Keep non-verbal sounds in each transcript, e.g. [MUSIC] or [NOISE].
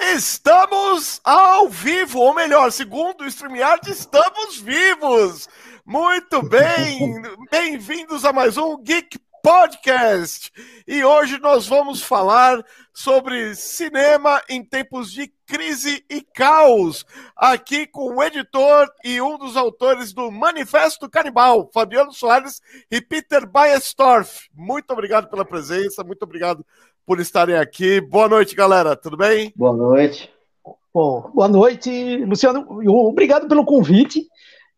Estamos ao vivo, ou melhor, segundo o StreamYard, estamos vivos! Muito bem! [LAUGHS] Bem-vindos a mais um Geek Podcast! E hoje nós vamos falar sobre cinema em tempos de crise e caos, aqui com o editor e um dos autores do Manifesto Canibal, Fabiano Soares e Peter Baestorff. Muito obrigado pela presença, muito obrigado por estarem aqui. Boa noite, galera. Tudo bem? Boa noite. Bom, boa noite, Luciano. Obrigado pelo convite.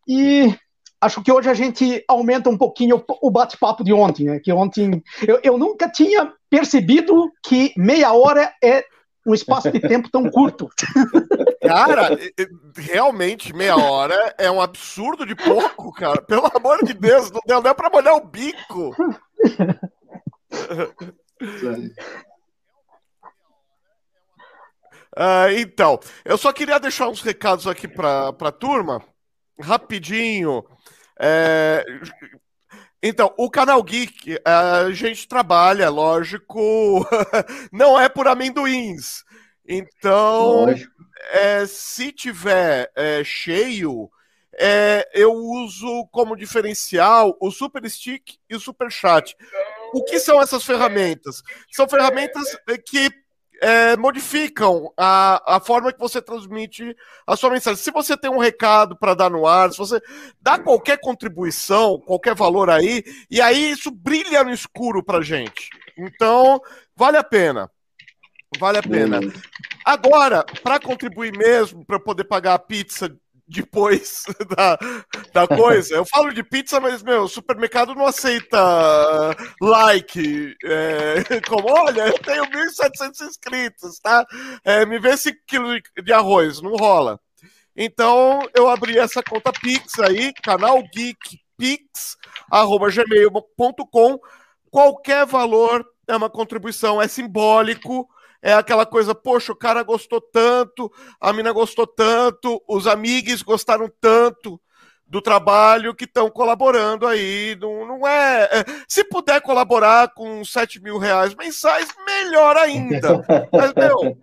E acho que hoje a gente aumenta um pouquinho o bate-papo de ontem, né? Que ontem eu, eu nunca tinha percebido que meia hora é um espaço de tempo tão curto. [LAUGHS] Cara, realmente meia hora é um absurdo de pouco, cara. Pelo amor de Deus, não deu nem para molhar o bico. [LAUGHS] Uh, então, eu só queria deixar uns recados aqui para a turma, rapidinho. É... Então, o canal Geek, a gente trabalha, lógico, [LAUGHS] não é por amendoins. Então, é, se tiver é, cheio, é, eu uso como diferencial o Super Stick e o Super Chat. O que são essas ferramentas? São ferramentas que é, modificam a, a forma que você transmite a sua mensagem. Se você tem um recado para dar no ar, se você dá qualquer contribuição, qualquer valor aí, e aí isso brilha no escuro para gente. Então, vale a pena. Vale a pena. Agora, para contribuir mesmo, para poder pagar a pizza depois [LAUGHS] da, da coisa. Eu falo de pizza, mas, meu, supermercado não aceita like. É, [LAUGHS] como, olha, eu tenho 1.700 inscritos, tá? É, me vê esse quilo de arroz, não rola. Então, eu abri essa conta Pix aí, canal Geek arroba gmail.com. Qualquer valor é uma contribuição, é simbólico é aquela coisa, poxa, o cara gostou tanto, a mina gostou tanto, os amigos gostaram tanto do trabalho que estão colaborando aí. Não, não é, é, Se puder colaborar com 7 mil reais mensais, melhor ainda. [LAUGHS] Mas, meu,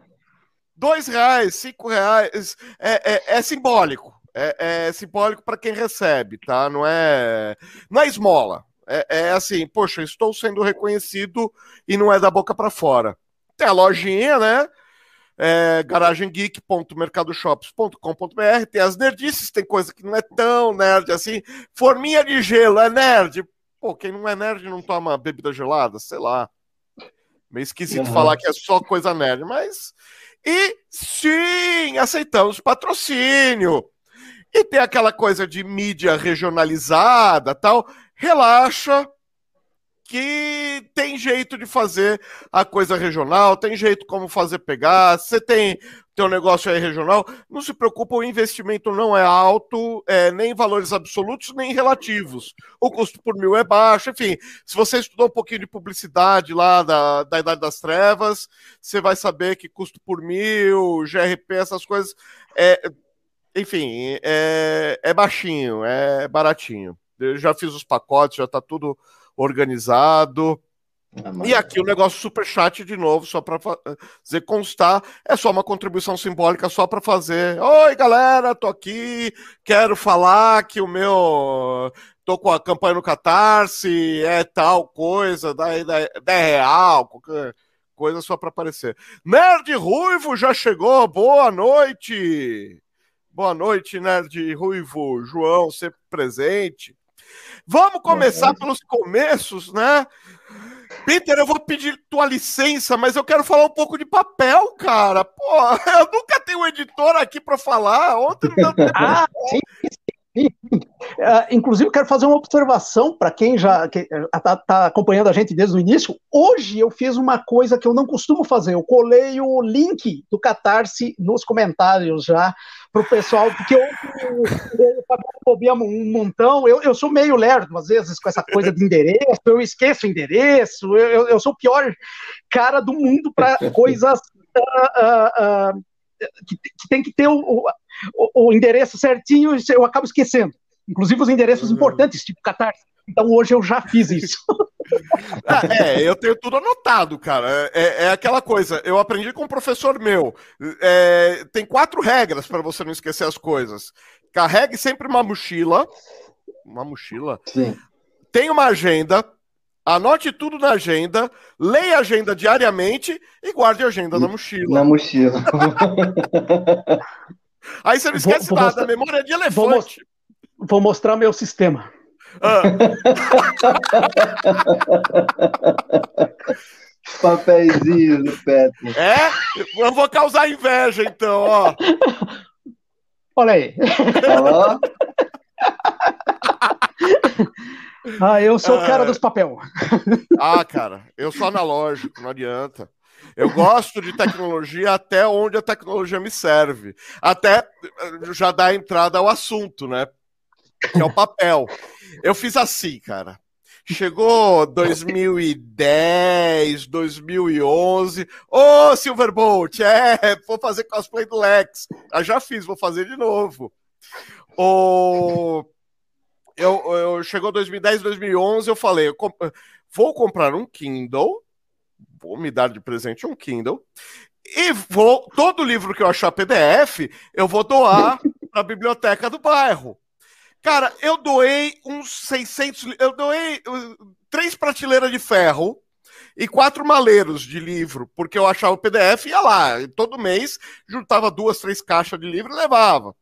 dois reais, cinco reais, é, é, é simbólico. É, é simbólico para quem recebe, tá? Não é, não é esmola. É, é assim, poxa, estou sendo reconhecido e não é da boca para fora. Tem a lojinha, né? É, garagemgeek.mercadoshops.com.br, tem as nerdices, tem coisa que não é tão nerd assim. Forminha de gelo, é nerd. Pô, quem não é nerd não toma bebida gelada, sei lá. Meio esquisito uhum. falar que é só coisa nerd, mas. E sim, aceitamos patrocínio. E tem aquela coisa de mídia regionalizada tal. Relaxa, que tem jeito de fazer a coisa regional, tem jeito como fazer pegar. Você tem teu negócio aí regional, não se preocupa, o investimento não é alto, é, nem valores absolutos, nem relativos. O custo por mil é baixo, enfim. Se você estudou um pouquinho de publicidade lá da, da Idade das Trevas, você vai saber que custo por mil, GRP, essas coisas, é, enfim, é, é baixinho, é baratinho. Eu já fiz os pacotes, já está tudo organizado. Ah, e aqui o negócio super chat de novo, só para fazer constar, é só uma contribuição simbólica só para fazer. Oi, galera, tô aqui, quero falar que o meu tô com a campanha no Catarse, é tal coisa, da, da, da real, qualquer coisa só para aparecer. Nerd Ruivo já chegou, boa noite. Boa noite, Nerd Ruivo, João, sempre presente. Vamos começar pelos começos, né? Peter, eu vou pedir tua licença, mas eu quero falar um pouco de papel, cara. Pô, [LAUGHS] eu nunca tenho um editor aqui para falar. Ontem não deu [LAUGHS] Ah, sim, Uh, inclusive, quero fazer uma observação para quem já está tá acompanhando a gente desde o início. Hoje eu fiz uma coisa que eu não costumo fazer. Eu colei o link do Catarse nos comentários já para o pessoal, porque eu, eu, um montão. Eu, eu sou meio lerdo, às vezes, com essa coisa de endereço, eu esqueço o endereço, eu, eu sou o pior cara do mundo para [LAUGHS] coisas uh, uh, uh, que, que, tem que ter o, o, o, endereço certinho, eu acabo esquecendo. Inclusive os endereços uhum. importantes, tipo Catarse. Então hoje eu já fiz [LAUGHS] isso. Ah, é, eu tenho tudo anotado, cara. É, é aquela coisa. Eu aprendi com um professor meu. É, tem quatro regras para você não esquecer as coisas. Carregue sempre uma mochila. Uma mochila. Sim. Tem uma agenda. Anote tudo na agenda, leia a agenda diariamente e guarde a agenda na mochila. Na [LAUGHS] mochila. Aí você não esquece vou, vou nada, mostrar... memória de elefante. Vou, most... vou mostrar meu sistema. Ah. [LAUGHS] Papeizinho do Petro. É? Eu vou causar inveja, então, ó. Olha aí. Ó. [LAUGHS] ah, eu sou o cara dos papel. Ah, cara, eu sou analógico, não adianta. Eu gosto de tecnologia até onde a tecnologia me serve. Até eh, já dá entrada ao assunto, né? Que é o papel. Eu fiz assim, cara. Chegou 2010, 2011. Ô, oh, Silverbolt, é, vou fazer cosplay do Lex. Eu já fiz, vou fazer de novo. O... Eu, eu, chegou 2010, 2011, eu falei, eu comp... vou comprar um Kindle, vou me dar de presente um Kindle, e vou, todo livro que eu achar PDF, eu vou doar [LAUGHS] para a biblioteca do bairro. Cara, eu doei uns 600. Eu doei uh, três prateleiras de ferro e quatro maleiros de livro, porque eu achava o PDF e ia lá. Todo mês juntava duas, três caixas de livro e levava.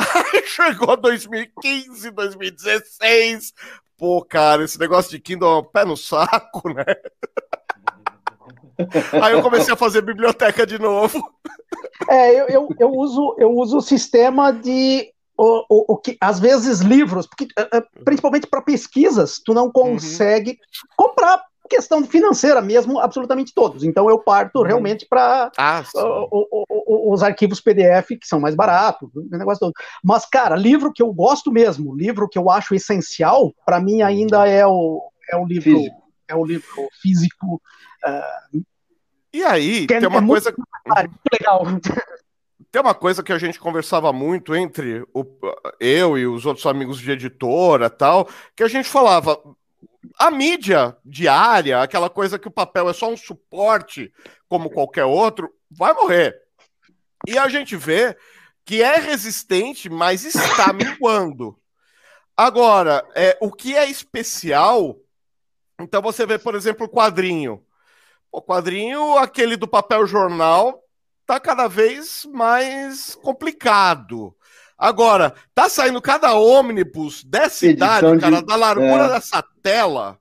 Aí [LAUGHS] chegou 2015, 2016. Pô, cara, esse negócio de Kindle é um pé no saco, né? [LAUGHS] Aí eu comecei a fazer biblioteca de novo. É, eu, eu, eu uso eu uso o sistema de o, o, o, que às vezes livros, porque, é, é, principalmente para pesquisas, tu não uhum. consegue uhum. comprar questão financeira mesmo, absolutamente todos. Então eu parto uhum. realmente para ah, os arquivos PDF que são mais baratos, o negócio todo. Mas cara, livro que eu gosto mesmo, livro que eu acho essencial, para mim ainda é o é o livro físico. é o livro físico. Uh, e aí, tem uma é coisa. Muito legal. [LAUGHS] tem uma coisa que a gente conversava muito entre o, eu e os outros amigos de editora tal, que a gente falava. A mídia diária, aquela coisa que o papel é só um suporte, como qualquer outro, vai morrer. E a gente vê que é resistente, mas está [LAUGHS] minguando. Agora, é, o que é especial? Então você vê, por exemplo, o quadrinho. O quadrinho, aquele do papel jornal, tá cada vez mais complicado. Agora, tá saindo cada ônibus dessa idade, cara, de... da largura é. dessa tela.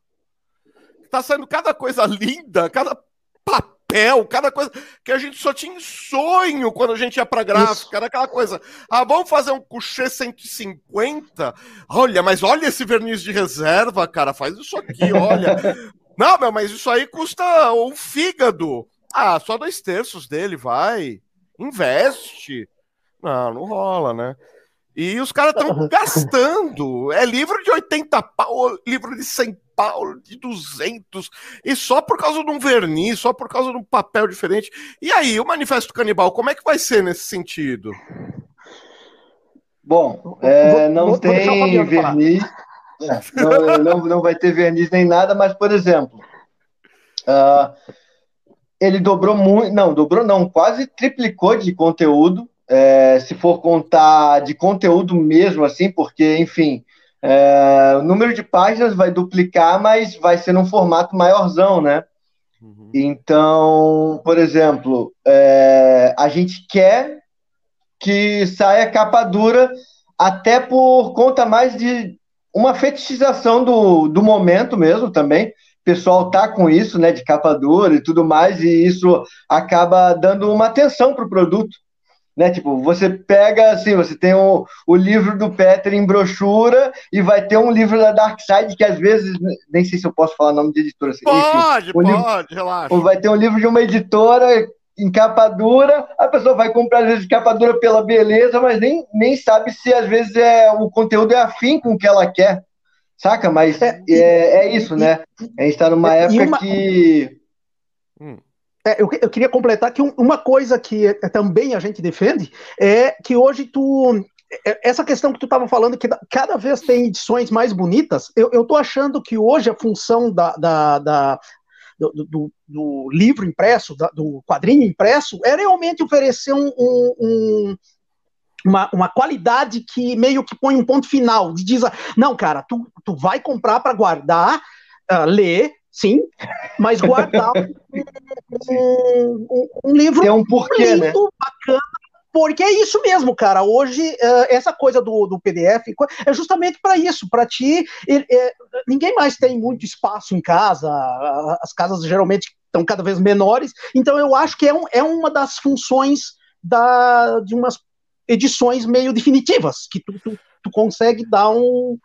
Tá saindo cada coisa linda, cada papel, cada coisa que a gente só tinha sonho quando a gente ia pra gráfica. Isso. Era aquela coisa. Ah, vamos fazer um coucher 150? Olha, mas olha esse verniz de reserva, cara. Faz isso aqui, olha. [LAUGHS] Não, meu, mas isso aí custa um fígado. Ah, só dois terços dele, vai. Investe. Não, não rola, né? E os caras estão gastando. É livro de 80 pau, livro de 100 pau, de 200. E só por causa de um verniz, só por causa de um papel diferente. E aí, o Manifesto Canibal, como é que vai ser nesse sentido? Bom, é, não vou, tem verniz. É, não, [LAUGHS] não, não vai ter verniz nem nada, mas, por exemplo, uh, ele dobrou muito, não, dobrou não, quase triplicou de conteúdo, é, se for contar de conteúdo mesmo, assim, porque, enfim, é, o número de páginas vai duplicar, mas vai ser num formato maiorzão, né? Uhum. Então, por exemplo, é, a gente quer que saia capa dura até por conta mais de uma fetichização do, do momento mesmo também, pessoal tá com isso, né, de capa dura e tudo mais, e isso acaba dando uma atenção para o produto. Né? Tipo, você pega assim, você tem o, o livro do Peter em brochura e vai ter um livro da Dark Side que às vezes, nem sei se eu posso falar o nome de editora. Assim, pode, enfim, pode, livro, relaxa. Vai ter um livro de uma editora em capa dura, a pessoa vai comprar às vezes capa dura pela beleza, mas nem, nem sabe se às vezes é o conteúdo é afim com o que ela quer. Saca? Mas é, é, é isso, né? A gente está numa época uma... que. É, eu, eu, queria completar que um, uma coisa que também a gente defende é que hoje tu é, essa questão que tu estava falando, que cada vez tem edições mais bonitas, eu, tô achando que hoje a função da, da, da do, do, do, livro impresso, da, do quadrinho impresso, é realmente oferecer um, um, um uma, uma qualidade que meio que põe um ponto final, diz, não, cara, tu, tu vai comprar para guardar, uh, ler, sim, mas guardar [LAUGHS] um, um, um, livro Tem um porquê, lindo, né? bacana, porque é isso mesmo, cara. Hoje, uh, essa coisa do, do PDF é justamente para isso, para ti. É, ninguém mais tem muito espaço em casa, as casas geralmente estão cada vez menores, então eu acho que é, um, é uma das funções da, de umas edições meio definitivas, que tu, tu, tu consegue dar um.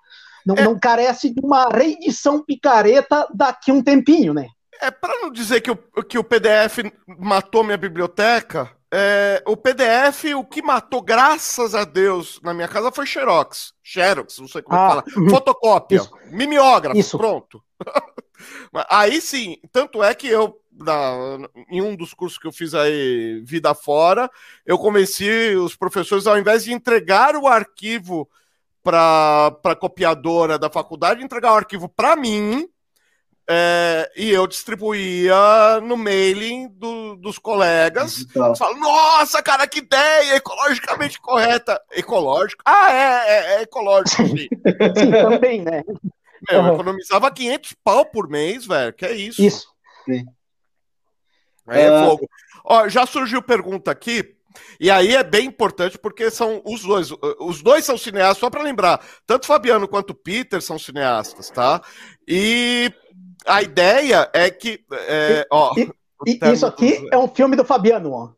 Não, é. não carece de uma reedição picareta daqui um tempinho, né? É, para não dizer que o, que o PDF matou minha biblioteca, é, o PDF, o que matou, graças a Deus, na minha casa foi Xerox. Xerox, não sei como é ah, fala. Uhum. [LAUGHS] Fotocópia. Isso. Mimeógrafo, isso. pronto. [LAUGHS] Aí sim, tanto é que eu na, em um dos cursos que eu fiz aí, Vida Fora, eu convenci os professores, ao invés de entregar o arquivo para a copiadora da faculdade, entregar o arquivo para mim, é, e eu distribuía no mailing do, dos colegas. Então. Falo, nossa, cara, que ideia! Ecologicamente correta. Ecológico? Ah, é, é, é ecológico, [LAUGHS] sim. sim, também, né? Meu, uhum. Eu economizava 500 pau por mês, velho. Que é isso? Isso. Sim. Aí é uh... fogo. Ó, já surgiu pergunta aqui, e aí é bem importante porque são os dois. Os dois são cineastas, só para lembrar, tanto Fabiano quanto Peter são cineastas, tá? E a ideia é que. É, ó, e, e, isso aqui é um filme do Fabiano, ó.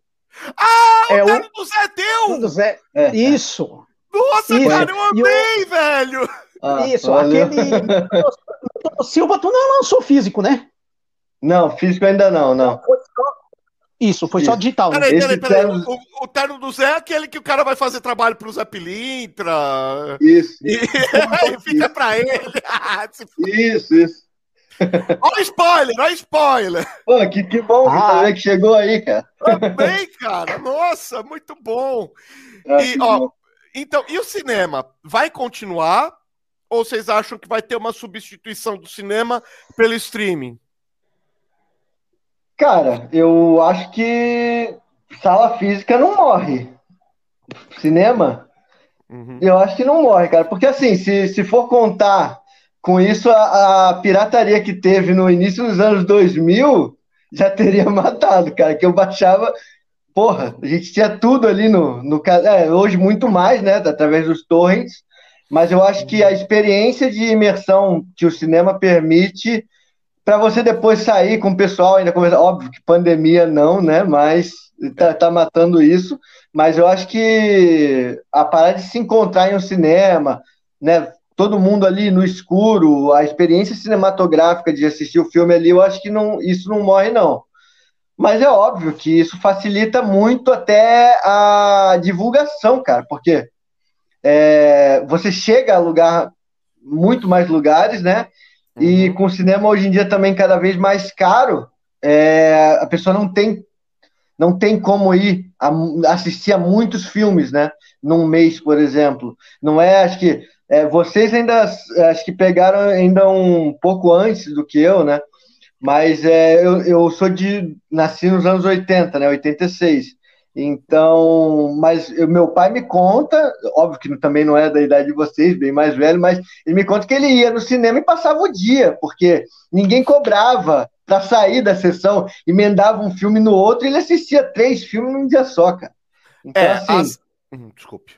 Ah, é o do Zé deu! Do Zé. É. Isso! Nossa, isso. cara, eu amei, o... velho! Ah, isso, valeu. aquele. [LAUGHS] Silva, tu não lançou físico, né? Não, físico ainda não, não. Isso, foi Isso. só digital. Né? Peraí, peraí, peraí. Terno... O, o, terno do Zé é aquele que o cara vai fazer trabalho pro Zé Pilintra. Isso. E [LAUGHS] aí fica pra ele. [LAUGHS] isso, isso. Olha spoiler, olha spoiler. Pô, que, que bom ah. que chegou aí, cara. Também, cara. Nossa, muito bom. Ah, e, ó, bom. então, e o cinema? Vai continuar? Ou vocês acham que vai ter uma substituição do cinema pelo streaming? Cara, eu acho que sala física não morre. Cinema, uhum. eu acho que não morre, cara. Porque assim, se, se for contar com isso, a, a, pirataria que teve no início dos anos 2000 já teria [LAUGHS] matado, cara. Que eu baixava. Porra, a gente tinha tudo ali no. no é, hoje muito mais, né? Através dos torrents. Mas eu acho que a experiência de imersão que o cinema permite para você depois sair com o pessoal ainda conversar. Óbvio que pandemia não, né? Mas tá, tá, matando isso. Mas eu acho que a parada de se encontrar em um cinema, né? Todo mundo ali no escuro, a experiência cinematográfica de assistir o filme ali, eu acho que não, isso não morre, não. Mas é óbvio que isso facilita muito até a divulgação, cara, porque é, você chega a lugar, muito mais lugares, né? E uhum. com o cinema hoje em dia também cada vez mais caro, é, a pessoa não tem não tem como ir a, assistir a muitos filmes, né? Num mês, por exemplo. Não é, acho que é, vocês ainda acho que pegaram ainda um pouco antes do que eu, né? Mas é, eu, eu sou de nasci nos anos 80, né? 86. Então, mas eu, meu pai me conta, óbvio que também não é da idade de vocês, bem mais velho, mas ele me conta que ele ia no cinema e passava o dia, porque ninguém cobrava para sair da sessão, emendava um filme no outro e ele assistia três filmes num dia só, cara. Então, é, assim. As... Hum, desculpe.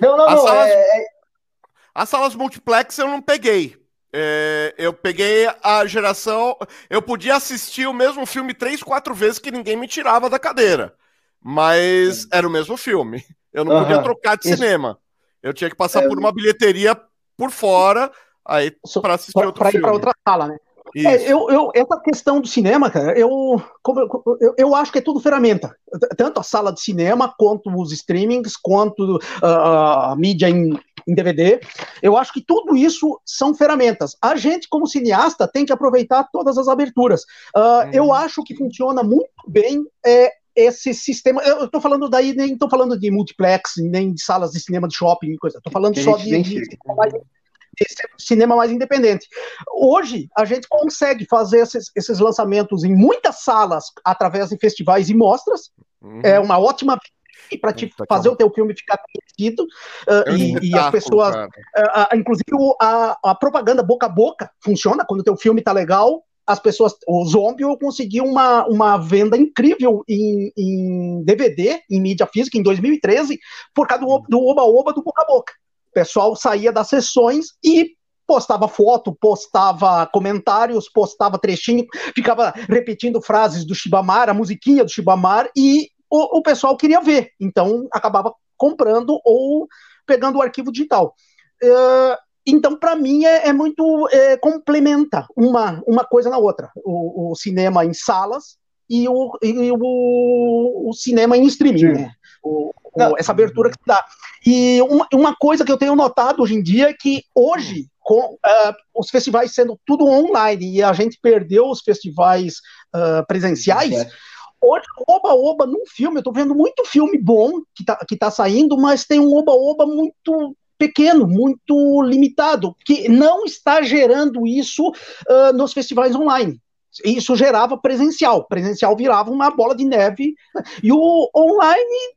Não, não, as não. Salas... É, é... As salas multiplex eu não peguei. É, eu peguei a geração. Eu podia assistir o mesmo filme três, quatro vezes que ninguém me tirava da cadeira. Mas era o mesmo filme. Eu não podia trocar de Isso. cinema. Eu tinha que passar é... por uma bilheteria por fora aí para assistir pra, outro pra filme. Para ir para outra sala, né? É, eu, eu, essa questão do cinema, cara, eu, eu, eu acho que é tudo ferramenta. Tanto a sala de cinema, quanto os streamings, quanto uh, a mídia em, em DVD. Eu acho que tudo isso são ferramentas. A gente, como cineasta, tem que aproveitar todas as aberturas. Uh, Eu acho que funciona muito bem é, esse sistema. Eu estou falando daí, nem estou falando de multiplex, nem de salas de cinema de shopping, coisa. Estou falando só de, de, de, cinema mais independente. Hoje, a gente consegue fazer esses, esses lançamentos em muitas salas através de festivais e mostras. Uhum. É uma ótima para te fazer o teu filme ficar conhecido uh, é e, e, as pessoas, uh, uh, inclusive a, a, propaganda boca a boca funciona quando o teu filme tá legal. As pessoas, o Zombie eu consegui uma, uma venda incrível em, em DVD, em mídia física, em 2013, por causa do oba-oba do boca a boca. O pessoal saía das sessões e postava foto, postava comentários, postava trechinho, ficava repetindo frases do Shibamar, a musiquinha do Shibamar, e o, o pessoal queria ver, então acabava comprando ou pegando o arquivo digital. Uh, então, para mim, é, é muito é, complementa uma, uma coisa na outra. O, o cinema em salas e o, e o, o cinema em streaming, né? O, essa abertura que dá. E uma, uma, coisa que eu tenho notado hoje em dia é que hoje, com uh, os festivais sendo tudo online e a gente perdeu os festivais uh, presenciais, é. hoje, oba-oba num filme, eu tô vendo muito filme bom que tá, que tá saindo, mas tem um oba-oba muito pequeno, muito limitado, que não está gerando isso uh, nos festivais online. Isso gerava presencial. Presencial virava uma bola de neve. E o online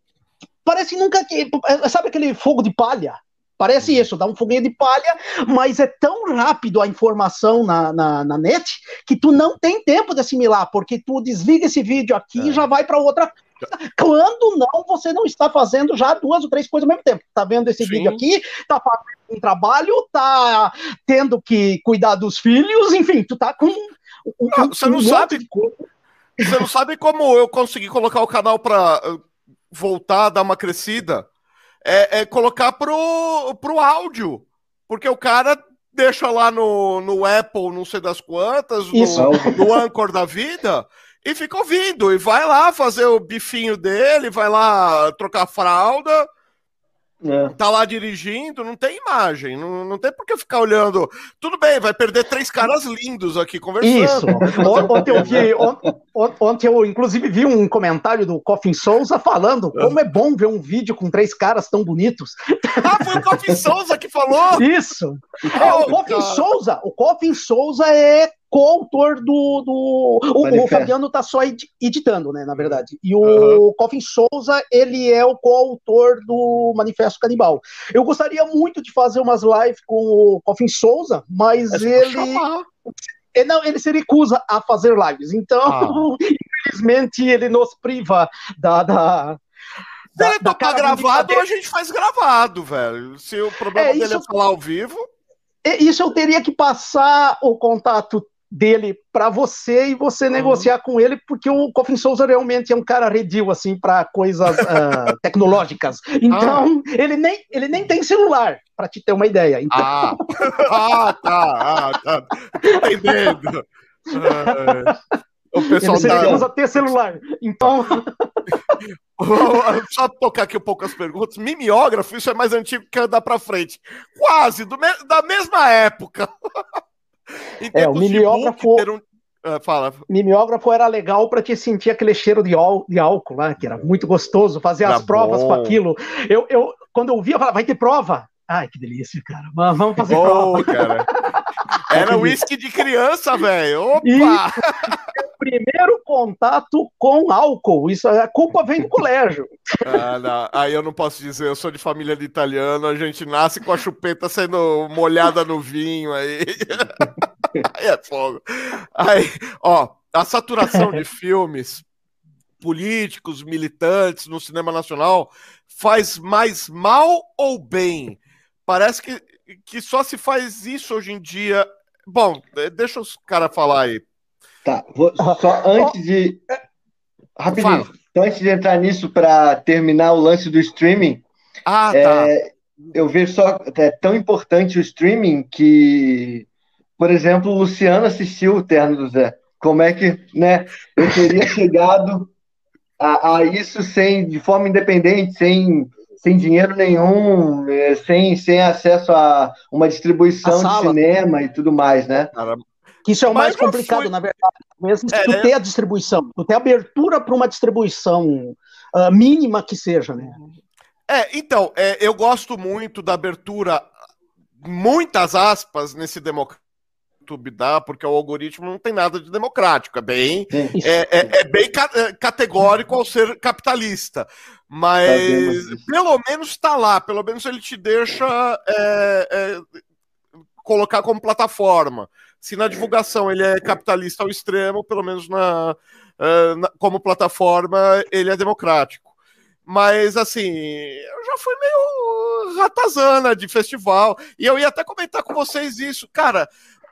parece nunca que. Sabe aquele fogo de palha? Parece uhum. isso, dá um foguinho de palha, mas é tão rápido a informação na, na, na net que tu não tem tempo de assimilar, porque tu desliga esse vídeo aqui é. e já vai para outra [LAUGHS] quando não, você não está fazendo já duas ou três coisas ao mesmo tempo. Tá vendo esse Sim. vídeo aqui, tá fazendo um trabalho, tá tendo que cuidar dos filhos, enfim, tu tá com. Um, não, você não um sabe. Você não sabe como eu consegui colocar o canal para voltar, dar uma crescida, é, é, colocar pro, pro áudio. Porque o cara deixa lá no, no Apple, não sei das quantas, no, no Anchor da vida, e fica ouvindo. E vai lá fazer o bifinho dele, vai lá trocar fralda é. Tá lá dirigindo, não tem imagem, não, não tem por que ficar olhando. Tudo bem, vai perder três caras lindos aqui conversando. Isso. [LAUGHS] ontem, eu vi, ontem, ontem, eu, inclusive, vi um comentário do Coffin Souza falando como é bom ver um vídeo com três caras tão bonitos. Ah, foi o Coffin Souza que falou? Isso. É, o Coffin Souza, o Coffin Souza é coautor do. do o, o, Fabiano tá só editando, né, na verdade. E o uhum. Coffin Souza, ele é o coautor do Manifesto Canibal. Eu gostaria muito de fazer umas lives com o Coffin Souza, mas é ele. É, não, ele se recusa a fazer lives. Então, ah. [LAUGHS] infelizmente, ele nos priva da. da da, Se ele topar gravado, a gente faz gravado, velho. Se o problema é, dele é falar ao vivo. Isso eu teria que passar o contato dele para você e você uhum. negociar com ele, porque o Coffin Souza realmente é um cara redil, assim, para coisas uh, [LAUGHS] tecnológicas. Então, ah. ele, nem, ele nem tem celular, para te ter uma ideia. Então... Ah. [LAUGHS] ah, tá, ah, tá. entendendo. Uh, o pessoal ele tá... usa ter celular. Então. [LAUGHS] Só tocar aqui um pouco as perguntas. Mimeógrafo, isso é mais antigo que andar para frente. Quase, do me... da mesma época. É, o mimeógrafo. Um... Uh, fala. Mimeógrafo era legal para te sentir aquele cheiro de, de álcool lá, que era muito gostoso, fazer era as provas bom. com aquilo. Eu, eu, quando eu via, eu falava, vai ter prova? Ai, que delícia, cara. Vamos fazer prova. Cara. [LAUGHS] Era uísque de criança, velho. Opa! [LAUGHS] Primeiro contato com álcool. Isso, a culpa vem do colégio. Ah. Aí eu não posso dizer, eu sou de família de italiano, a gente nasce com a chupeta sendo molhada no vinho aí. [LAUGHS] aí é fogo. Aí, ó, a saturação de filmes políticos, militantes no cinema nacional faz mais mal ou bem? Parece que, que só se faz isso hoje em dia. Bom, deixa os caras falar aí. Tá, vou, só antes de. Rapidinho. Então, antes de entrar nisso, para terminar o lance do streaming. Ah, tá. É, eu vejo só. É tão importante o streaming que, por exemplo, o Luciano assistiu o Terno do Zé. Como é que, né? Eu teria [LAUGHS] chegado a, a isso sem, de forma independente, sem sem dinheiro nenhum, é, sem, sem acesso a uma distribuição de cinema e tudo mais, né? Cara, Que isso é o Mas mais complicado, fui... na verdade. Mesmo é, tu né? ter a distribuição, tu ter abertura para uma distribuição uh, mínima que seja, né? É, então, é, eu gosto muito da abertura, muitas aspas, nesse democrático YouTube dá, porque o algoritmo não tem nada de democrático, é bem, é, é, é, bem ca é, categórico ao ser capitalista. Mas tá pelo menos está lá, pelo menos ele te deixa é, é, colocar como plataforma. Se na divulgação ele é capitalista ao extremo, pelo menos na, na como plataforma ele é democrático. Mas, assim, eu já fui meio ratazana de festival. E eu ia até comentar com vocês isso. Cara,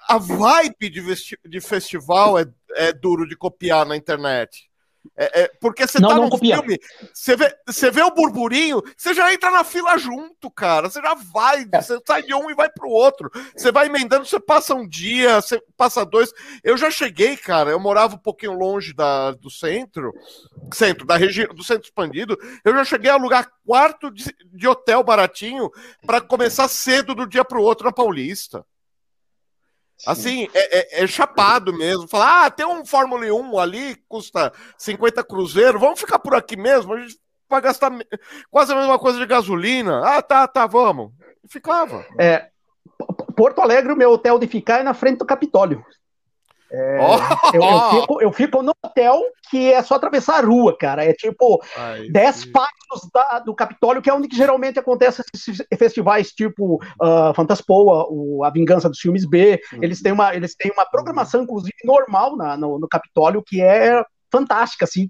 a vibe de, de festival é, é duro de copiar na internet. É, é, porque você tá no filme, você vê, você vê o burburinho, você já entra na fila junto, cara. Você já vai, é. você sai de um e vai pro outro. Você vai emendando, você passa um dia, você passa dois. Eu já cheguei, cara. Eu morava um pouquinho longe da, do centro, centro, da região, do centro expandido. Eu já cheguei a alugar quarto de, de hotel baratinho para começar cedo do dia pro outro na Paulista. Assim, é, é, é, chapado mesmo. Falar, ah, tem um Fórmula 1 ali, custa 50 cruzeiro, vamos ficar por aqui mesmo, a gente vai gastar quase a mesma coisa de gasolina. Ah, tá, tá, vamos. E ficava. É, Porto Alegre, o meu hotel de ficar é na frente do Capitólio. É, oh! eu, eu, fico, eu, fico, no hotel que é só atravessar a rua, cara. É tipo 10 pátios da, do Capitólio, que é onde que geralmente acontece esses festivais tipo uh, Fantaspoa, o, A Vingança dos Filmes B. Uhum. Eles, têm uma, eles têm uma programação, inclusive, normal na, no, no Capitólio, que é fantástica, assim,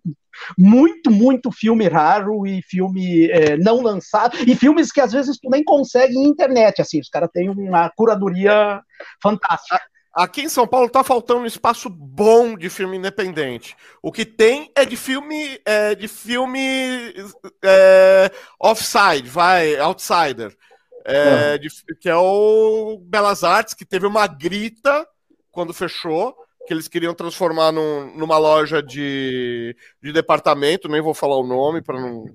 muito, muito filme raro e filme é, não lançado, e filmes que às vezes tu nem consegue em internet, assim, os caras têm uma curadoria fantástica. Aqui em São Paulo tá faltando um espaço bom de filme independente. O que tem é de filme é, de filme é, offside, vai, outsider. É, de, que é o Belas Artes, que teve uma grita quando fechou, que eles queriam transformar num, numa loja de, de departamento, nem vou falar o nome para não,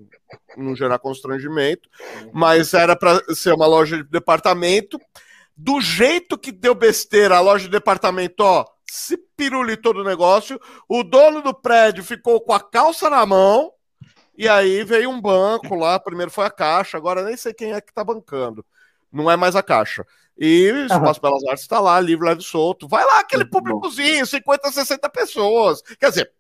não gerar constrangimento, mas era para ser uma loja de departamento do jeito que deu besteira a loja de departamento, ó, se pirulitou do negócio, o dono do prédio ficou com a calça na mão, e aí veio um banco lá, primeiro foi a Caixa, agora nem sei quem é que tá bancando. Não é mais a Caixa. E o Espaço. Belas Artes está lá, livre, leve solto. Vai lá aquele públicozinho, 50, 60 pessoas. Quer dizer,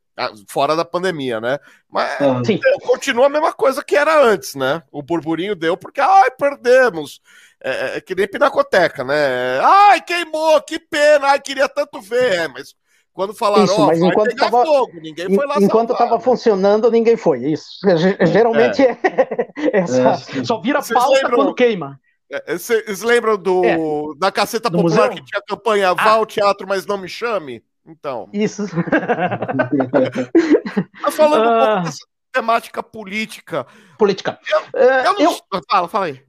fora da pandemia, né? Mas uhum. continua a mesma coisa que era antes, né? O burburinho deu porque, ai, perdemos. É, é, é, que nem pinacoteca, né? Ai, queimou, que pena, ai, queria tanto ver. É, mas quando falaram, isso, mas enquanto tava, fogo, ninguém foi lá Enquanto estava funcionando, ninguém foi. Isso. Geralmente é. é [LAUGHS] essa, só vira Vocês pauta lembram... quando queima. Vocês lembram do, é. da caceta do popular museu? que tinha a campanha Vá ah. ao teatro, mas não me chame? Então. Isso. [LAUGHS] falando uh... um pouco ah. dessa temática política. Política. Eu, eu, não... eu... Fala, fala aí.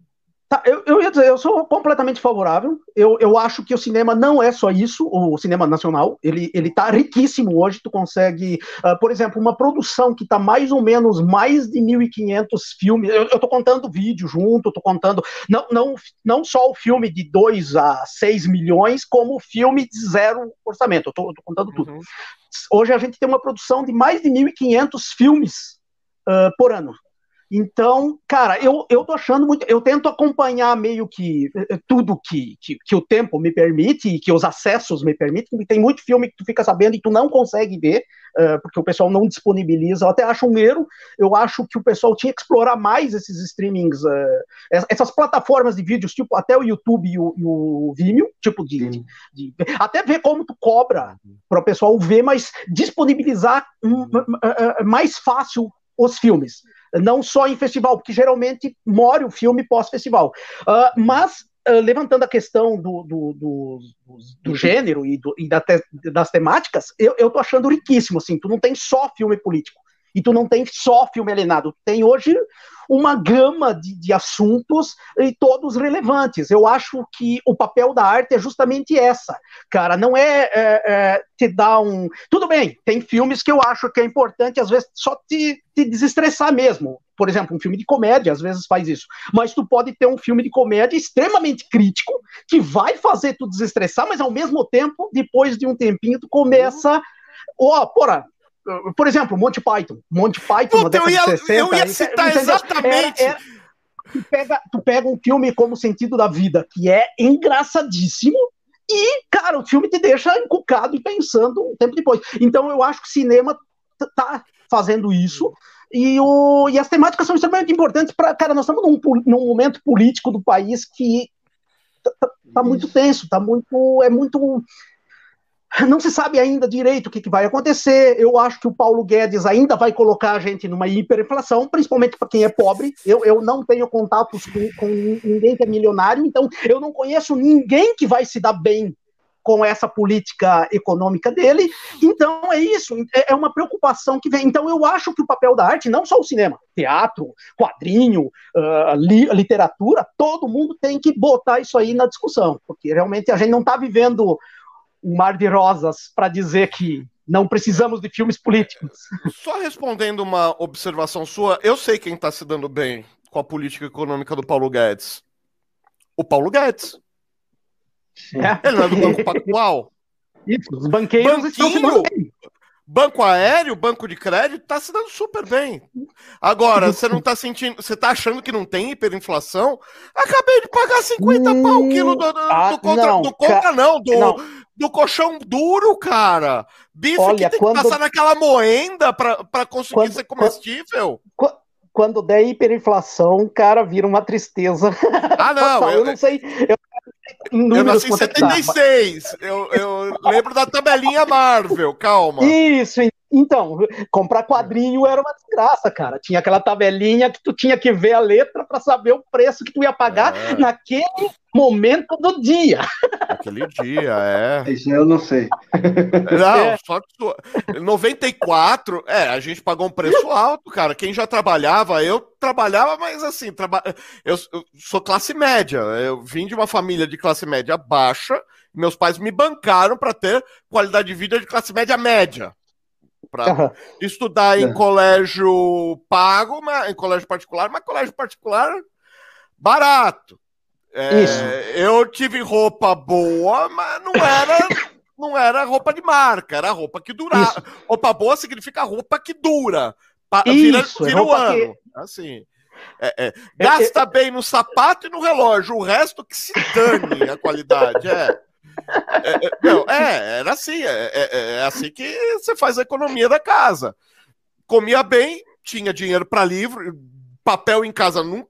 Tá, eu, eu ia dizer, eu sou completamente favorável. Eu, eu acho que o cinema não é só isso, o cinema nacional. Ele, ele tá riquíssimo hoje. Tu consegue, uh, por exemplo, uma produção que tá mais ou menos mais de 1.500 filmes. Eu, eu tô contando vídeo junto, tô contando não, não, não só o filme de 2 a 6 milhões, como o filme de zero orçamento. Eu tô, eu tô contando tudo. Uhum. Hoje a gente tem uma produção de mais de 1.500 filmes uh, por ano. Então, cara, eu, eu tô achando muito. Eu tento acompanhar meio que eh, eh, tudo que, que, que, o tempo me permite e que os acessos me permitem. Tem muito filme que tu fica sabendo e tu não consegue ver, uh, porque o pessoal não disponibiliza. Eu até acho um erro. Eu acho que o pessoal tinha que explorar mais esses streamings, uh, essas plataformas de vídeos, tipo até o YouTube e o, e o Vimeo, tipo de, de, de, Até ver como tu cobra para o pessoal ver, mas disponibilizar um, uh, mais fácil os filmes não só em festival, porque geralmente morre o filme pós-festival. Uh, mas Uh, levantando a questão do, do, do, do gênero e, e da te, das temáticas, eu, eu tô achando riquíssimo, assim, tu não tem só filme político, e tu não tem só filme alienado, tu tem hoje uma gama de, de, assuntos e todos relevantes. Eu acho que o papel da arte é justamente essa, cara. Não é, é, é te dar um. Tudo bem, tem filmes que eu acho que é importante, às vezes, só te, te desestressar mesmo. por exemplo, um filme de comédia às vezes faz isso, mas tu pode ter um filme de comédia extremamente crítico que vai fazer tu desestressar, mas ao mesmo tempo, depois de um tempinho, tu começa, ó, oh, porra, por exemplo, Monty Python. Monty Python Puta, eu ia, 60, eu ia citar exatamente. Era, era, tu, pega, tu pega um filme como Sentido da Vida, que é engraçadíssimo, e, cara, o filme te deixa encucado e pensando um tempo depois. Então, eu acho que o cinema tá fazendo isso. E, o, e as temáticas são extremamente importantes para. Cara, nós estamos num, num momento político do país que tá, tá muito tenso, tá muito. É muito não se sabe ainda direito o que, que, vai acontecer. Eu acho que o Paulo Guedes ainda vai colocar a gente numa hiperinflação, principalmente para quem é pobre. Eu, eu não tenho contatos com, com, ninguém que é milionário, então eu não conheço ninguém que vai se dar bem com essa política econômica dele. Então é isso, é, é uma preocupação que vem. Então eu acho que o papel da arte, não só o cinema, teatro, quadrinho, uh, li, literatura, todo mundo tem que botar isso aí na discussão, porque realmente a gente não está vivendo um mar de rosas para dizer que não precisamos de filmes políticos. Só respondendo uma observação sua, eu sei quem está se dando bem com a política econômica do Paulo Guedes. O Paulo Guedes. É. Ele não é do Banco Pactual? Isso, os banqueiros Banquinho, estão se dando bem. Banco aéreo, banco de crédito, tá se dando super bem. Agora, você não tá sentindo. Você tá achando que não tem hiperinflação? Acabei de pagar 50 hum, pau o quilo do, do, ah, do contra, não, do contra, não, do, não. do colchão duro, cara. Bife Olha, que tem quando... que passar naquela moenda pra, pra conseguir quando, ser comestível. Quando, quando der hiperinflação, cara, vira uma tristeza. Ah, [LAUGHS] não. eu, eu não sei. Eu eu nasci em 76. Eu, eu lembro da tabelinha Marvel, calma. Isso, então, comprar quadrinho era uma desgraça, cara. Tinha aquela tabelinha que tu tinha que ver a letra para saber o preço que tu ia pagar é. naquele momento do dia. Aquele dia, é. Isso eu não sei. Não, é. só que 94, é, a gente pagou um preço alto, cara. Quem já trabalhava, eu trabalhava, mas assim, traba... eu, eu sou classe média. Eu vim de uma família de classe média baixa. Meus pais me bancaram para ter qualidade de vida de classe média média para estudar em é. colégio pago, mas, em colégio particular, mas colégio particular barato. É, Isso. Eu tive roupa boa, mas não era, não era roupa de marca, era roupa que durava. Roupa boa significa roupa que dura. Vira, Isso, vira o ano. Que... Assim. É, é. Gasta bem no sapato e no relógio, o resto que se dane a qualidade. É. É, é, não, é, era assim. É, é, é, assim que você faz a economia da casa. Comia bem, tinha dinheiro para livro, papel em casa nunca,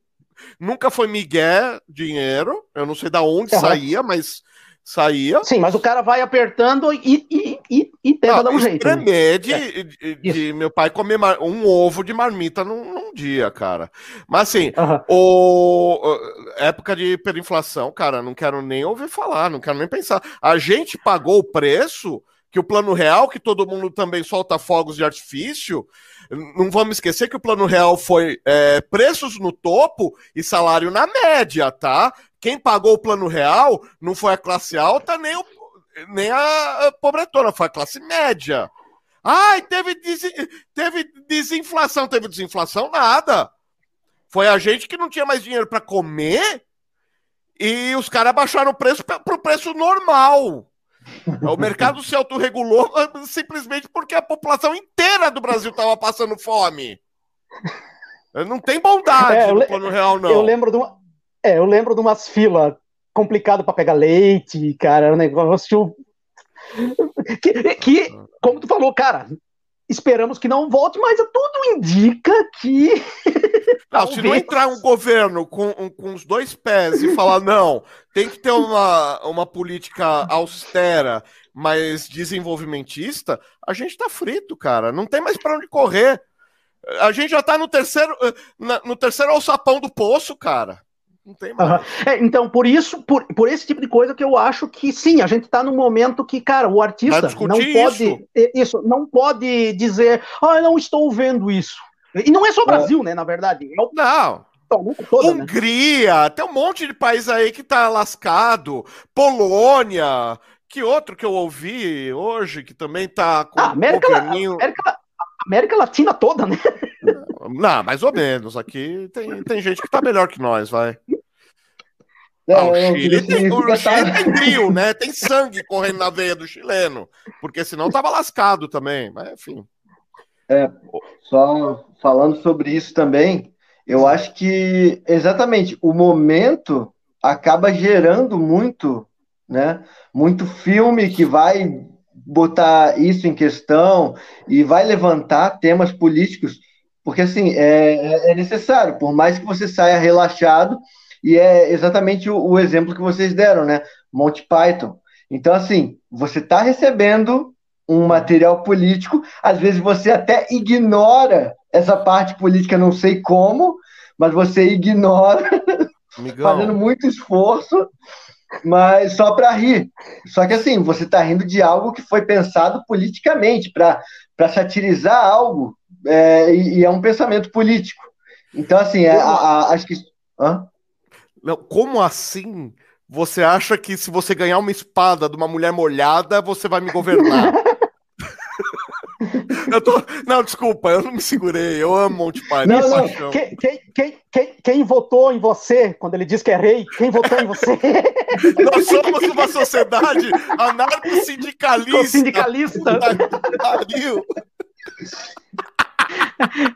nunca foi migué dinheiro. Eu não sei da onde uhum. saía, mas saía. Sim, mas o cara vai apertando e, e, e, e tenta dar um jeito. Né? de, é. de, de, meu pai comer um ovo de marmita num, num dia, cara. Mas assim, uhum. o, época de hiperinflação, cara, não quero nem ouvir falar, não quero nem pensar. A gente pagou o preço que o plano real, que todo mundo também solta fogos de artifício, não vamos esquecer que o plano real foi é, preços no topo e salário na média, tá? Quem pagou o plano real não foi a classe alta nem, o, nem a pobretona, foi a classe média. Ai, teve, des, teve desinflação. Teve desinflação? Nada. Foi a gente que não tinha mais dinheiro para comer e os caras baixaram o preço para o preço normal. O mercado se autorregulou simplesmente porque a população inteira do Brasil estava passando fome. Não tem bondade é, no plano real, não. Eu lembro de uma, é, eu lembro de umas filas complicadas para pegar leite, cara, era um negócio que, que, como tu falou, cara, esperamos que não volte, mas tudo indica que. [LAUGHS] Não, se não entrar um governo com, um, com os dois pés e falar, não, tem que ter uma, uma política austera, mas desenvolvimentista, a gente tá frito, cara. Não tem mais para onde correr. A gente já tá no terceiro, no terceiro alçapão do poço, cara. Não tem mais. Uhum. É, então, por isso, por, por esse tipo de coisa que eu acho que sim, a gente está num momento que, cara, o artista não pode. Isso? isso, não pode dizer, ah, eu não estou vendo isso. E não é só o é. Brasil, é. né? Na verdade. É o... Não. Toda, né? Hungria, né? tem um monte de país aí que tá lascado. Polônia, que outro que eu ouvi hoje que também tá com ah, América, um América, América Latina toda, né? Não, mais ou menos. Aqui tem, tem gente que tá melhor que nós, vai. É, ah, o Chile, tem, o Chile tem brilho, né? [LAUGHS] Tem sangue correndo na veia do chileno. Porque senão tava lascado também. Mas enfim. É, só falando sobre isso também, eu acho que exatamente o momento acaba gerando muito, né? Muito filme que vai botar isso em questão e vai levantar temas políticos, porque assim é, é necessário, por mais que você saia relaxado, e é exatamente o, o exemplo que vocês deram, né? Monty Python. Então, assim, você está recebendo um material político, às vezes você até ignora essa parte política, não sei como, mas você ignora, fazendo muito esforço, mas só para rir. Só que assim, você está rindo de algo que foi pensado politicamente, para satirizar algo, é, e, e, é um pensamento político. Então, assim, é, a, a, acho que. Hã? Não, como assim? Você acha que se você ganhar uma espada de uma mulher molhada, você vai me governar? [LAUGHS] eu tô... Não, desculpa, eu não me segurei. Eu amo Monty Python. Não, não. Quem, quem, quem, quem, votou em você quando ele diz que é rei? Quem votou em você? [LAUGHS] Nós somos uma sociedade anarco-sindicalista. Sindicalista.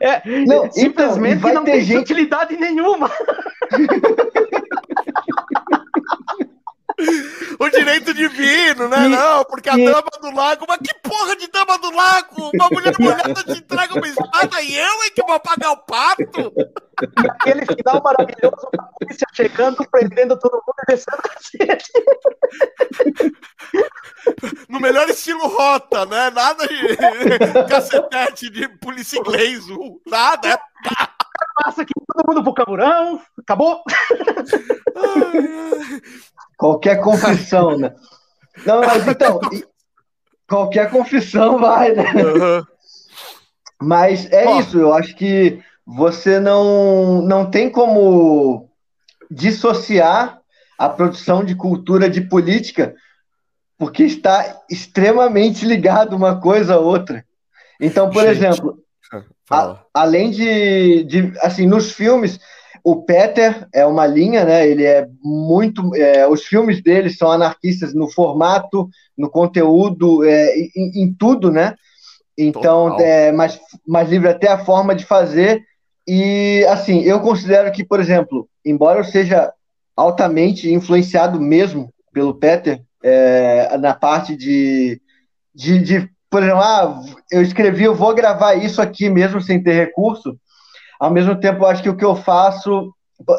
É, não, simplesmente então, não tem gente... utilidade nenhuma. [LAUGHS] o direito divino, né? E, não, porque a e... dama do lago, mas que porra de dama do lago? Uma mulher [LAUGHS] molhada te entrega uma espada e eu é que vou pagar o pato? Aquele final maravilhoso, a polícia chegando, prendendo todo mundo e descendo. No melhor estilo rota, né? Nada de [LAUGHS] cacetete de polícia inglês, nada, é passa aqui todo mundo pro camburão, acabou? Qualquer confissão, né? Não, mas então, qualquer confissão vai, né? Uhum. Mas é oh. isso, eu acho que você não, não tem como dissociar a produção de cultura de política, porque está extremamente ligado uma coisa a outra. Então, por Gente. exemplo, a, além de, de, assim, nos filmes, o Peter é uma linha, né? Ele é muito. É, os filmes dele são anarquistas no formato, no conteúdo, é, em, em, tudo, né? Então, Total. é mais, mais livre até a forma de fazer. E, assim, eu considero que, por exemplo, embora eu seja altamente influenciado mesmo pelo Peter, é, na parte de, de, de por exemplo, ah, eu escrevi, eu vou gravar isso aqui mesmo sem ter recurso. Ao mesmo tempo, acho que o que eu faço,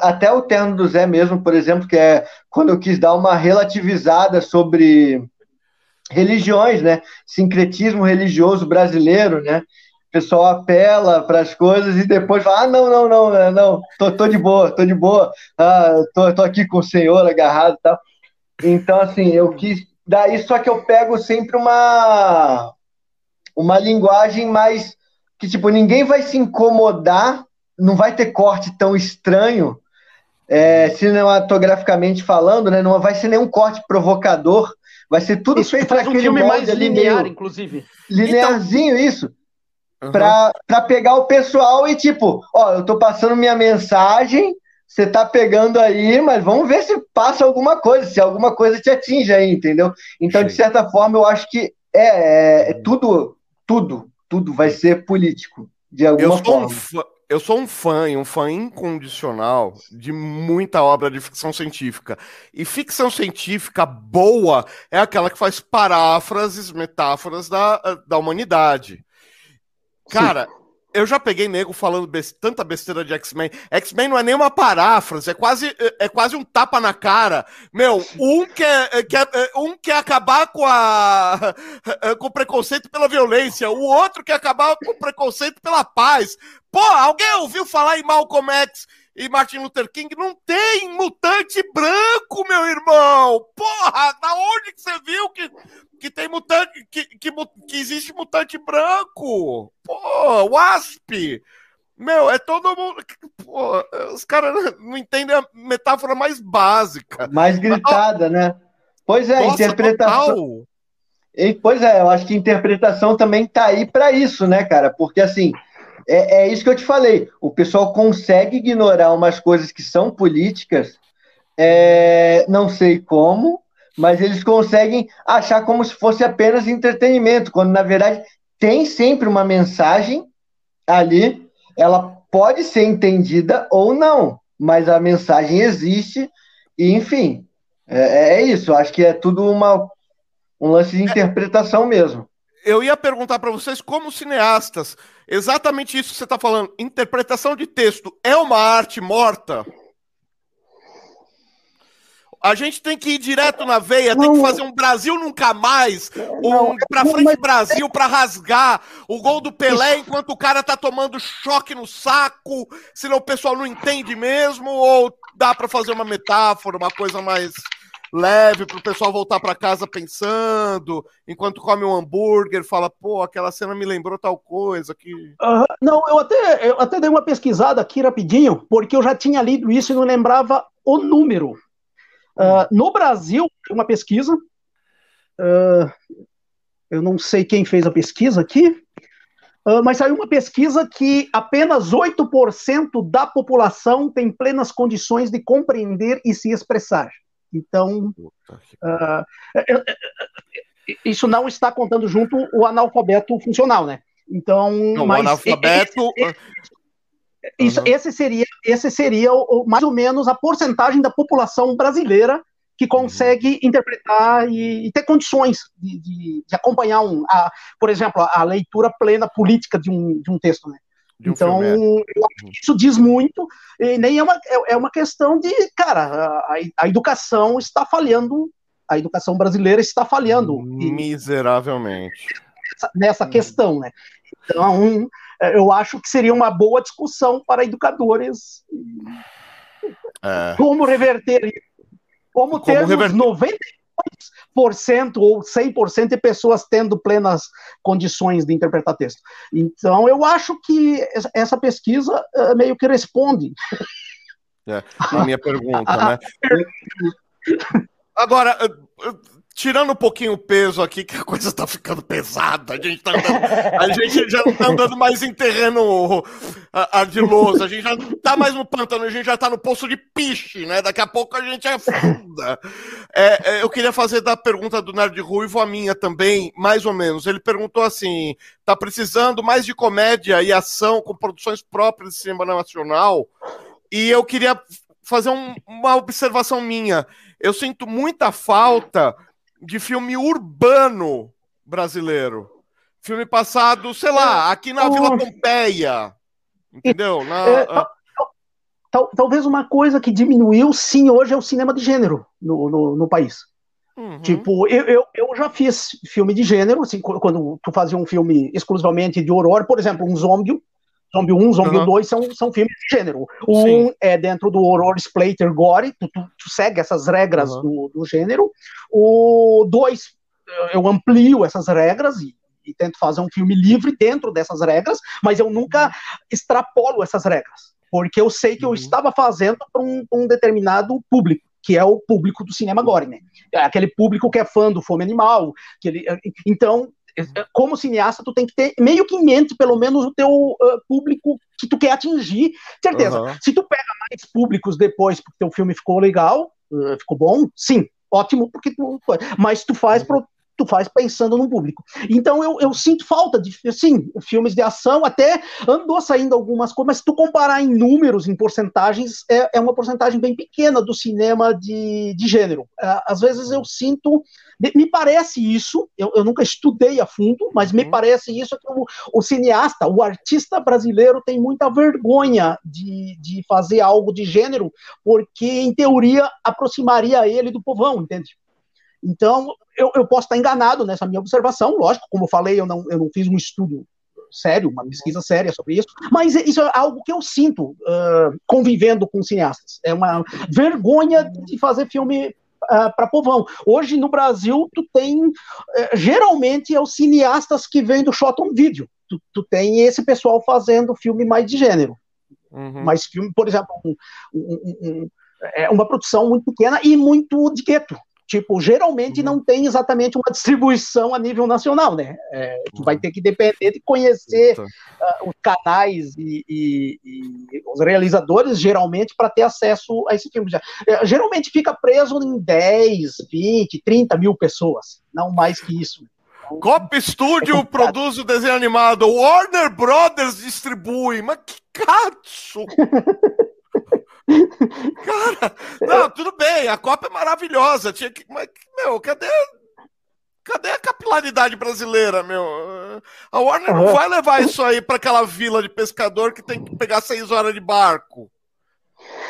até o terno do Zé mesmo, por exemplo, que é quando eu quis dar uma relativizada sobre religiões, né? Sincretismo religioso brasileiro, né? O pessoal apela para as coisas e depois fala: ah, não, não, não, não, tô, tô de boa, tô de boa, ah, tô, tô aqui com o Senhor agarrado e tal. Então, assim, eu quis dar isso, só que eu pego sempre uma, uma linguagem mais que tipo ninguém vai se incomodar, não vai ter corte tão estranho é, cinematograficamente falando, né? Não vai ser nenhum corte provocador, vai ser tudo isso feito faz um filme mais linear, meio, inclusive. Linearzinho então... isso. Uhum. Para pegar o pessoal e tipo, ó, eu tô passando minha mensagem, você tá pegando aí, mas vamos ver se passa alguma coisa, se alguma coisa te atinge aí, entendeu? Então, Sim. de certa forma, eu acho que é, é, é tudo tudo, tudo vai ser político, de alguma eu forma. Um fã, eu sou um fã e um fã incondicional de muita obra de ficção científica. E ficção científica boa é aquela que faz paráfrases, metáforas da, da humanidade. Cara, Sim eu já peguei nego falando tanta besteira de X-Men. X-Men não é nem uma paráfrase, é quase, é, é quase um tapa na cara. Meu, um quer, quer, um quer acabar com, a, [LAUGHS] com o preconceito pela violência, o outro quer acabar com o preconceito pela paz. Pô, alguém ouviu falar em Malcolm X e Martin Luther King? Não tem mutante branco, meu irmão! Porra, da onde que você viu que que tem mutante, que, que, que existe mutante branco. Pô, Wasp. Meu, é todo mundo. Pô, os caras não entendem a metáfora mais básica. Mais gritada, né? Pois é, Nossa, interpretação. Total. Pois é, eu acho que interpretação também tá aí para isso, né, cara? Porque assim, é, é isso que eu te falei. O pessoal consegue ignorar umas coisas que são políticas, é, não sei como, mas eles conseguem achar como se fosse apenas entretenimento, quando na verdade tem sempre uma mensagem ali, ela pode ser entendida ou não, mas a mensagem existe, e enfim, é, é isso. Acho que é tudo uma, um lance de interpretação mesmo. Eu ia perguntar para vocês, como cineastas, exatamente isso que você está falando, interpretação de texto é uma arte morta? A gente tem que ir direto na veia, não, tem que fazer um Brasil nunca mais, um para frente mas... Brasil para rasgar o gol do Pelé enquanto o cara tá tomando choque no saco, senão o pessoal não entende mesmo ou dá para fazer uma metáfora, uma coisa mais leve para o pessoal voltar para casa pensando, enquanto come um hambúrguer, fala, pô, aquela cena me lembrou tal coisa que. Uhum. Não, eu até, eu até dei uma pesquisada aqui rapidinho, porque eu já tinha lido isso e não lembrava o número. Uh, no Brasil, uma pesquisa, uh, eu não sei quem fez a pesquisa aqui, uh, mas saiu uma pesquisa que apenas 8% da população tem plenas condições de compreender e se expressar. Então, isso não está contando junto o analfabeto funcional, né? Então, não, mas o analfabeto. Esse, isso, uhum. esse seria, esse seria o, mais ou menos a porcentagem da população brasileira que consegue uhum. interpretar e, e, ter condições de, de, de acompanhar, um, a, por exemplo, a, a, leitura plena política de um, de um texto. Né? Um então, é. eu acho que isso diz muito, e nem é uma, é, é uma questão de, cara, a, a educação está falhando, a educação brasileira está falhando. Miseravelmente. Nessa, nessa uhum. questão, né? Então, eu acho que seria uma boa discussão para educadores. É. Como reverter isso? Como, como ter reverter... 92% ou 100% de pessoas tendo plenas condições de interpretar texto. Então, eu acho que essa pesquisa uh, meio que responde. É, a minha pergunta, né? [LAUGHS] Agora, tirando um pouquinho o peso aqui, que a coisa tá ficando pesada, a gente, tá andando, a gente já não tá andando mais em terreno ardiloso, a gente já não tá mais no pântano, a gente já tá no poço de piche, né? Daqui a pouco a gente afunda. É, é, eu queria fazer da pergunta do Nerd Ruivo a minha também, mais ou menos. Ele perguntou assim: tá precisando mais de comédia e ação com produções próprias de cinema nacional? E eu queria fazer um, uma observação minha. Eu sinto muita falta de filme urbano brasileiro. Filme passado, sei lá, é, aqui na Vila Pompeia. Entendeu? Na, é, a... tal, talvez uma coisa que diminuiu, sim, hoje é o cinema de gênero no, no, no país. Uhum. Tipo, eu, eu, eu, já fiz filme de gênero, assim, quando tu fazia um filme exclusivamente de horror, por exemplo, um zombie, Zombie 1, Zombie uhum. 2 são, são filmes de gênero. O Sim. 1 é dentro do horror splatter gore, tu, tu, tu segue essas regras uhum. do, do, gênero. O 2, eu amplio essas regras e, e, tento fazer um filme livre dentro dessas regras, mas eu nunca extrapolo essas regras, porque eu sei que uhum. eu estava fazendo para um, um determinado público que é o público do cinema gore, né? É aquele público que é fã do Fome Animal, que ele, então como cineasta, tu tem que ter meio que em mente, pelo menos, o teu uh, público que tu quer atingir. Certeza. Uhum. Se tu pega mais públicos depois, porque teu filme ficou legal, uh, ficou bom, sim, ótimo, porque tu. Mas tu faz uhum. pro, tu faz pensando no público. Então eu, eu sinto falta de, assim, filmes de ação, até andou saindo algumas coisas, mas se tu comparar em números, em porcentagens, é, é uma porcentagem bem pequena do cinema de, de gênero. É, às vezes eu sinto, me parece isso, eu, eu nunca estudei a fundo, mas me uhum. parece isso que o, o, cineasta, o artista brasileiro tem muita vergonha de, de fazer algo de gênero, porque em teoria aproximaria ele do povão, entende? Então, eu, eu posso estar enganado nessa minha observação, lógico, como eu falei, eu não, eu não fiz um estudo sério, uma pesquisa séria sobre isso, mas isso é algo que eu sinto uh, convivendo com cineastas. É uma vergonha de fazer filme uh, para povão. Hoje no Brasil, tu tem uh, geralmente é os cineastas que vêm do shot on video. Tu, tu tem esse pessoal fazendo filme mais de gênero. Uhum. Mas filme, por exemplo, um, um, um, é uma produção muito pequena e muito de gueto Tipo, geralmente não tem exatamente uma distribuição a nível nacional, né? É, tu vai ter que depender de conhecer uh, os canais e, e, e, os realizadores, geralmente, para ter acesso a esse filme. É, geralmente fica preso em 10, 20, 30 mil pessoas, não mais que isso. Então, Cop Studio é produz o desenho animado, Warner Brothers distribui, mas que cacho! [LAUGHS] Cara, não, tudo bem, a Copa é maravilhosa. Tinha que, mas, meu, cadê, cadê a capilaridade brasileira, meu? A Warner não vai levar isso aí para aquela vila de pescador que tem que pegar seis horas de barco.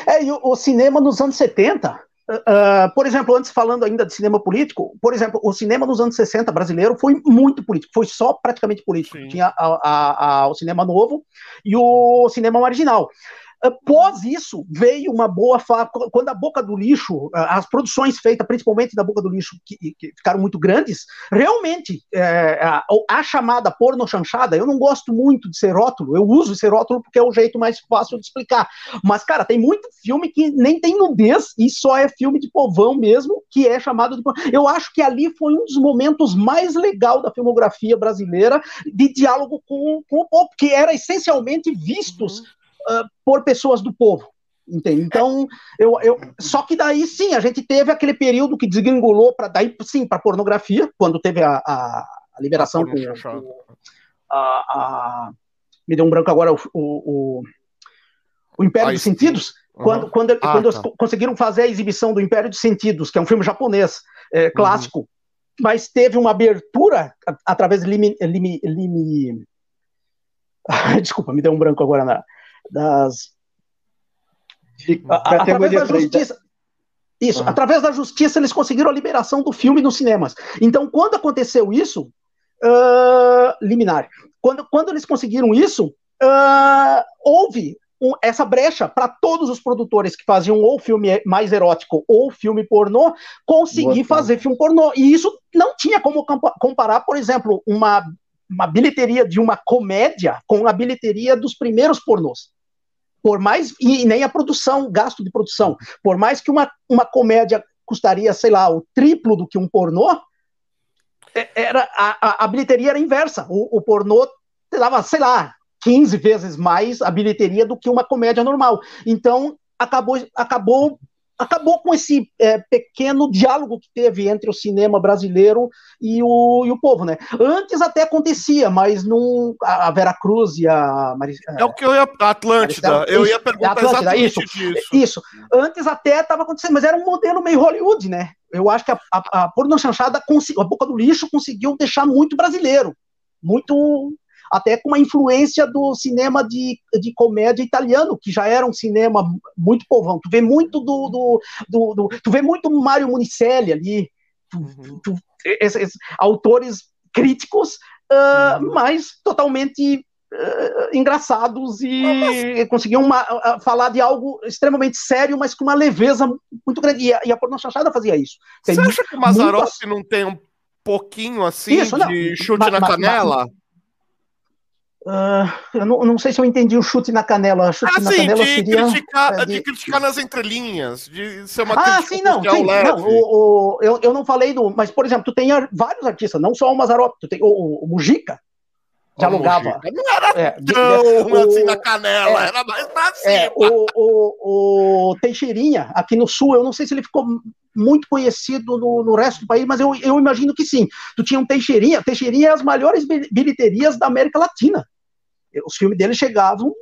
É, e o, o cinema nos anos 70, Uh, uh, por exemplo, antes falando ainda de cinema político, por exemplo, o cinema nos anos 60 brasileiro foi muito político, foi só praticamente político. Sim. Tinha a, a, a, o cinema novo e o cinema marginal. Após isso, veio uma boa. Quando a Boca do Lixo, as produções feitas principalmente da Boca do Lixo, que, que ficaram muito grandes, realmente, é, a, a, chamada porno chanchada, eu não gosto muito de ser rótulo, eu uso esse rótulo porque é o jeito mais fácil de explicar. Mas, cara, tem muito filme que nem tem nudez e só é filme de povão mesmo, que é chamado de. Eu acho que ali foi um dos momentos mais legais da filmografia brasileira de diálogo com, com o povo, que era essencialmente vistos. Uhum uh, por pessoas do povo. Entende? Então, eu, eu, só que daí sim, a gente teve aquele período que desgringolou para daí sim para pornografia, quando teve a, a, a liberação com, com a, a, me deu um branco agora o, o, o Império dos Sentidos, uhum. quando, quando, ah, quando tá. conseguiram fazer a exibição do Império dos Sentidos, que é um filme japonês é, clássico, uhum. mas teve uma abertura através de limi, limi, limi... [LAUGHS] desculpa, me deu um branco agora na das através da justiça. Isso, uhum. através da justiça eles conseguiram a liberação do filme nos cinemas. Então, quando aconteceu isso, uh, liminar, quando, quando eles conseguiram isso, uh, houve um, essa brecha para todos os produtores que faziam ou filme mais erótico ou filme pornô conseguir Boa, fazer filme pornô. E isso não tinha como comparar, por exemplo, uma, uma bilheteria de uma comédia com a bilheteria dos primeiros pornôs por mais, e nem a produção, gasto de produção, por mais que uma, uma comédia custaria, sei lá, o triplo do que um pornô, é, era, a, a, bilheteria era inversa. O, o pornô dava, sei lá, 15 vezes mais a bilheteria do que uma comédia normal. Então, acabou, acabou acabou com esse é, pequeno diálogo que teve entre o cinema brasileiro e o, e o povo, né? Antes até acontecia, mas não a, Vera Cruz e a Maris, é o que eu ia a Atlântida, eu isso, ia perguntar Atlântida, exatamente isso, disso. Isso. Antes até estava acontecendo, mas era um modelo meio Hollywood, né? Eu acho que a, a, a porno chanchada, a boca do lixo conseguiu deixar muito brasileiro, muito até com uma influência do cinema de, de comédia italiano, que já era um cinema muito povão. Tu vê muito do. do, do, do tu vê muito Mário Municelli ali, tu, uhum. tu, esses, esses, autores críticos, uh, uhum. mas totalmente Uh, engraçados e mas... conseguiam uma, uh, falar de algo extremamente sério, mas com uma leveza muito grande. E a, e a porno chanchada fazia isso. Tem Você acha que o Mazzarotti não tem um pouquinho assim isso, de não, chute na canela? Uh, eu, não, não, sei se eu entendi o chute na canela. Chute ah, na sim, canela de, seria, criticar, é, de... de... criticar nas entrelinhas, de ser uma Ah, sim, não, sim, não o, o, eu, eu não falei do. Mas, por exemplo, tu tem vários artistas, não só o Mazarop, tu tem o, o, Mujica, dialogava. Não era é, tão o, assim na canela, é, era mais pra cima. É, o, o, o Teixeirinha, aqui no sul, eu não sei se ele ficou muito conhecido no, no resto do país, mas eu, eu imagino que sim. Tu tinha um Teixeirinha, Teixeirinha é as maiores bilheterias da América Latina os filmes dele chegavam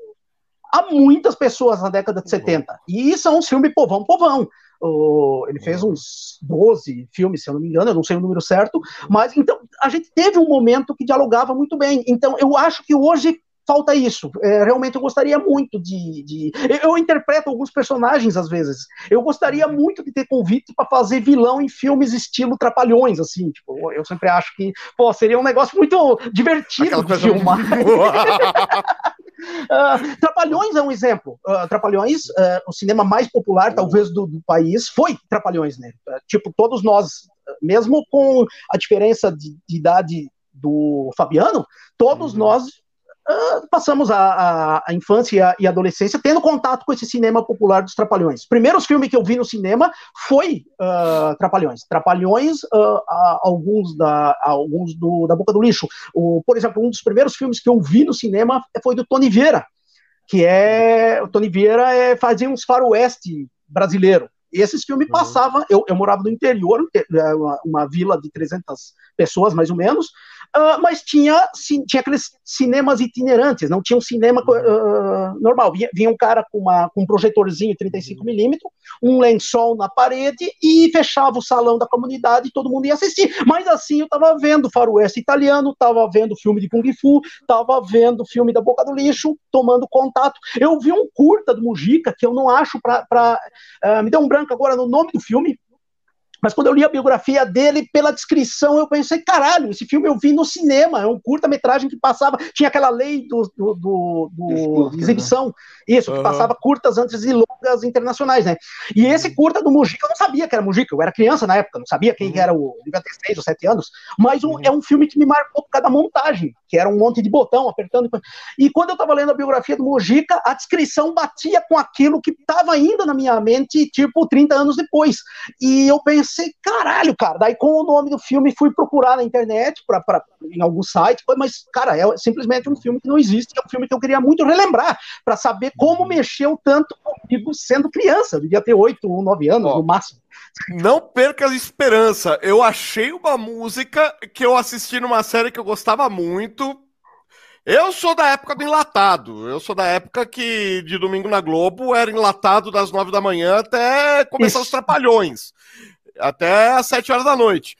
a muitas pessoas na década de 70. Uhum. E são uns filmes povão, povão. Uh, ele fez uhum. uns 12 filmes, se eu não me engano, eu não sei o número certo, mas então a gente teve um momento que dialogava muito bem. Então eu acho que hoje falta isso. É, realmente eu gostaria muito de, de, Eu interpreto alguns personagens às vezes. Eu gostaria uhum. muito de ter convite para fazer vilão em filmes estilo Trapalhões, assim. Tipo, eu sempre acho que pô, seria um negócio muito divertido Aquela de filmar. uh, [LAUGHS] Trapalhões é um exemplo. Uh, Trapalhões, uh, o cinema mais popular, talvez, do, do país, foi Trapalhões, né? tipo, todos nós, mesmo com a diferença de, de idade do Fabiano, todos uhum. nós uh, passamos a, a, a infância e a adolescência tendo contato com esse cinema popular dos Trapalhões. Primeiros filmes que eu vi no cinema foi uh, Trapalhões. Trapalhões, uh, alguns, da, alguns do, da Boca do Lixo. O, por exemplo, um dos primeiros filmes que eu vi no cinema foi do Tony Vieira, que é. O Tony Vieira é, fazia uns faroeste brasileiro. E esses filmes uhum. passavam, eu, eu morava no interior, uma, uma vila de 300 pessoas, mais ou menos, Uh, mas tinha, tinha aqueles cinemas itinerantes, não tinha um cinema uh, normal. Vinha, vinha, um cara com, uma, com um projetorzinho 35mm, um lençol na parede e fechava o salão da comunidade e todo mundo ia assistir. Mas assim, eu estava vendo faroeste italiano, estava vendo filme de Kung Fu, estava vendo filme da Boca do Lixo, tomando contato. Eu vi um curta do Mujica, que eu não acho para. Uh, me deu um branco agora no nome do filme, mas quando eu li a biografia dele, pela descrição, eu pensei, caralho, esse filme eu vi no cinema, é um curta-metragem que passava, tinha aquela lei do, do, do, do de né? exibição, né? isso, que uhum. passava curtas antes de longas internacionais, né? E esse uhum. curta do Mujica, eu não sabia que era Mujica, eu era criança na época, não sabia quem uhum. era o, devia ter seis ou sete anos, mas um, uhum. é um filme que me marcou por causa da montagem, que era um monte de botão apertando. E quando eu estava lendo a biografia do Mujica, a descrição batia com aquilo que estava ainda na minha mente, tipo, 30 anos depois. E eu pensei, pensei, caralho, cara. Daí, com o nome do filme, fui procurar na internet, pra, pra, em algum site, mas, cara, é simplesmente um filme que não existe. É um filme que eu queria muito relembrar, para saber como uhum. mexeu tanto comigo sendo criança. Eu devia ter oito ou nove anos, no máximo. Não perca a esperança. Eu achei uma música que eu assisti numa série que eu gostava muito. Eu sou da época do enlatado. Eu sou da época que de domingo na Globo era enlatado das nove da manhã até começar Isso. os trapalhões até às sete horas da noite.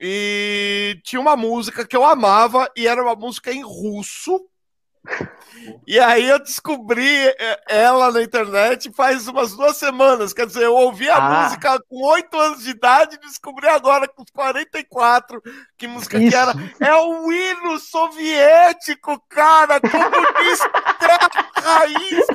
E tinha uma música que eu amava e era uma música em russo. E aí eu descobri é, ela na internet faz umas duas semanas. Quer dizer, eu ouvi a ah. música com oito anos de idade e descobri agora com 44 que música Isso. que era. É o hino soviético, cara, comunista [LAUGHS] raiz.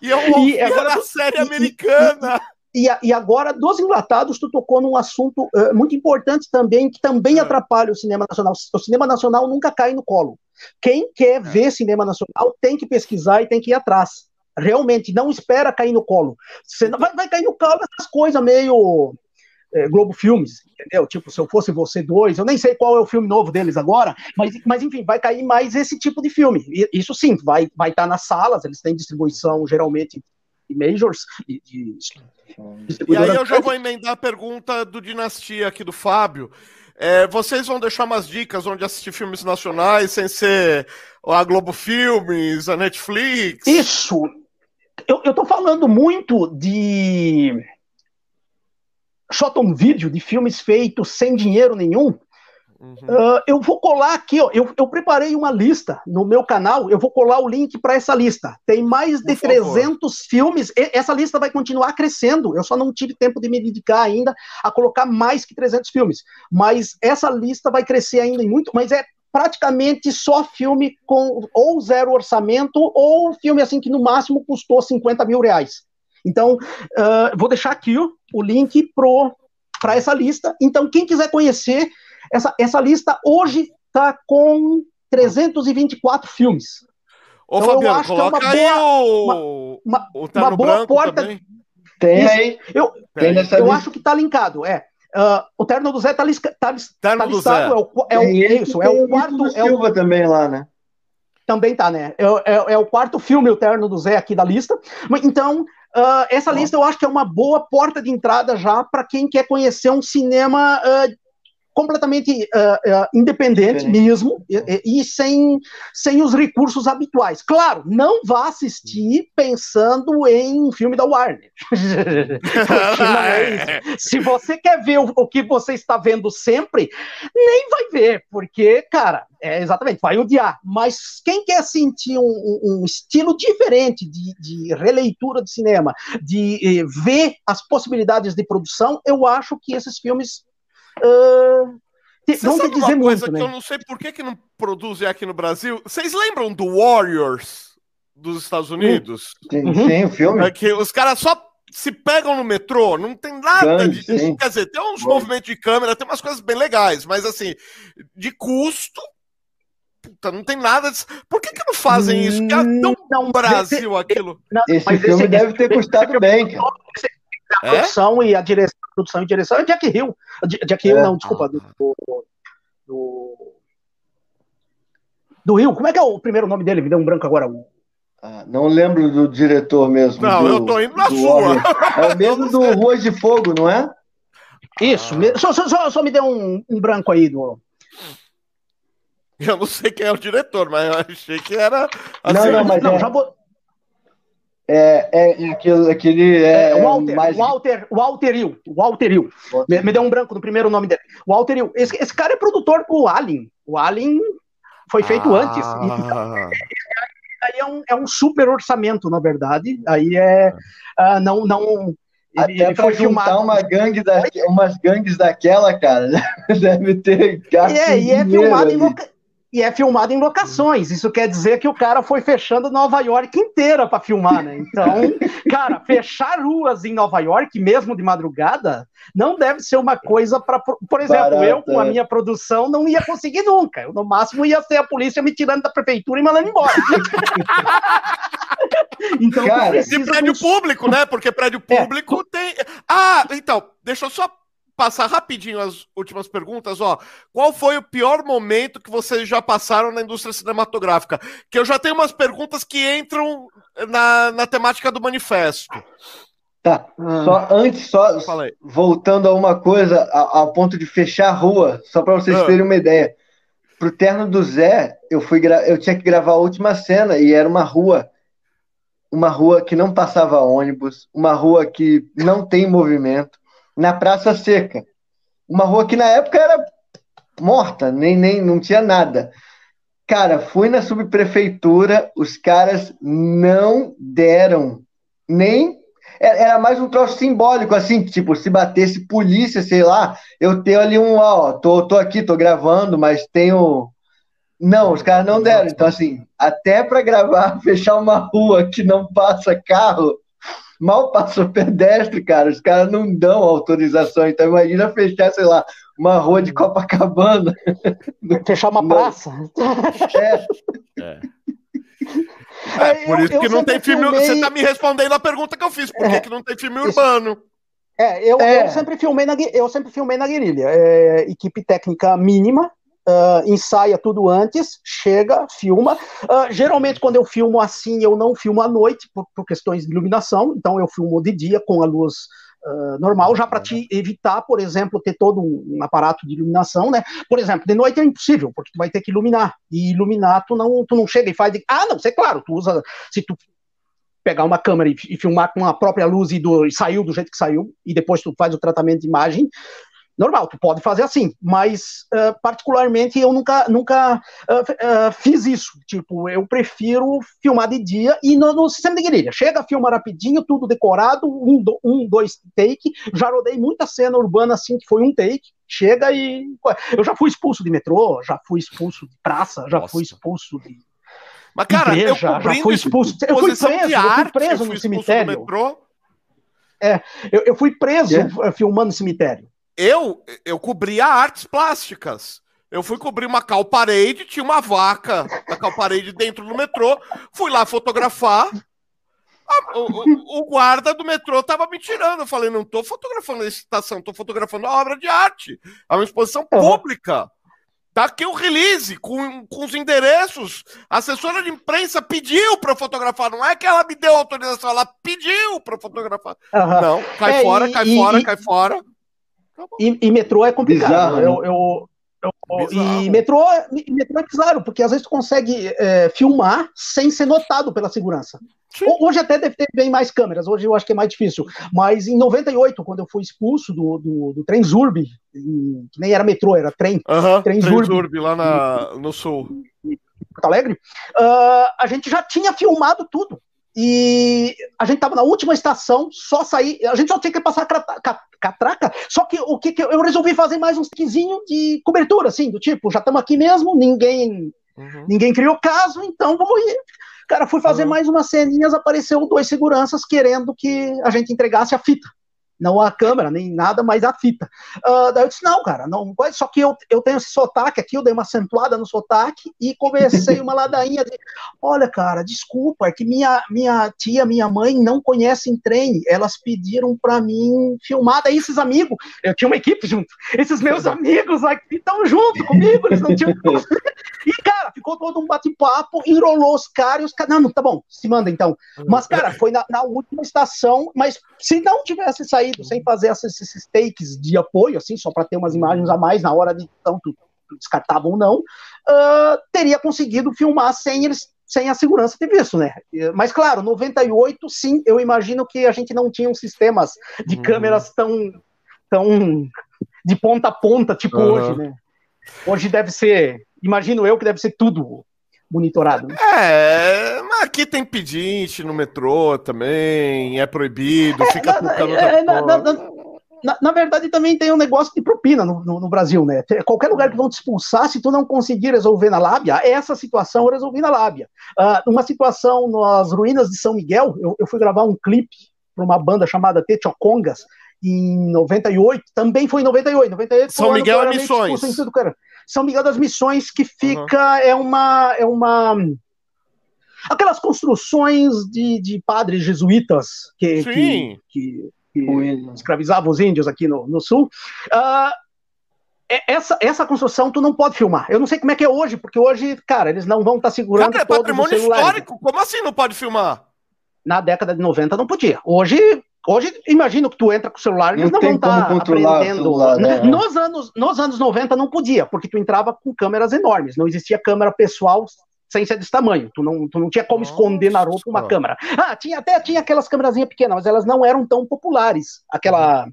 E eu ouvi e agora, na série americana. E, e, agora, dos enlatados, tu tocou num assunto uh, muito importante também, que também é. atrapalha o cinema nacional. O cinema nacional nunca cai no colo. Quem quer é. ver cinema nacional tem que pesquisar e tem que ir atrás. Realmente, não espera cair no colo. Você não, vai, vai cair no colo essas coisas meio é, Globo Filmes, entendeu? Tipo, se eu fosse você dois, eu nem sei qual é o filme novo deles agora, mas, mas enfim, vai cair mais esse tipo de filme. Isso sim, vai estar vai tá nas salas, eles têm distribuição geralmente de majors, de, de e aí eu já vou emendar a pergunta do Dinastia aqui do Fábio. É, vocês vão deixar umas dicas onde assistir filmes nacionais sem ser a Globo Filmes, a Netflix? Isso! Eu, eu tô falando muito de shot on video, de filmes feitos sem dinheiro nenhum, Uhum. Uh, eu vou colar aqui, ó, eu, eu, preparei uma lista no meu canal, eu vou colar o link para essa lista. Tem mais de Por 300 favor. filmes, e, essa lista vai continuar crescendo. Eu só não tive tempo de me dedicar ainda a colocar mais que 300 filmes, mas essa lista vai crescer ainda muito, mas é praticamente só filme com ou zero orçamento ou filme assim que no máximo custou 50 mil reais. Então, uh, vou deixar aqui ó, o link para essa lista. Então, quem quiser conhecer, essa, essa lista hoje está com 324 filmes. Ô, então, Fabiano, eu acho coloca que é uma boa, o, uma, o uma boa porta. Também. Tem aí. Eu, tem eu acho que está linkado, é. Uh, o Terno do Zé está tá, tá, tá listado, é o, é o, isso, é o quarto. É o também lá, né? Também tá, né? É, é, é, o quarto filme, o Terno do Zé, aqui da lista. Então, uh, essa lista eu acho que é uma boa porta de entrada já para quem quer conhecer um cinema uh, completamente uh, uh, independente mesmo e, e, sem, sem os recursos habituais. Claro, não vá assistir pensando em um filme da Warner. [LAUGHS] é [LAUGHS] Se você quer ver o, o, que você está vendo sempre, nem vai ver, porque, cara, é, exatamente, vai odiar. Mas quem quer sentir um, um estilo diferente de, de, releitura de cinema, de eh, ver as possibilidades de produção, eu acho que esses filmes Uh, não quer dizer uma coisa muito, que né? eu não sei por que, que não produzem aqui no Brasil. Vocês lembram do Warriors dos Estados Unidos? Sim, uhum. sim o filme. É que os caras só se pegam no metrô, não tem nada de. Sim. Quer dizer, tem uns Bom. movimentos de câmera, tem umas coisas bem legais, mas assim, de custo, puta, não tem nada. De... Por que, que não fazem isso? Que é tão não, Brasil esse, aquilo. Não, esse filme esse, deve ter custado bem, cara. A é? produção e a direção, a produção e direção é Jack Hill. Jack Hill, é. não, desculpa, do, do, do Rio. Como é que é o primeiro nome dele? Me deu um branco agora. Ah, não lembro do diretor mesmo. Não, do, eu tô indo na sua. É o mesmo do Ruas de Fogo, não é? Isso, ah. só, só, só, me deu um, um, branco aí do. Eu não sei quem é o diretor, mas eu achei que era. Assim, não, não, mas não, é... já vou... É, é, é aquele, aquele é, é Walter, mais... Walter, Walter Hill, Walter Hill. Me, me, deu um branco no primeiro nome dele. Walter Hill. Esse, esse cara é produtor do Alien. O Alien foi feito ah. antes. aí é um, é um super orçamento, na verdade. Aí é. Uh, não, não, ele, Até para juntar uma gangue da, umas gangues daquela, cara, [LAUGHS] deve ter gasto. É, e é filmado ali. em loca e é filmado em locações. Isso quer dizer que o cara foi fechando Nova York inteira para filmar, né? Então, [LAUGHS] cara, fechar ruas em Nova York, mesmo de madrugada, não deve ser uma coisa para. Por exemplo, Barato, eu com a é. minha produção não ia conseguir nunca. Eu, no máximo, ia ser a polícia me tirando da prefeitura e mandando embora. [LAUGHS] então, cara, e prédio público, né? Porque prédio é. público é. tem. Ah, então, deixa eu só passar rapidinho as últimas perguntas, ó. Qual foi o pior momento que vocês já passaram na indústria cinematográfica? Que eu já tenho umas perguntas que entram na, na temática do manifesto. Tá, hum. só antes, só voltando a uma coisa, ao ponto de fechar a rua, só para vocês ah. terem uma ideia. Pro terno do Zé, eu fui eu tinha que gravar a última cena e era uma rua, uma rua que não passava ônibus, uma rua que não tem movimento na Praça Seca. Uma rua que na época era morta, nem, nem não tinha nada. Cara, fui na subprefeitura, os caras não deram nem. É, era mais um troço simbólico, assim, tipo, se batesse polícia, sei lá, eu tenho ali um, ó, tô, tô aqui, tô gravando, mas tenho. Não, os caras não deram. Então, assim, até para gravar, [LAUGHS] fechar uma rua que não passa carro, mal passou pedestre, cara. Os caras não dão autorização. Então imagina fechar, sei lá, uma rua de Copacabana. [LAUGHS] Fechar uma praça. É. é. É, por isso eu, que eu não tem filme. Filmei... Você tá me respondendo a pergunta que eu fiz. Por que, é, que não tem filme urbano? É, eu, é. eu sempre filmei na, eu sempre filmei na guerrilha. É, equipe técnica mínima, Uh, ensaia tudo antes, chega, filma. Uh, geralmente, quando eu filmo assim, eu não filmo à noite, por, por questões de iluminação, então eu filmo de dia com a luz uh, normal, já para te evitar, por exemplo, ter todo um, aparato de iluminação, né? Por exemplo, de noite é impossível, porque tu vai ter que iluminar, e iluminar tu não, tu não chega e faz de. Ah, não, sei, claro, tu usa. Se tu pegar uma câmera e, e filmar com a própria luz e, do, e saiu do jeito que saiu, e depois tu faz o tratamento de imagem, normal, tu pode fazer assim, mas uh, particularmente eu nunca, nunca uh, uh, fiz isso. Tipo, eu prefiro filmar de dia e no, no, sistema de guerrilha. Chega, filma rapidinho, tudo decorado, um, do, um, dois take. Já rodei muita cena urbana assim que foi um take. Chega e. Eu já fui expulso de metrô, já fui expulso de praça, já Nossa. fui expulso de. Mas, cara, igreja, eu já fui expulso. Eu fui preso, arte, eu fui preso no cemitério. É, eu, eu fui preso yeah. filmando no cemitério. Eu, eu cobria artes plásticas. Eu fui cobrir uma calparede, tinha uma vaca da calparede dentro do metrô. Fui lá fotografar. A, o, o, guarda do metrô tava me tirando. Eu falei, não tô fotografando a estação, tô fotografando a obra de arte. É uma exposição pública. Tá aqui o release com, com os endereços. A assessora de imprensa pediu para fotografar. Não é que ela me deu autorização, ela pediu para fotografar. Uhum. Não, cai é, fora, e, cai e, fora, e, cai fora. E, e metrô é complicado. Bizarro, eu, né? eu, eu, e metrô, metrô é bizarro, porque às vezes tu consegue é, filmar sem ser notado pela segurança. Sim. Hoje até deve ter bem mais câmeras, hoje eu acho que é mais difícil. Mas em 98, quando eu fui expulso do, do, do trem Zurb, que nem era metrô, era trem. Uhum, trem, Zurb, Zurb lá na, no sul. Porto Alegre, uh, a gente já tinha filmado tudo. E a gente estava na última estação, só sair, a gente só tinha que passar a catraca, só que o que, que eu resolvi fazer mais um tiquezinho de cobertura, assim, do tipo, já estamos aqui mesmo, ninguém uhum. ninguém criou caso, então vamos ir. Cara, fui fazer uhum. mais umas ceninhas, apareceu dois seguranças querendo que a gente entregasse a fita. Não a câmera, nem nada, mas a fita. Uh, daí eu disse, não, cara, não Só que eu, eu tenho esse sotaque aqui, eu dei uma acentuada no sotaque e comecei uma ladainha de, olha, cara, desculpa, é que minha, minha tia, minha mãe não conhecem trem, elas pediram para mim filmar, daí esses amigos, eu tinha uma equipe junto, esses meus amigos aqui estão junto comigo, eles não tinham... e, cara, ficou todo um bate-papo, enrolou os caras, os caras, não, não, tá bom, se manda então. Mas, cara, foi na, na última estação, mas se não tivesse saído saído sem fazer esses, esses takes de apoio, assim, só para ter umas imagens a mais na hora de tanto descartava ou não, uh, teria conseguido filmar sem eles sem a segurança ter visto, né? Mas claro, 98, sim, eu imagino que a gente não tinha um sistemas de uhum. câmeras tão, tão de ponta a ponta, tipo uhum. hoje, né? Hoje deve ser, imagino eu que deve ser tudo monitorado. É, mas aqui tem pedinte no metrô também, é proibido, é, fica na, é, na, na, na, na, verdade, também tem um negócio de propina no, no, no, Brasil, né? Qualquer lugar que vão te expulsar, se tu não conseguir resolver na lábia, essa situação eu resolvi na lábia. Uh, uma situação nas ruínas de São Miguel, eu, eu fui gravar um clipe para uma banda chamada Techocongas, em 98, também foi em 98, 98 São Miguel é Missões. São Miguel das Missões, que fica, uhum. é uma, é uma, aquelas construções de, de padres jesuítas que, que, que, que escravizavam os índios aqui no, no sul. Uh, essa, essa construção tu não pode filmar. Eu não sei como é que é hoje, porque hoje, cara, eles não vão estar tá segurando cara, é patrimônio histórico. Como assim não pode filmar? Na década de 90 não podia. Hoje Hoje, imagino que tu entra com o celular, eles não, não vão estar tá aprendendo. Celular, né? nos, anos, nos anos 90 não podia, porque tu entrava com câmeras enormes, não existia câmera pessoal sem ser desse tamanho. Tu não, tu não tinha como Nossa. esconder na roupa uma câmera. Ah, tinha até tinha aquelas câmerazinhas pequenas, mas elas não eram tão populares. Aquela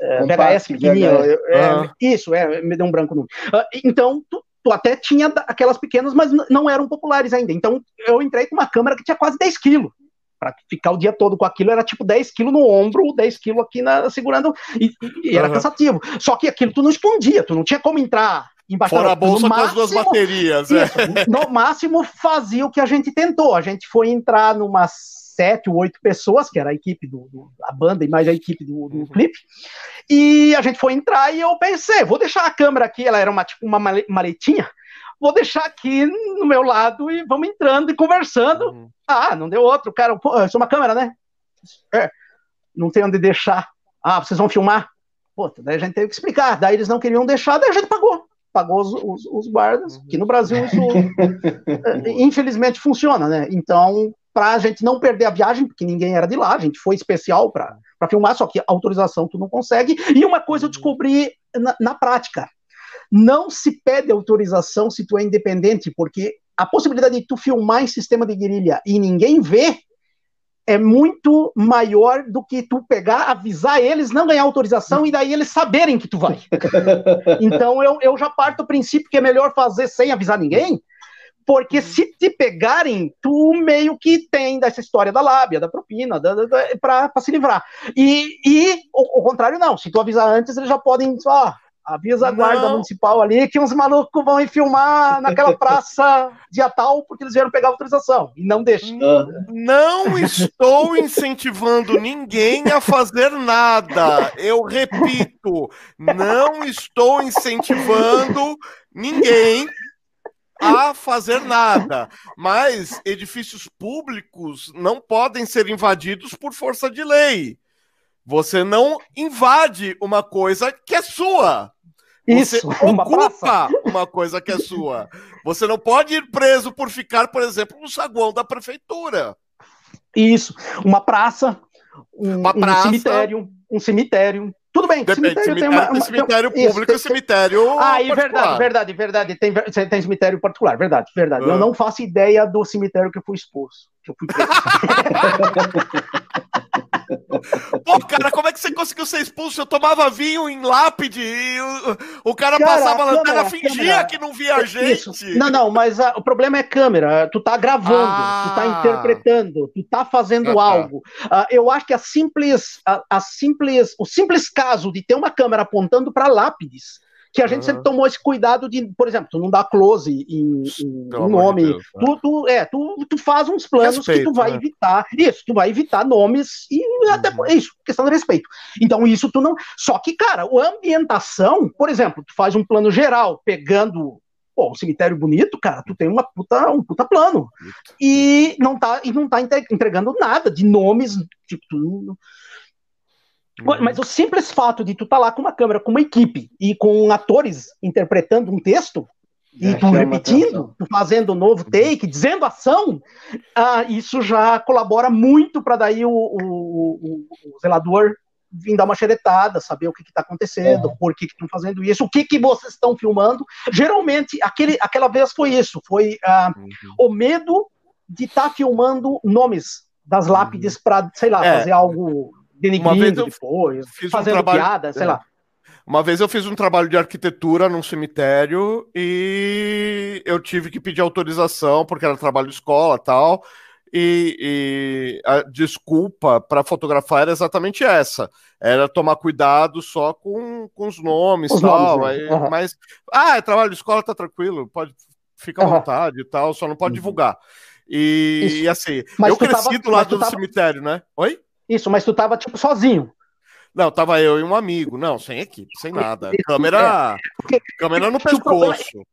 é, VHS pequenininha. É, Isso, é, me deu um branco no. Uh, então, tu, tu até tinha aquelas pequenas, mas não eram populares ainda. Então, eu entrei com uma câmera que tinha quase 10 quilos para ficar o dia todo com aquilo era tipo 10 quilos no ombro, 10 quilos aqui na, segurando, e, e era uhum. cansativo. Só que aquilo tu não escondia, tu não tinha como entrar embaixo Fora a bolsa máximo, com as duas baterias. É. Isso, é. No máximo fazia o que a gente tentou. A gente foi entrar numas sete ou oito pessoas, que era a equipe do, do a banda e mais a equipe do, do uhum. clipe. E a gente foi entrar e eu pensei, vou deixar a câmera aqui, ela era uma tipo uma maletinha vou deixar aqui no meu lado e vamos entrando e conversando. Uhum. Ah, não deu outro, cara. Pô, isso é uma câmera, né? É, não tem onde deixar. Ah, vocês vão filmar? Pô, daí a gente teve que explicar. Daí eles não queriam deixar, daí a gente pagou. Pagou os, os, os guardas, que no Brasil [LAUGHS] isso é, infelizmente funciona, né? Então, para a gente não perder a viagem, porque ninguém era de lá, a gente foi especial para filmar, só que autorização tu não consegue. E uma coisa eu uhum. descobri na, na prática não se pede autorização se tu é independente, porque a possibilidade de tu filmar em sistema de guerrilha e ninguém ver é muito maior do que tu pegar, avisar eles, não ganhar autorização e daí eles saberem que tu vai. [LAUGHS] então eu, eu já parto do princípio que é melhor fazer sem avisar ninguém, porque se te pegarem, tu meio que tem dessa história da lábia, da propina, da, da, da para se livrar. E, e o, o, contrário não, se tu avisar antes, eles já podem, ó, Avisa a guarda não. municipal ali que uns malucos vão ir filmar naquela praça [LAUGHS] dia tal porque eles vieram pegar autorização. E não deixa. Não estou incentivando ninguém a fazer nada. Eu repito, não estou incentivando ninguém a fazer nada. Mas edifícios públicos não podem ser invadidos por força de lei. Você não invade uma coisa que é sua. Você Isso, [LAUGHS] uma ocupa uma coisa que é sua. Você não pode ir preso por ficar, por exemplo, no saguão da prefeitura. Isso, uma praça, um, uma praça, um cemitério, um cemitério. Tudo bem, Depende, cemitério, cemitério tem uma, uma cemitério tem, público isso, e cemitério Ah, e verdade, verdade, verdade, tem, tem cemitério particular, verdade, verdade. Eu ah. não faço ideia do cemitério que eu fui expulso, que eu fui preso. [LAUGHS] Pô, cara, como é que você conseguiu ser expulso? Eu tomava vinho em lápide e o, o cara, cara, passava a lanterna, fingia câmera, que não via a gente. Isso. Não, não, mas a, o problema é câmera. Tu tá gravando, ah. tu tá ah. interpretando, tu tá fazendo ah, algo. Uh, eu acho que a simples, a, a, simples, o simples caso de ter uma câmera apontando para lápides que a gente uhum. sempre tomou esse cuidado de, por exemplo, tu não dá close em, em, em nome. Deus, tu, tu, é, tu, tu faz uns planos Respeito, que tu vai né? evitar. Isso, tu vai evitar nomes e até é isso, questão de respeito. Então, isso tu não. Só que, cara, a ambientação, por exemplo, tu faz um plano geral, pegando pô, um cemitério bonito, cara, tu tem uma puta, um puta plano. E não tá, e não tá entregando nada de nomes, tipo, tu, Uhum. Mas o simples fato de tu estar tá lá com uma câmera, com uma equipe e com atores interpretando um texto, e tu repetindo, tu fazendo um novo uhum. take, dizendo ação, ah, isso já colabora muito para daí o, o, o, o, zelador vir dar uma xeretada, saber o que está acontecendo, é. por que estão fazendo isso, o que, que vocês estão filmando. Geralmente, aquele, aquela vez foi isso, foi ah, uhum. o medo de estar tá filmando nomes das lápides uhum. para, sei lá, é. fazer algo uma vez eu depois, fazendo um trabalho, piada, sei é. lá. Uma vez eu fiz um trabalho de arquitetura num cemitério e eu tive que pedir autorização, porque era trabalho de escola tal. E, e a desculpa para fotografar era exatamente essa: era tomar cuidado só com, com os nomes e tal. Nomes, aí, uhum. Mas, ah, é trabalho de escola, tá tranquilo, pode ficar à uhum. vontade e tal, só não pode uhum. divulgar. E, e assim, mas eu cresci tava, do lado do tava... cemitério, né? Oi? Isso, mas tu tava, tipo, sozinho. Não, tava eu e um amigo. Não, sem equipe, sem nada. Câmera, é. câmera no pescoço.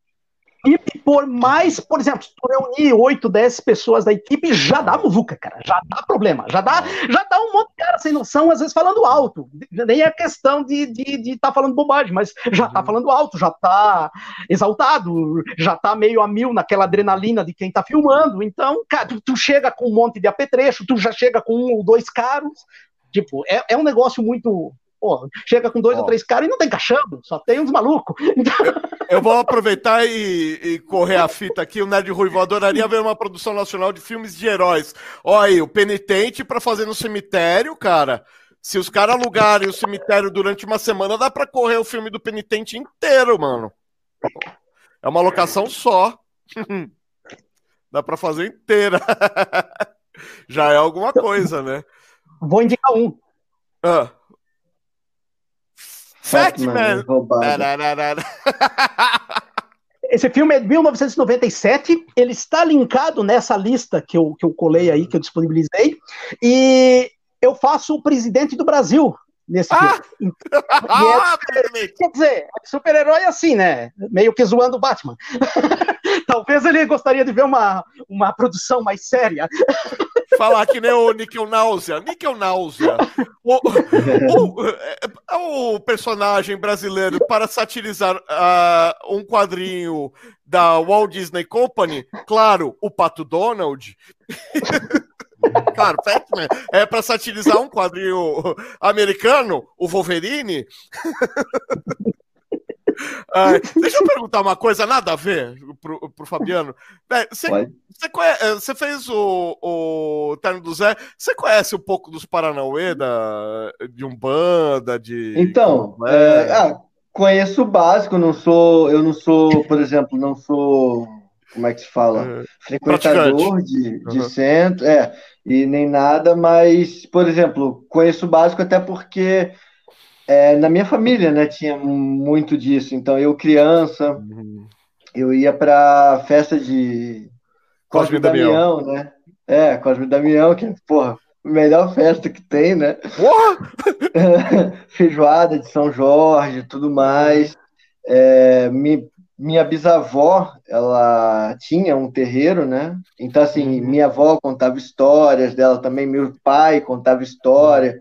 E por mais, por exemplo, se tu reunir 8, 10 pessoas da equipe, já dá muvuca, cara. Já dá problema. Já dá, já dá um monte de cara sem noção, às vezes falando alto. Nem é questão de estar de, de tá falando bobagem, mas já tá uhum. falando alto, já tá exaltado, já tá meio a mil naquela adrenalina de quem tá filmando. Então, cara, tu, tu chega com um monte de apetrecho, tu já chega com um ou dois caros. Tipo, é, é um negócio muito, Pô, chega com dois ou três caras e não tem cachando, só tem uns malucos. Eu, eu vou aproveitar e, e, correr a fita aqui. O Nerd Ruivo adoraria ver uma produção nacional de filmes de heróis. Olha aí, o Penitente para fazer no cemitério, cara. Se os caras alugarem o cemitério durante uma semana, dá para correr o filme do Penitente inteiro, mano. É uma locação só. [LAUGHS] dá para fazer inteira. [LAUGHS] Já é alguma coisa, né? Vou indicar um. Ah. Fatman! Esse filme é de 1997, ele está linkado nessa lista que eu, que eu colei aí, que eu disponibilizei, e eu faço o presidente do Brasil nesse ah! filme. [LAUGHS] Ah, é, quer dizer, super-herói é assim, né? Meio que zoando o Batman. [LAUGHS] Talvez ele gostaria de ver uma, uma produção mais séria. Falar que nem o Nickel Náusea. Nickel Náusea. O, o, é o, personagem brasileiro para satirizar uh, um quadrinho da Walt Disney Company. Claro, o Pato Donald. [LAUGHS] Claro, é para satirizar um quadrinho americano, o Wolverine. [LAUGHS] Ah, deixa eu perguntar uma coisa, nada a ver pro, pro Fabiano. Você, você, fez o, o Terno do Zé. Você conhece um pouco dos Paranauê, da, de Umbanda, de. Então, é? ah, conheço o básico, não sou. Eu não sou, por exemplo, não sou. Como é que se fala? [LAUGHS] É, Frequentador de, de uhum. centro, é, e nem nada, mas, por exemplo, conheço o básico até porque é, na minha família, né, tinha muito disso. Então, eu criança, uhum. eu ia para festa de Cosme, Cosme Damião, Damião, né? É, Cosme Damião, que, porra, melhor festa que tem, né? [LAUGHS] Feijoada de São Jorge, tudo mais. É, me, minha bisavó, ela tinha um terreiro, né? Então, assim, uhum. minha avó contava histórias dela também, meu pai contava história.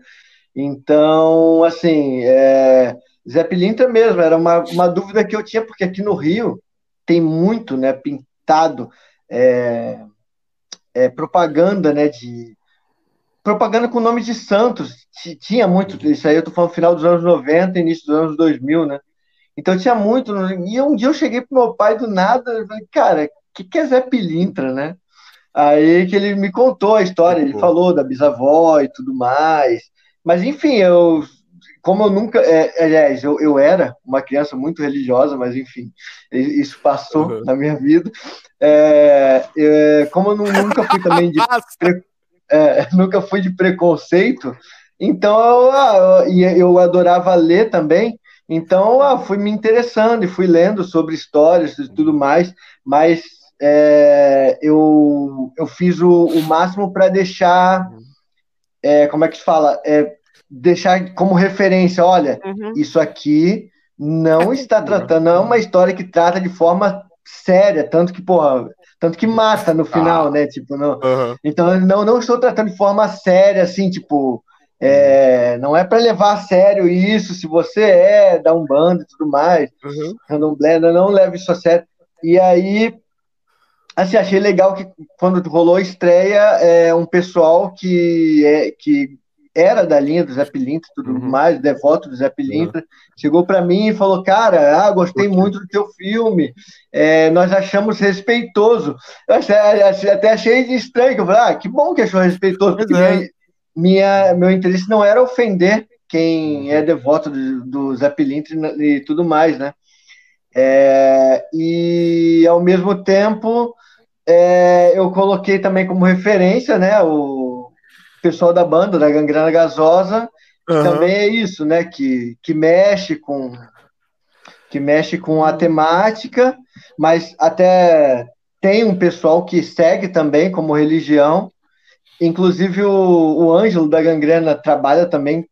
Então, assim, é, Zé Pilintra mesmo, era uma, uma dúvida que eu tinha, porque aqui no Rio tem muito, né, pintado é, é, propaganda, né, de propaganda com nome de santos, tinha muito, isso aí eu tô falando final dos anos 90, início dos anos 2000, né, então tinha muito, e um dia eu cheguei pro meu pai do nada, falei, cara, o que, que é Zé Pilintra, né? Aí que ele me contou a história, ele falou da bisavó e tudo mais, mas, enfim, eu, como eu nunca. É, aliás, eu, eu era uma criança muito religiosa, mas, enfim, isso passou uhum. na minha vida. É, é, como eu nunca fui também de. [LAUGHS] Pre, é, nunca fui de preconceito, então eu, ah, eu adorava ler também. Então, ah, fui me interessando e fui lendo sobre histórias e tudo mais, mas é, eu, eu fiz o, o máximo para deixar é, como é que se fala? É, deixar como referência, olha, uhum. isso aqui não é está tratando, não é uma história que trata de forma séria, tanto que, porra, tanto que mata no final, ah. né? Tipo, não, uhum. então não, não estou tratando de forma séria, assim, tipo, é, não é para levar a sério isso, se você é da Umbanda e tudo mais, uhum. Candomblé, não leve isso a sério. E aí, assim, achei legal que quando rolou a estreia, é, um pessoal que, é, que era da linha do Zé Pilintra e tudo uhum. mais, devoto do Zé Pilintra, uhum. chegou para mim e falou, cara, ah, gostei muito do teu filme, é, nós achamos respeitoso. Eu achei, até achei estranho, eu falei, ah, que bom que achou respeitoso, porque é. Minha, meu interesse não era ofender quem é devoto do, do Zé Pilintra e, e tudo mais, né? É, e ao mesmo tempo é, eu coloquei também como referência, né, o pessoal da banda da Gangrena Gasosa, que uhum. também é isso, né, que, que mexe com que mexe com a temática, mas até tem um pessoal que segue também como religião. Inclusive o, o Ângelo da Gangrena trabalha também,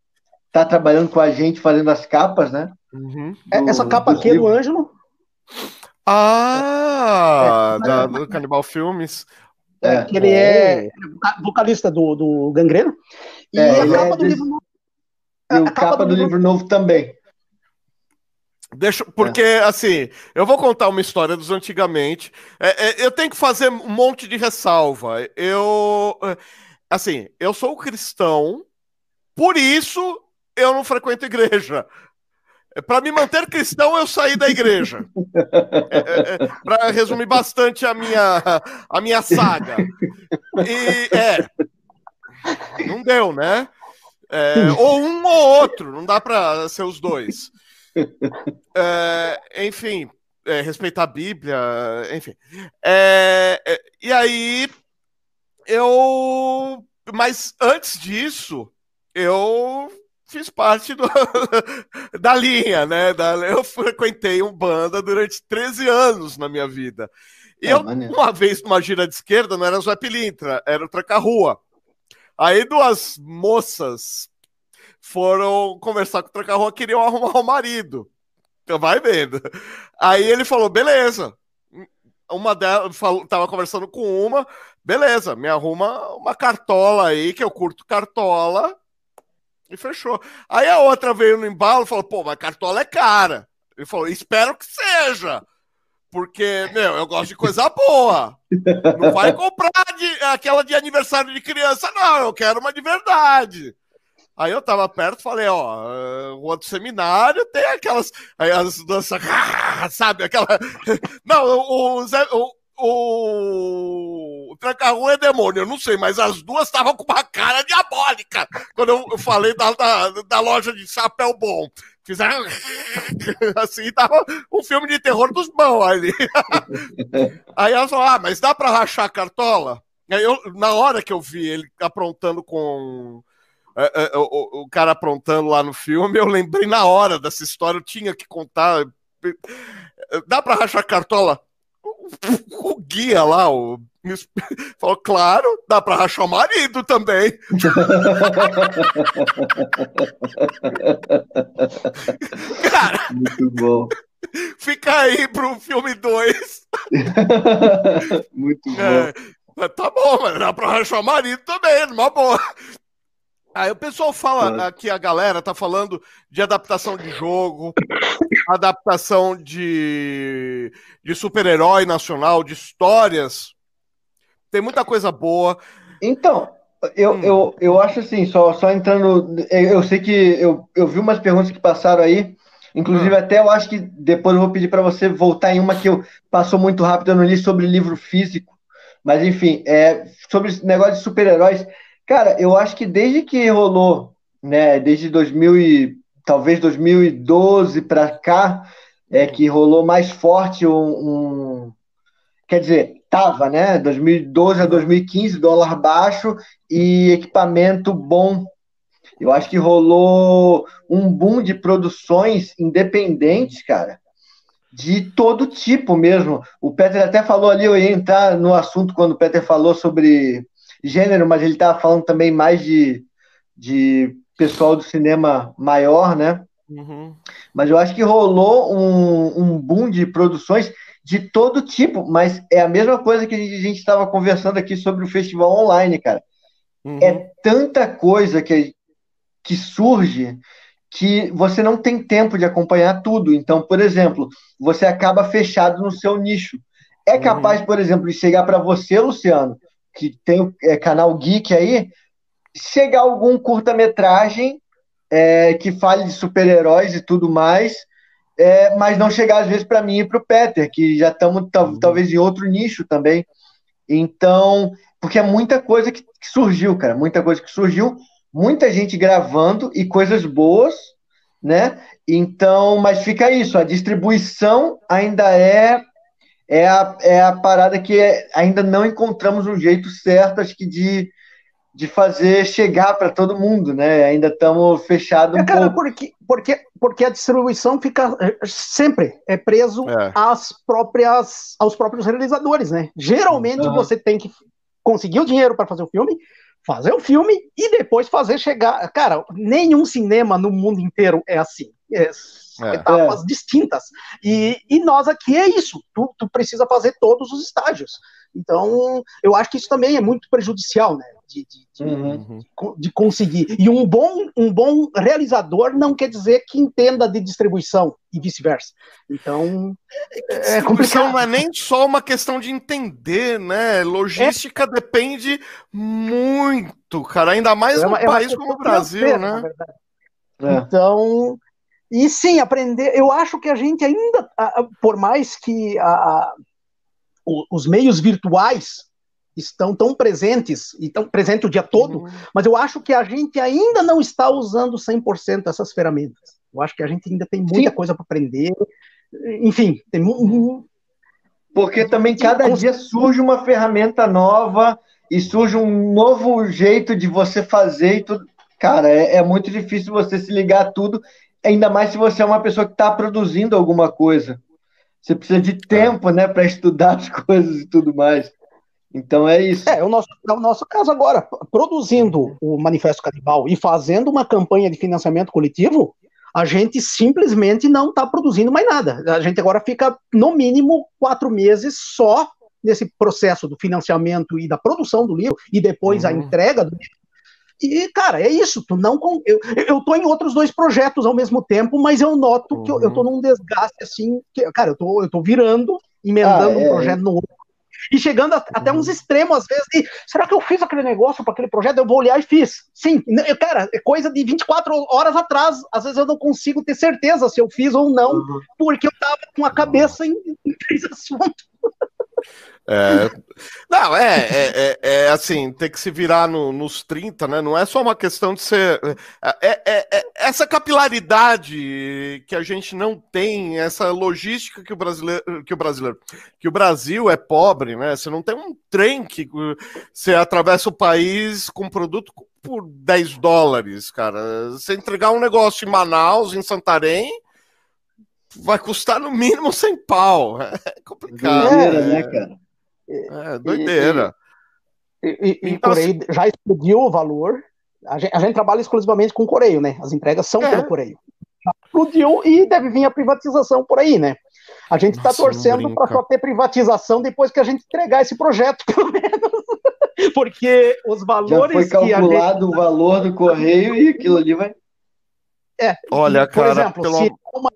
está trabalhando com a gente fazendo as capas, né? Uhum. É, do, Essa capa aqui é do Ângelo? Ah, é, da, do Canibal Filmes. É, ele é vocalista do, do Gangreno. E é, a capa é do livro novo. E o capa, capa do, do, livro novo também. Deixa, porque, é. assim, eu vou contar uma história dos antigamente. É, é, eu tenho que fazer um monte de ressalva. Eu, assim, eu sou cristão, por isso eu não frequento igreja. Para me manter cristão, eu saí da igreja. É, é, é Para resumir bastante a minha, a minha saga. E é. Não deu, né? É, ou um ou outro, não dá para ser os dois. [LAUGHS] É, enfim, é, respeitar a Bíblia, enfim. e aí, eu. Mas antes disso, eu fiz parte do, [LAUGHS] da linha, né? Da, eu frequentei um banda durante 13 anos na minha vida. E é, eu, maneiro. uma vez, numa gira de esquerda, não era Zé Pilintra, era o Tranca-Rua. Aí duas moças foram conversar com o Tranca-Rua, queriam arrumar o marido. Então vai vendo. Aí ele falou, beleza. Uma delas falou, tava conversando com uma, beleza, me arruma uma cartola aí, que eu curto cartola e fechou. Aí a outra veio no embalo e falou: pô, mas cartola é cara. Ele falou: espero que seja. Porque, meu, eu gosto de coisa boa. Não vai comprar de, aquela de aniversário de criança, não. Eu quero uma de verdade. Aí eu tava perto falei, ó, o outro seminário tem aquelas. Aí as danças, sabe? Aquela. [LAUGHS] Não, o, Zé, o, o, o Tranca-Rua é demônio, eu não sei, mas as duas estavam com uma cara diabólica quando eu, eu falei da, da, da, loja de chapéu bom. Fizeram [LAUGHS] assim, tava um filme de terror dos bons ali. [LAUGHS] Aí ela falou: Ah, mas dá pra rachar a cartola? Aí eu, na hora que eu vi ele aprontando com. É, é, o, cara aprontando lá no filme, eu lembrei na hora dessa história, eu tinha que contar. Dá pra rachar cartola? o guia lá, o [LAUGHS] falou, claro, dá pra rachar o marido também. [LAUGHS] Cara, muito bom. Fica aí pro filme 2. [LAUGHS] muito bom. É, tá bom, mas dá pra rachar o marido também, numa boa. Aí o pessoal fala aqui, a galera tá falando de adaptação de jogo, [LAUGHS] adaptação de, de super-herói nacional, de histórias. Tem muita coisa boa. Então, eu, hum. eu, eu acho assim, só, só entrando. Eu sei que eu, eu vi umas perguntas que passaram aí. Inclusive, hum. até eu acho que depois eu vou pedir para você voltar em uma que eu passou muito rápido, eu não li sobre livro físico. Mas enfim, é, sobre negócio de super-heróis. Cara, eu acho que desde que rolou, né, desde 2000 e talvez 2012 para cá, é que rolou mais forte um, um, quer dizer, tava, né, 2012 a 2015, dólar baixo e equipamento bom. Eu acho que rolou um boom de produções independentes, cara, de todo tipo mesmo. O Peter até falou ali, eu ia entrar no assunto quando o Peter falou sobre gênero, mas ele estava falando também mais de de pessoal do cinema maior, né? Uhum. Mas eu acho que rolou um, um boom de produções de todo tipo, mas é a mesma coisa que a gente estava conversando aqui sobre o festival online, cara. Uhum. É tanta coisa que, que surge que você não tem tempo de acompanhar tudo. Então, por exemplo, você acaba fechado no seu nicho. É uhum. capaz, uhum. por exemplo, de chegar para você, Luciano, que tem o é, canal Geek aí, chegar algum curta-metragem é, que fale de super-heróis e tudo mais, é, mas não chegar às vezes para mim e para o Peter, que já estamos uhum. talvez em outro nicho também. Então, porque é muita coisa que, que, surgiu, cara, muita coisa que surgiu, muita gente gravando e coisas boas, né? Então, mas fica isso, a distribuição ainda é é a, é a parada que é, ainda não encontramos um jeito certo, acho que de de fazer chegar para todo mundo, né? Ainda estamos fechados um é, cara, pouco. Porque, porque, porque a distribuição fica eh, sempre é preso é. às próprias, aos próprios realizadores, né? Geralmente uhum. você tem que conseguir o dinheiro para fazer o filme, fazer o filme e depois fazer chegar. Cara, nenhum cinema no mundo inteiro é assim. É, é. etapas é. distintas. E, e nós aqui é isso. Tu, tu precisa fazer todos os estágios. Então, eu acho que isso também é muito prejudicial, né? De, de, de, uhum. de, conseguir. E um bom, um bom realizador não quer dizer que entenda de distribuição e vice-versa. Então, é complicado. não é nem só uma questão de entender, né? Logística é. depende muito, cara. Ainda mais é uma, num país como o Brasil, né? É. Então, e sim, aprender. Eu acho que a gente ainda, por mais que a, os meios virtuais estão tão presentes, e tão presentes o dia todo, uhum. mas eu acho que a gente ainda não está usando 100% essas ferramentas. Eu acho que a gente ainda tem muita Sim. coisa para aprender. Enfim, tem porque também cada dia surge uma ferramenta nova e surge um novo jeito de você fazer e tudo. Cara, é, é muito difícil você se ligar a tudo, ainda mais se você é uma pessoa que está produzindo alguma coisa. Você precisa de tempo, né, para estudar as [LAUGHS] coisas e tudo mais. Então é isso. É, o nosso, é o nosso caso agora, produzindo o Manifesto Canibal e fazendo uma campanha de financiamento coletivo, a gente simplesmente não está produzindo mais nada. A gente agora fica, no mínimo, quatro meses só nesse processo do financiamento e da produção do livro, e depois uhum. a entrega do livro, e, cara, é isso. Tu não eu, eu tô em outros dois projetos ao mesmo tempo, mas eu noto uhum. que eu, eu tô uhum. num desgaste assim. Que, cara, eu tô, eu tô virando, emendando ah, é, um projeto no outro. E chegando a, uhum. até uns extremos, às vezes, de será que eu fiz aquele negócio para aquele projeto? Eu vou olhar e fiz. Sim, eu, cara, é coisa de 24 horas atrás. Às vezes eu não consigo ter certeza se eu fiz ou não, uhum. porque eu tava com a cabeça em, em três [LAUGHS] assuntos. É, não, é, é, é, é, assim, tem que se virar no, nos 30, né? Não é só uma questão de ser. É, é, é, é, essa capilaridade que a gente não tem, essa logística que o brasileiro. Que o brasileiro. Que o Brasil é pobre, né? Você não tem um trem que você atravessa o país com produto por 10 dólares, cara. Você entregar um negócio em Manaus, em Santarém vai custar no mínimo 100 pau. [LAUGHS] É complicado. Doideira, né, cara? É, doideira. E, e, e então, Correio assim... já explodiu o valor. A gente, a gente, trabalha exclusivamente com Correio, né? As entregas são é. pelo Correio. Já explodiu e deve vir a privatização por aí, né? A gente está torcendo para só ter privatização depois que a gente entregar esse projeto, [LAUGHS] pelo menos. Porque os valores Já foi calculado gente... o valor do correio e aquilo ali vai. É, Olha, por cara, exemplo, pelo... se, há uma,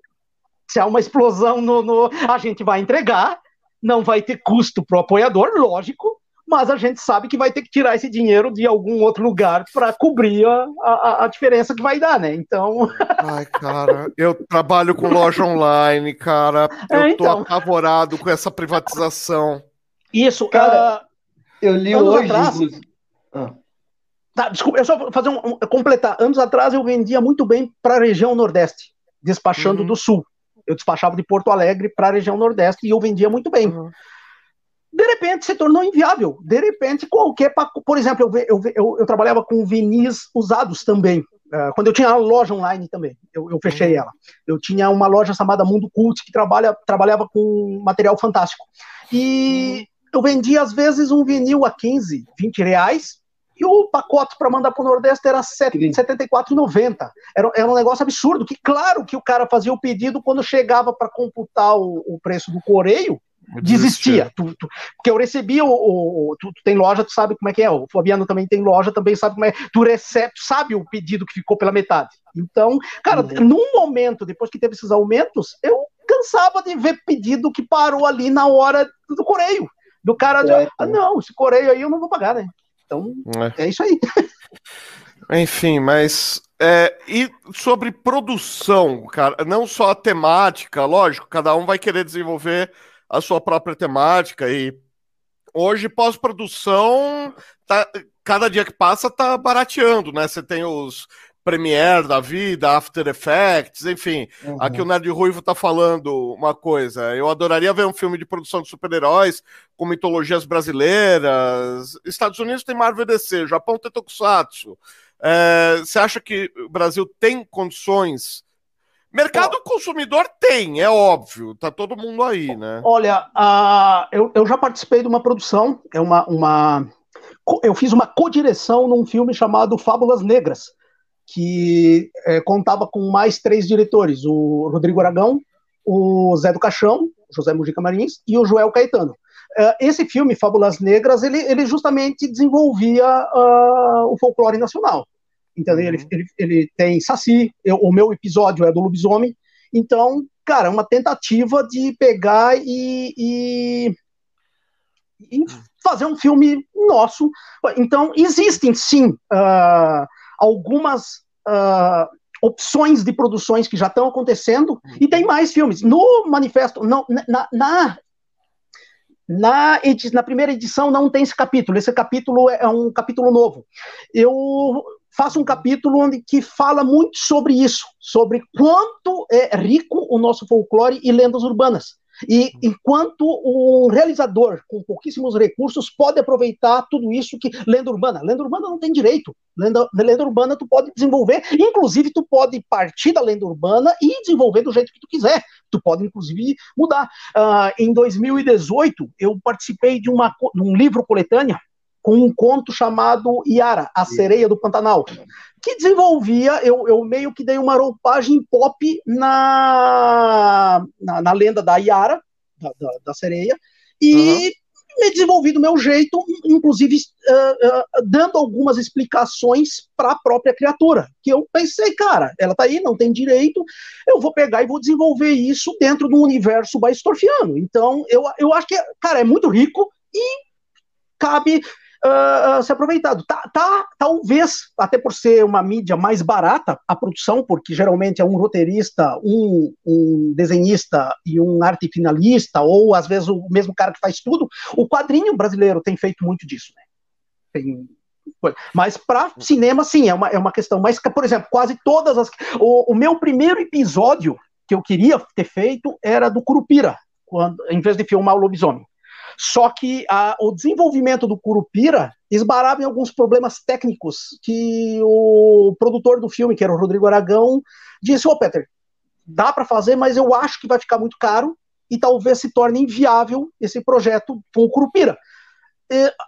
se há uma explosão no, no, a gente vai entregar, não vai ter custo para o apoiador, lógico, mas a gente sabe que vai ter que tirar esse dinheiro de algum outro lugar para cobrir a, a, a, diferença que vai dar, né? Então. [LAUGHS] Ai, cara, eu trabalho com loja online, cara. Eu é, então... tô apavorado com essa privatização. Isso, cara. Uh, eu li hoje. Atrás... Ah. Tá, desculpa, eu só fazer um, um, completar. Anos atrás eu vendia muito bem para a região Nordeste, despachando uhum. do Sul eu despachava de Porto Alegre para a região Nordeste e eu vendia muito bem. Uhum. De repente se tornou inviável. De repente, qualquer. Por exemplo, eu, eu, eu, eu trabalhava com vinis usados também. Uh, quando eu tinha a loja online também, eu, eu fechei uhum. ela. Eu tinha uma loja chamada Mundo Cult que trabalha, trabalhava com material fantástico. E uhum. eu vendia, às vezes, um vinil a 15, 20 reais e o pacote para mandar para o Nordeste era R$ 74,90. Era, era um negócio absurdo, que claro que o cara fazia o pedido quando chegava para computar o, o preço do correio, desistia. Tu, tu, porque eu recebia o. o tu, tu, tem loja, tu sabe como é que é. O Fabiano também tem loja, também sabe como é. Tu recebe, sabe o pedido que ficou pela metade. Então, cara, uhum. num momento, depois que teve esses aumentos, eu cansava de ver pedido que parou ali na hora do correio. Do cara de, ah, não, esse correio aí eu não vou pagar, né? Então, é, é isso aí. [LAUGHS] Enfim, mas é, e sobre produção, cara, não só a temática, lógico, cada um vai querer desenvolver a sua própria temática e hoje pós-produção tá, cada dia que passa tá barateando, né? Você tem os Premiere da vida, After Effects, enfim. Uhum. Aqui o Nerd Ruivo tá falando uma coisa. Eu adoraria ver um filme de produção de super-heróis com mitologias brasileiras. Estados Unidos tem Marvel DC, Japão tem Tokusatsu. É, você acha que o Brasil tem condições Mercado consumidor tem, é óbvio, tá todo mundo aí, né? Olha, uh, eu, eu já participei de uma produção, é uma, uma eu fiz uma co-direção num filme chamado Fábulas Negras, que é, contava com mais três diretores, o Rodrigo Aragão, o Zé do Caixão, José Mujica Marins e o Joel Caetano. Uh, esse filme, Fábulas Negras, ele, ele justamente desenvolvia uh, o folclore nacional. Entendeu? Uhum. Ele, ele, ele tem Saci, eu, o meu episódio é do lobisomem. Então, cara, é uma tentativa de pegar e, e, e fazer um filme nosso. Então, existem sim uh, algumas uh, opções de produções que já estão acontecendo e tem mais filmes. No manifesto, não, na, na na, na, primeira edição não tem esse capítulo. Esse capítulo é um capítulo novo. Eu faço um capítulo onde que fala muito sobre isso, sobre quanto é rico o nosso folclore e lendas urbanas. E enquanto um realizador com pouquíssimos recursos pode aproveitar tudo isso que lenda urbana, lenda urbana não tem direito. Lenda, lenda urbana tu pode desenvolver, inclusive tu pode partir da lenda urbana e desenvolver do jeito que tu quiser. Tu pode inclusive mudar. Uh, em 2018 eu participei de uma um livro coletânea com um conto chamado Yara, a sereia do Pantanal, que desenvolvia, eu, eu meio que dei uma roupagem pop na, na, na lenda da Yara, da, da, da sereia, e uhum. me desenvolvi do meu jeito, inclusive uh, uh, dando algumas explicações para a própria criatura, que eu pensei, cara, ela tá aí, não tem direito, eu vou pegar e vou desenvolver isso dentro do universo baistorfiano. Então, eu, eu acho que, cara, é muito rico e cabe uh, ser aproveitado. Tá, tá, talvez, até por ser uma mídia mais barata, a produção, porque geralmente é um roteirista, um, um desenhista e um arte finalista, ou às vezes o mesmo cara que faz tudo, o quadrinho brasileiro tem feito muito disso, né? Tem, mas para cinema, sim, é uma, é uma questão. Mas, por exemplo, quase todas as. O, o, meu primeiro episódio que eu queria ter feito era do Curupira, quando, em vez de filmar o lobisomem. Só que a, o desenvolvimento do Curupira esbarava em alguns problemas técnicos que o produtor do filme, que era o Rodrigo Aragão, disse: Ô, Peter, dá para fazer, mas eu acho que vai ficar muito caro e talvez se torne inviável esse projeto com o Curupira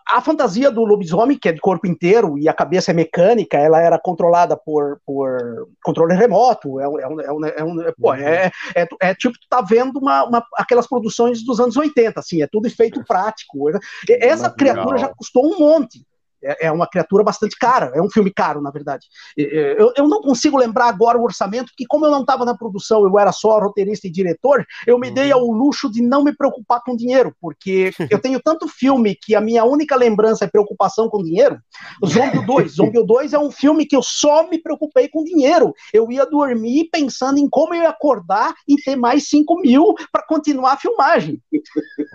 a fantasia do lobisomem, que é de corpo inteiro e a cabeça é mecânica, ela era controlada por, por controle remoto. É, é, é, é, um, é, pô, é, é, é, tipo, tu tá vendo uma, uma, aquelas produções dos anos 80, assim, é tudo efeito prático. Essa criatura já custou um monte é, é uma criatura bastante cara, é um filme caro, na verdade. Eu, eu não consigo lembrar agora o orçamento, porque como eu não estava na produção, eu era só roteirista e diretor, eu me uhum. dei ao luxo de não me preocupar com dinheiro, porque [LAUGHS] eu tenho tanto filme que a minha única lembrança é preocupação com dinheiro. Zombie [LAUGHS] 2, Zombie 2 é um filme que eu só me preocupei com dinheiro. Eu ia dormir pensando em como eu ia acordar e ter mais 5 mil para continuar a filmagem.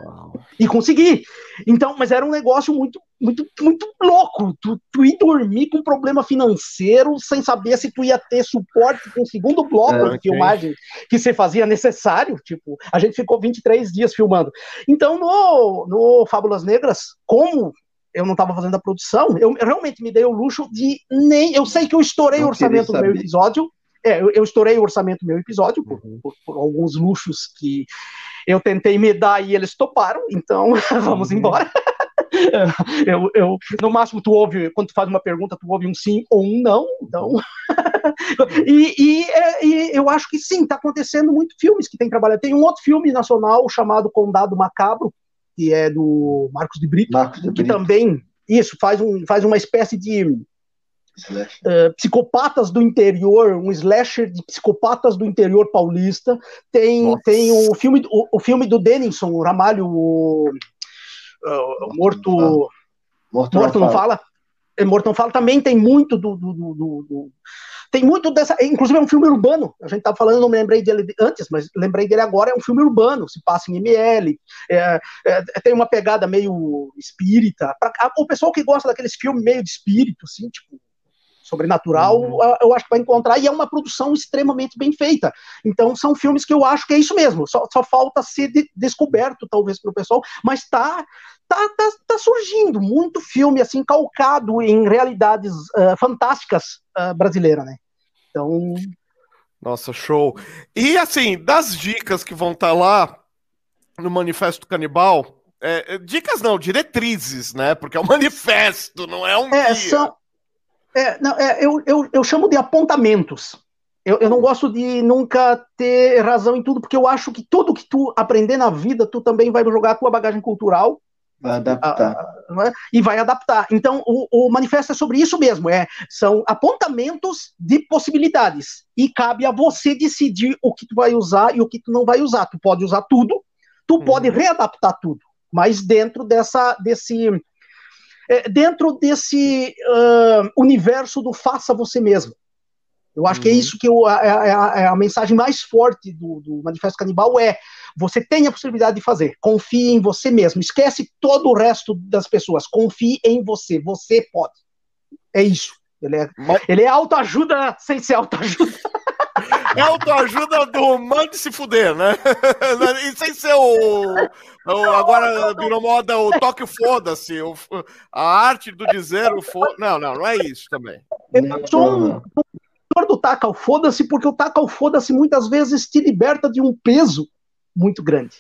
Uau. E consegui. Então, mas era um negócio muito muito, muito louco. Tu, tu ir dormir com problema financeiro sem saber se tu ia ter suporte com o segundo bloco é, de okay. filmagem que você fazia necessário. Tipo, a gente ficou 23 dias filmando. Então, no, no Fábulas Negras, como eu não estava fazendo a produção, eu realmente me dei o luxo de nem. Eu sei que eu estourei não o orçamento do meu episódio. É, eu, eu, estourei o orçamento do meu episódio por, uhum. por, por, alguns luxos que eu tentei me dar e eles toparam, então [LAUGHS] vamos uhum. embora. [LAUGHS] eu, eu, no máximo, tu ouve, quando tu faz uma pergunta, tu ouve um sim ou um não. Então. [LAUGHS] e, e, é, e, eu acho que sim, está acontecendo muito filmes que tem trabalhado. Tem um outro filme nacional chamado Condado Macabro, que é do Marcos de Brito, Marcos de Brito. que também, isso, faz, um, faz uma espécie de Uh, psicopatas do interior, um slasher de psicopatas do interior paulista. Tem, tem o, filme, o, o filme do Denison, o Ramalho, o, uh, Morto, Morto, Morto, não, fala. É, Morto não fala também tem muito do, do, do, do, tem muito dessa, inclusive é um filme urbano. A gente estava falando, não me lembrei dele antes, mas lembrei dele agora. É um filme urbano, se passa em ML, é, é, tem uma pegada meio espírita. Pra, o pessoal que gosta daqueles filmes meio de espírito, assim, tipo sobrenatural, uhum. eu acho que vai encontrar, e é uma produção extremamente bem feita. Então, são filmes que eu acho que é isso mesmo, só, só falta ser de, descoberto, talvez, para o pessoal, mas está tá, tá, tá, surgindo muito filme, assim, calcado em realidades uh, fantásticas uh, brasileiras, né? Então... Nossa, show. E, assim, das dicas que vão estar tá lá no Manifesto Canibal, é, dicas não, diretrizes, né? Porque é um [LAUGHS] manifesto, não é um é, guia. São, é, não, é, eu, eu, eu chamo de apontamentos. Eu, eu não gosto de nunca ter razão em tudo, porque eu acho que tudo que tu aprender na vida, tu também vai jogar a tua bagagem cultural. Vai adaptar. A, a, e vai adaptar. Então, o, o manifesto é sobre isso mesmo. É, são apontamentos de possibilidades. E cabe a você decidir o que tu vai usar e o que tu não vai usar. Tu pode usar tudo, tu uhum. pode readaptar tudo. Mas dentro dessa, desse, é, dentro desse uh, universo do faça você mesmo. Eu acho uhum. que é uhum. isso que eu, é, é, é, a mensagem mais forte do, do, Manifesto Canibal é você tem a possibilidade de fazer, confie em você mesmo, esquece todo o resto das pessoas, confie em você, você pode. É isso. Ele é, ele é autoajuda sem ser autoajuda. [LAUGHS] É autoajuda do mande se fuder, né? [LAUGHS] E sem ser o. o agora virou moda o toque foda-se. A arte do dizer o foda. Não, não, não é isso também. Eu sou um do taca o foda-se, porque o taca o foda-se muitas vezes te liberta de um peso muito grande.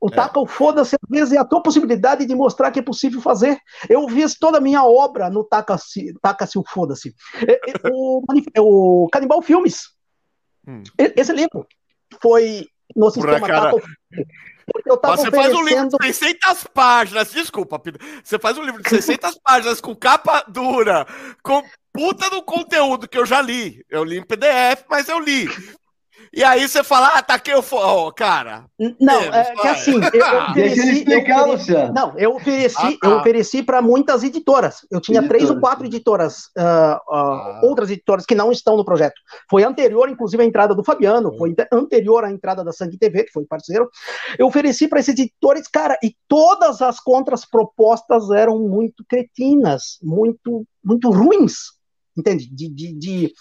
O é. taca o foda-se, às vezes, é a tua possibilidade de mostrar que é possível fazer. Eu fiz toda a minha obra no taca-se taca o foda-se. O, [LAUGHS] o Canibal Filmes Hum. Esse livro foi no sistema cara... Você faz um livro de 600 páginas, desculpa, você faz um livro de 600 [LAUGHS] páginas com capa dura, com puta do conteúdo que eu já li. Eu li em PDF, mas eu li. E aí você fala, ah, tá aqui eu oh, cara. Não, é que assim, eu, eu ofereci, Deixa ele explicar, eu ofereci, Não, eu ofereci, ah, tá. eu ofereci para muitas editoras. Eu tinha três ou quatro editoras, uh, uh, ah. outras editoras que não estão no projeto. Foi anterior, inclusive, à entrada do Fabiano, foi anterior à entrada da Sangue TV, que foi parceiro. Eu ofereci para esses editores, cara, e todas as contras propostas eram muito cretinas, muito, muito ruins, entende? de, de, de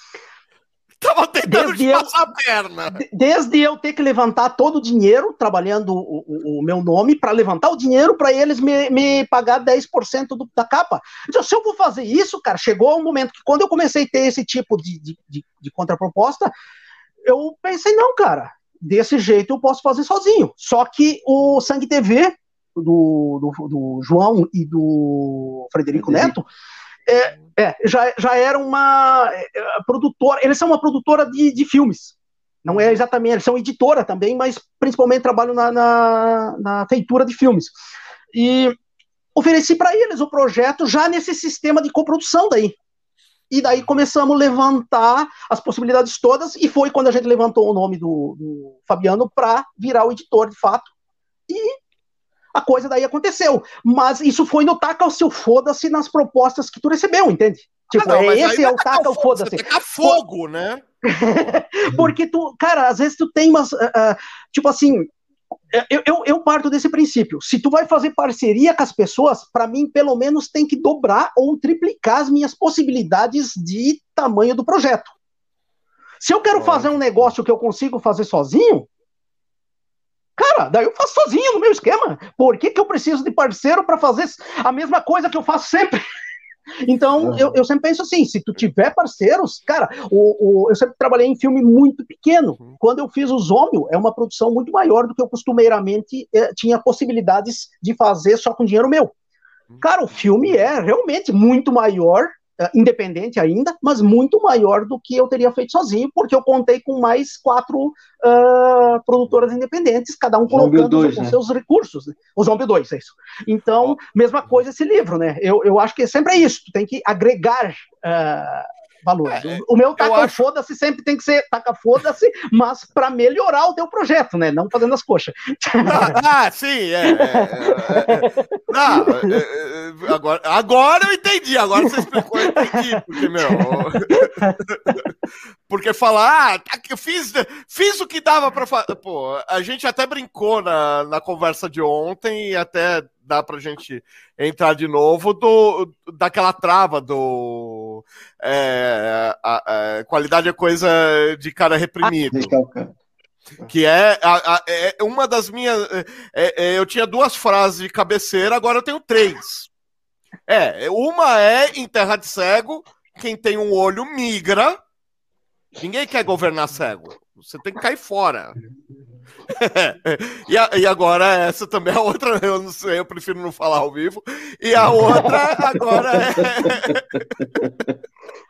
Tava tentando desde passar a perna. Desde eu ter que levantar todo o dinheiro, trabalhando o, o, o meu nome, para levantar o dinheiro para eles me, me pagar 10% do, da capa. Então, se eu vou fazer isso, cara, chegou um momento que quando eu comecei a ter esse tipo de, de, de, de contraproposta, eu pensei, não, cara, desse jeito eu posso fazer sozinho. Só que o Sangue TV, do, do, do João e do Frederico, Frederico. Neto, é, é, já, já era uma é, produtora, eles são uma produtora de, de filmes. Não é exatamente, eles são editora também, mas principalmente trabalham na, na, na feitura de filmes. E ofereci para eles o projeto já nesse sistema de coprodução daí. E daí começamos a levantar as possibilidades todas, e foi quando a gente levantou o nome do, do Fabiano para virar o editor de fato. E a coisa daí aconteceu. Mas isso foi no taca o seu foda-se nas propostas que tu recebeu, entende? Tipo, ah, não, é esse é o taca o foda-se. Taca fogo, né? [LAUGHS] Porque tu, cara, às vezes tu tem umas. Uh, uh, tipo assim, eu, eu, eu, parto desse princípio. Se tu vai fazer parceria com as pessoas, para mim, pelo menos, tem que dobrar ou triplicar as minhas possibilidades de tamanho do projeto. Se eu quero fazer um negócio que eu consigo fazer sozinho, Cara, daí eu faço sozinho no meu esquema. Por que, que eu preciso de parceiro para fazer a mesma coisa que eu faço sempre? [LAUGHS] Então, uhum. eu, eu sempre penso assim: se tu tiver parceiros, cara, o, o, eu sempre trabalhei em filme muito pequeno. Uhum. Quando eu fiz o Zômio, é uma produção muito maior do que eu costumeiramente eh, tinha possibilidades de fazer só com dinheiro meu. Cara, o filme é realmente muito maior independente ainda, mas muito maior do que eu teria feito sozinho, porque eu contei com mais quatro uh, produtoras independentes, cada um colocando 2, os, né? seus recursos. Né? O Zombie 2, é isso. Então, mesma coisa esse livro, né? Eu, eu acho que sempre é isso, tu tem que agregar uh, valores. É, o meu taca acho... foda-se sempre tem que ser taca foda-se, mas para melhorar o teu projeto, né? Não fazendo as coxas. Ah, ah sim, é. é, é, é. Não, é, agora, agora eu entendi, agora você explicou, eu entendi, porque, meu. [LAUGHS] Porque falar, ah, tá eu fiz, fiz o que dava para fazer. Pô, a gente até brincou na, na conversa de ontem e até dá pra gente entrar de novo do, daquela trava do é, a, a, qualidade é coisa de cara reprimido. Que é, a, é uma das minhas. É, é, eu tinha duas frases de cabeceira, agora eu tenho três. É, uma é em terra de cego, quem tem um olho migra. Ninguém quer governar cego. Você tem que cair fora. [LAUGHS] e, a, e, agora essa também é outra, eu não sei, eu prefiro não falar ao vivo. E a outra agora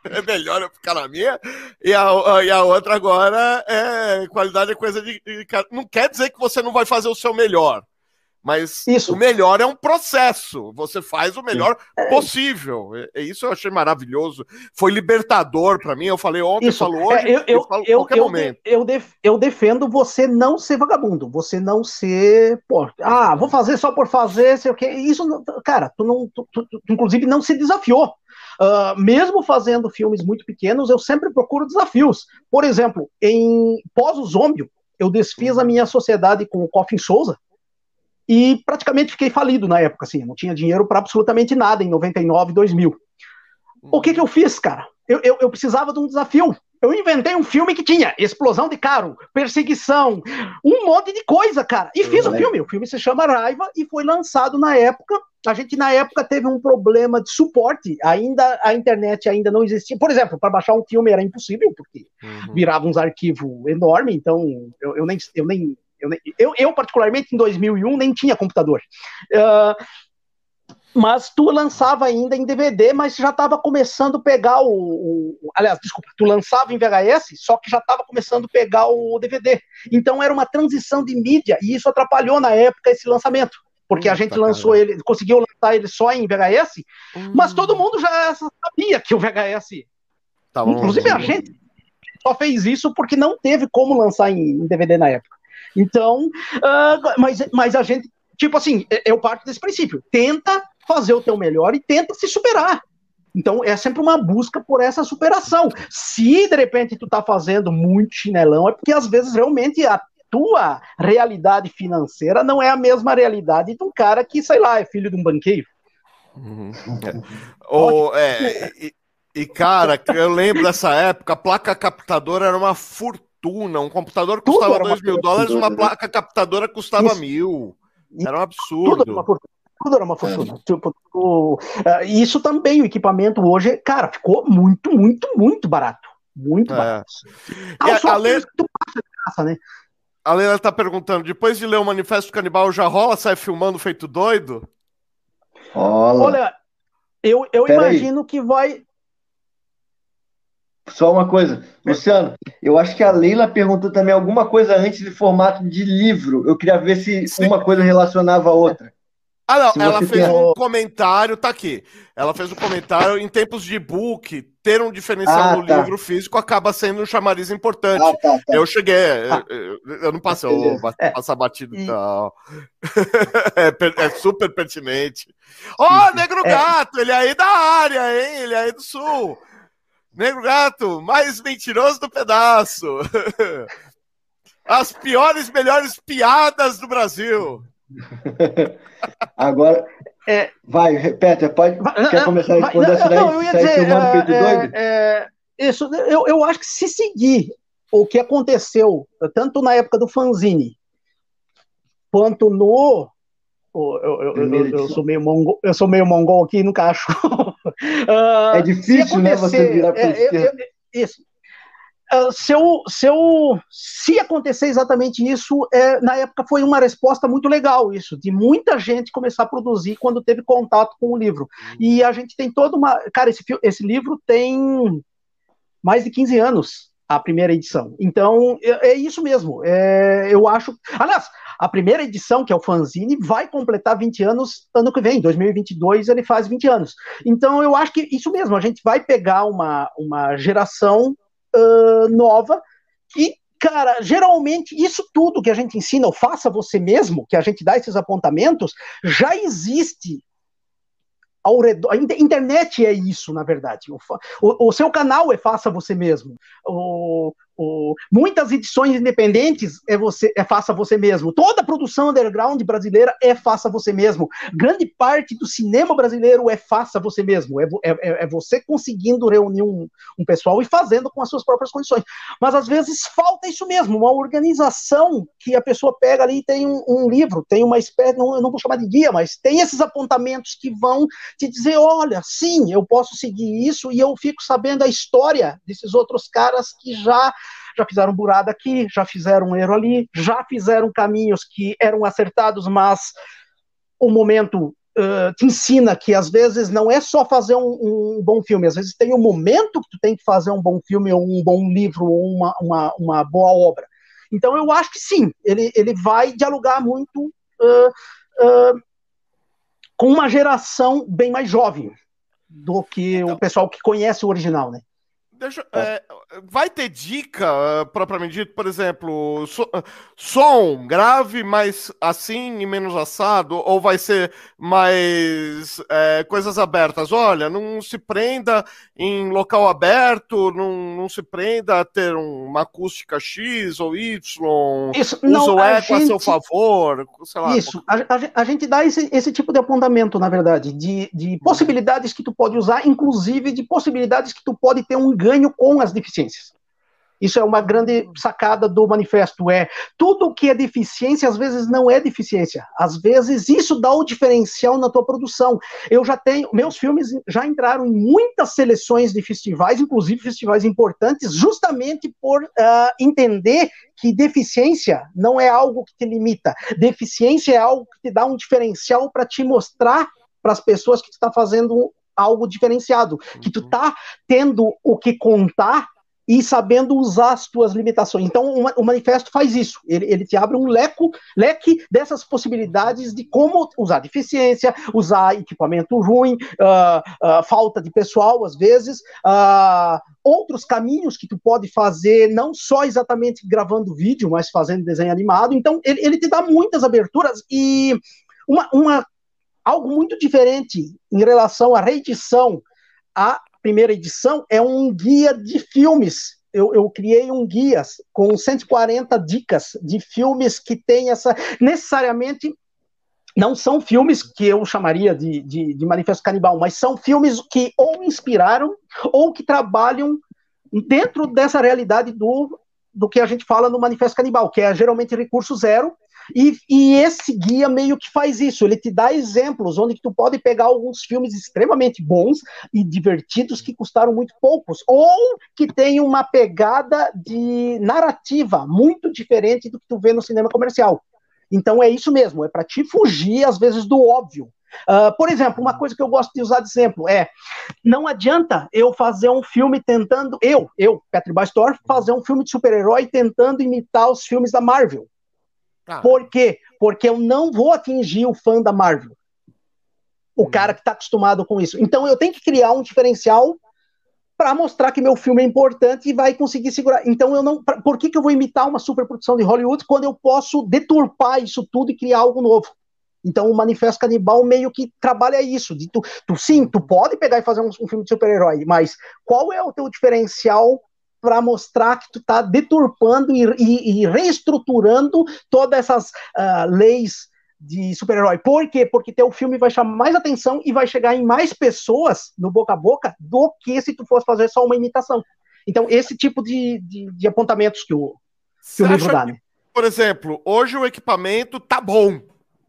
é, [LAUGHS] é melhor eu ficar na minha. E a, e a outra agora é qualidade é coisa de. Não quer dizer que você não vai fazer o seu melhor. Mas isso. o melhor é um processo. Você faz o melhor é. possível. E isso eu achei maravilhoso. Foi libertador para mim. Eu falei ontem, isso. falou hoje, é, eu, eu, falo eu, qualquer eu, momento. Eu, def, eu defendo você não ser vagabundo. Você não ser. Pô, ah, vou fazer só por fazer, sei o quê. Isso, cara, tu não. Tu, tu, tu, inclusive, não se desafiou. Uh, mesmo fazendo filmes muito pequenos, eu sempre procuro desafios. Por exemplo, em Pós o Zombie, eu desfiz a minha sociedade com o Coffin Souza e praticamente fiquei falido na época, assim, não tinha dinheiro para absolutamente nada em 99, 2000. O que que eu fiz, cara? Eu, eu, eu, precisava de um desafio. Eu inventei um filme que tinha explosão de carro, perseguição, um monte de coisa, cara. E fiz o um filme. O filme se chama Raiva e foi lançado na época. A gente na época teve um problema de suporte. Ainda a internet ainda não existia. Por exemplo, para baixar um filme era impossível porque uhum. virava uns arquivos enormes. Então eu, eu nem eu nem eu, eu, eu, particularmente, em 2001, nem tinha computador. Uh, mas tu lançava ainda em DVD, mas já estava começando a pegar o, o, Aliás, desculpa, tu lançava em VHS, só que já estava começando a pegar o DVD. Então era uma transição de mídia, e isso atrapalhou na época esse lançamento. Porque hum, a gente lançou ele, conseguiu lançar ele só em VHS, hum. mas todo mundo já sabia que o VHS. Tá inclusive a gente só fez isso porque não teve como lançar em DVD na época. Então, uh, mas, mas a gente, tipo assim, eu parto desse princípio. Tenta fazer o teu melhor e tenta se superar. Então é sempre uma busca por essa superação. Se de repente tu tá fazendo muito chinelão, é porque às vezes realmente a tua realidade financeira não é a mesma realidade de um cara que, sei lá, é filho de um banqueiro. Uhum. É. Ou, é, e, e, cara, eu lembro dessa época, a placa captadora era uma fortuna fortuna. Um computador custava 2 mil dólares, uma placa captadora custava isso. mil. Era um absurdo. Tudo era uma fortuna. Tudo era uma fortuna. É. Tipo, uh, isso também, o equipamento hoje, cara, ficou muito, muito, muito barato. Muito é. barato. Ah, a, a, Le... graça, né? a Leila tá perguntando: depois de ler o Manifesto Canibal, já rola, sai filmando feito doido? Olha, eu, eu imagino aí. que vai. Só uma coisa, Luciano, eu acho que a Leila perguntou também alguma coisa antes de formato de livro. Eu queria ver se Sim. uma coisa relacionava a outra. Ah, não, ela fez tem... um comentário, tá aqui. Ela fez um comentário em tempos de e-book, ter um diferencial ah, no tá. livro físico acaba sendo um chamariz importante. Ah, tá, tá. Eu cheguei, tá. eu, eu, não passei, eu é. passar batido e tal. [LAUGHS] é, é, super pertinente. Ó, oh, Negro é. Gato, ele é aí da área, hein? Ele é aí do sul. Negro Gato, mais mentiroso do pedaço. [LAUGHS] As piores, melhores piadas do Brasil. [LAUGHS] Agora, é, vai, repete, pode, quer começar a responder essa daí? Não, eu ia dizer, é, é, isso, eu, eu acho que se seguir o que aconteceu, tanto na época do fanzine, quanto no eu, eu, eu, eu, sou meio mongol, eu sou meio mongol aqui, nunca acho. [LAUGHS] uh, é difícil, né, você virar para é, esquerda. Isso. uh, se, eu, se, eu, se acontecer exatamente isso, é, na época foi uma resposta muito legal, isso, de muita gente começar a produzir quando teve contato com o livro. Uhum. E a gente tem toda uma. Cara, esse, esse livro tem mais de 15 anos a primeira edição. Então, é, é isso mesmo. É, eu acho. Aliás, a primeira edição, que é o fanzine, vai completar 20 anos ano que vem, 2022 ele faz 20 anos. Então eu acho que isso mesmo, a gente vai pegar uma, uma geração uh, nova e cara, geralmente isso tudo que a gente ensina, o faça você mesmo, que a gente dá esses apontamentos, já existe ao redor. A internet é isso, na verdade. O, o, o seu canal é faça você mesmo. O, o, muitas edições independentes é você é faça você mesmo. Toda produção underground brasileira é faça você mesmo. Grande parte do cinema brasileiro é faça você mesmo. É, é, é você conseguindo reunir um, um, pessoal e fazendo com as suas próprias condições. Mas às vezes falta isso mesmo, uma organização que a pessoa pega ali e tem um, um livro, tem uma espécie, não, não vou chamar de guia, mas tem esses apontamentos que vão te dizer: olha, sim, eu posso seguir isso e eu fico sabendo a história desses outros caras que já já fizeram burada aqui, já fizeram um erro ali, já fizeram caminhos que eram acertados, mas o momento uh, te ensina que às vezes não é só fazer um, um, bom filme, às vezes tem um momento que tu tem que fazer um bom filme, ou um bom livro, ou uma, uma, uma boa obra. Então eu acho que sim, ele, ele vai dialogar muito uh, uh, com uma geração bem mais jovem do que então, o pessoal que conhece o original, né? Deixa, é, vai ter dica, uh, propriamente dito, por exemplo, so, uh, som grave, mais assim e menos assado, ou vai ser mais é, coisas abertas? Olha, não se prenda em local aberto, não, não se prenda a ter uma acústica X ou Y, Isso, usa não, o eco gente, a seu favor, sei lá. Isso, a, a, a, gente dá esse, esse tipo de apontamento, na verdade, de, de possibilidades que tu pode usar, inclusive de possibilidades que tu pode ter um ganho com as deficiências. Isso é uma grande sacada do manifesto. É tudo que é deficiência às vezes não é deficiência. Às vezes isso dá o diferencial na tua produção. Eu já tenho, meus filmes já entraram em muitas seleções de festivais, inclusive festivais importantes, justamente por uh, entender que deficiência não é algo que te limita. Deficiência é algo que te dá um diferencial para te mostrar para as pessoas que tu está fazendo algo diferenciado, uhum. que tu uhum. tá tendo o que contar e sabendo usar as tuas limitações. Então, o manifesto faz isso. Ele, ele te abre um leco, leque dessas possibilidades de como usar deficiência, usar equipamento ruim, uh, uh, falta de pessoal, às vezes, uh, outros caminhos que tu pode fazer, não só exatamente gravando vídeo, mas fazendo desenho animado. Então, ele, ele te dá muitas aberturas e uma, uma algo muito diferente em relação à reedição. A primeira edição é um guia de filmes. Eu, eu, criei um guia com 140 dicas de filmes que tem essa. Necessariamente não são filmes que eu chamaria de, de, de Manifesto Canibal, mas são filmes que ou inspiraram ou que trabalham dentro dessa realidade do, do que a gente fala no Manifesto Canibal, que é geralmente recurso zero, e, e, esse guia meio que faz isso, ele te dá exemplos onde tu pode pegar alguns filmes extremamente bons e divertidos que custaram muito poucos, ou que tem uma pegada de narrativa muito diferente do que tu vê no cinema comercial. Então é isso mesmo, é para te fugir às vezes do óbvio. Uh, por exemplo, uma coisa que eu gosto de usar de exemplo é: não adianta eu fazer um filme tentando, eu, eu, Patrick Bastor, fazer um filme de super-herói tentando imitar os filmes da Marvel. Ah. Por quê? Porque eu não vou atingir o fã da Marvel. O hum. cara que está acostumado com isso. Então eu tenho que criar um diferencial para mostrar que meu filme é importante e vai conseguir segurar. Então eu não, por que, que eu vou imitar uma superprodução de Hollywood quando eu posso deturpar isso tudo e criar algo novo? Então o Manifesto Canibal meio que trabalha isso, de tu, tu sim, tu pode pegar e fazer um, um filme de super-herói, mas qual é o teu diferencial para mostrar que tu está deturpando e, e, e, reestruturando todas essas uh, leis de super-herói. Por quê? Porque teu filme vai chamar mais atenção e vai chegar em mais pessoas no boca a boca do que se tu fosse fazer só uma imitação. Então, esse tipo de, de, de apontamentos que o, que o livro dá, né? Por exemplo, hoje o equipamento tá bom.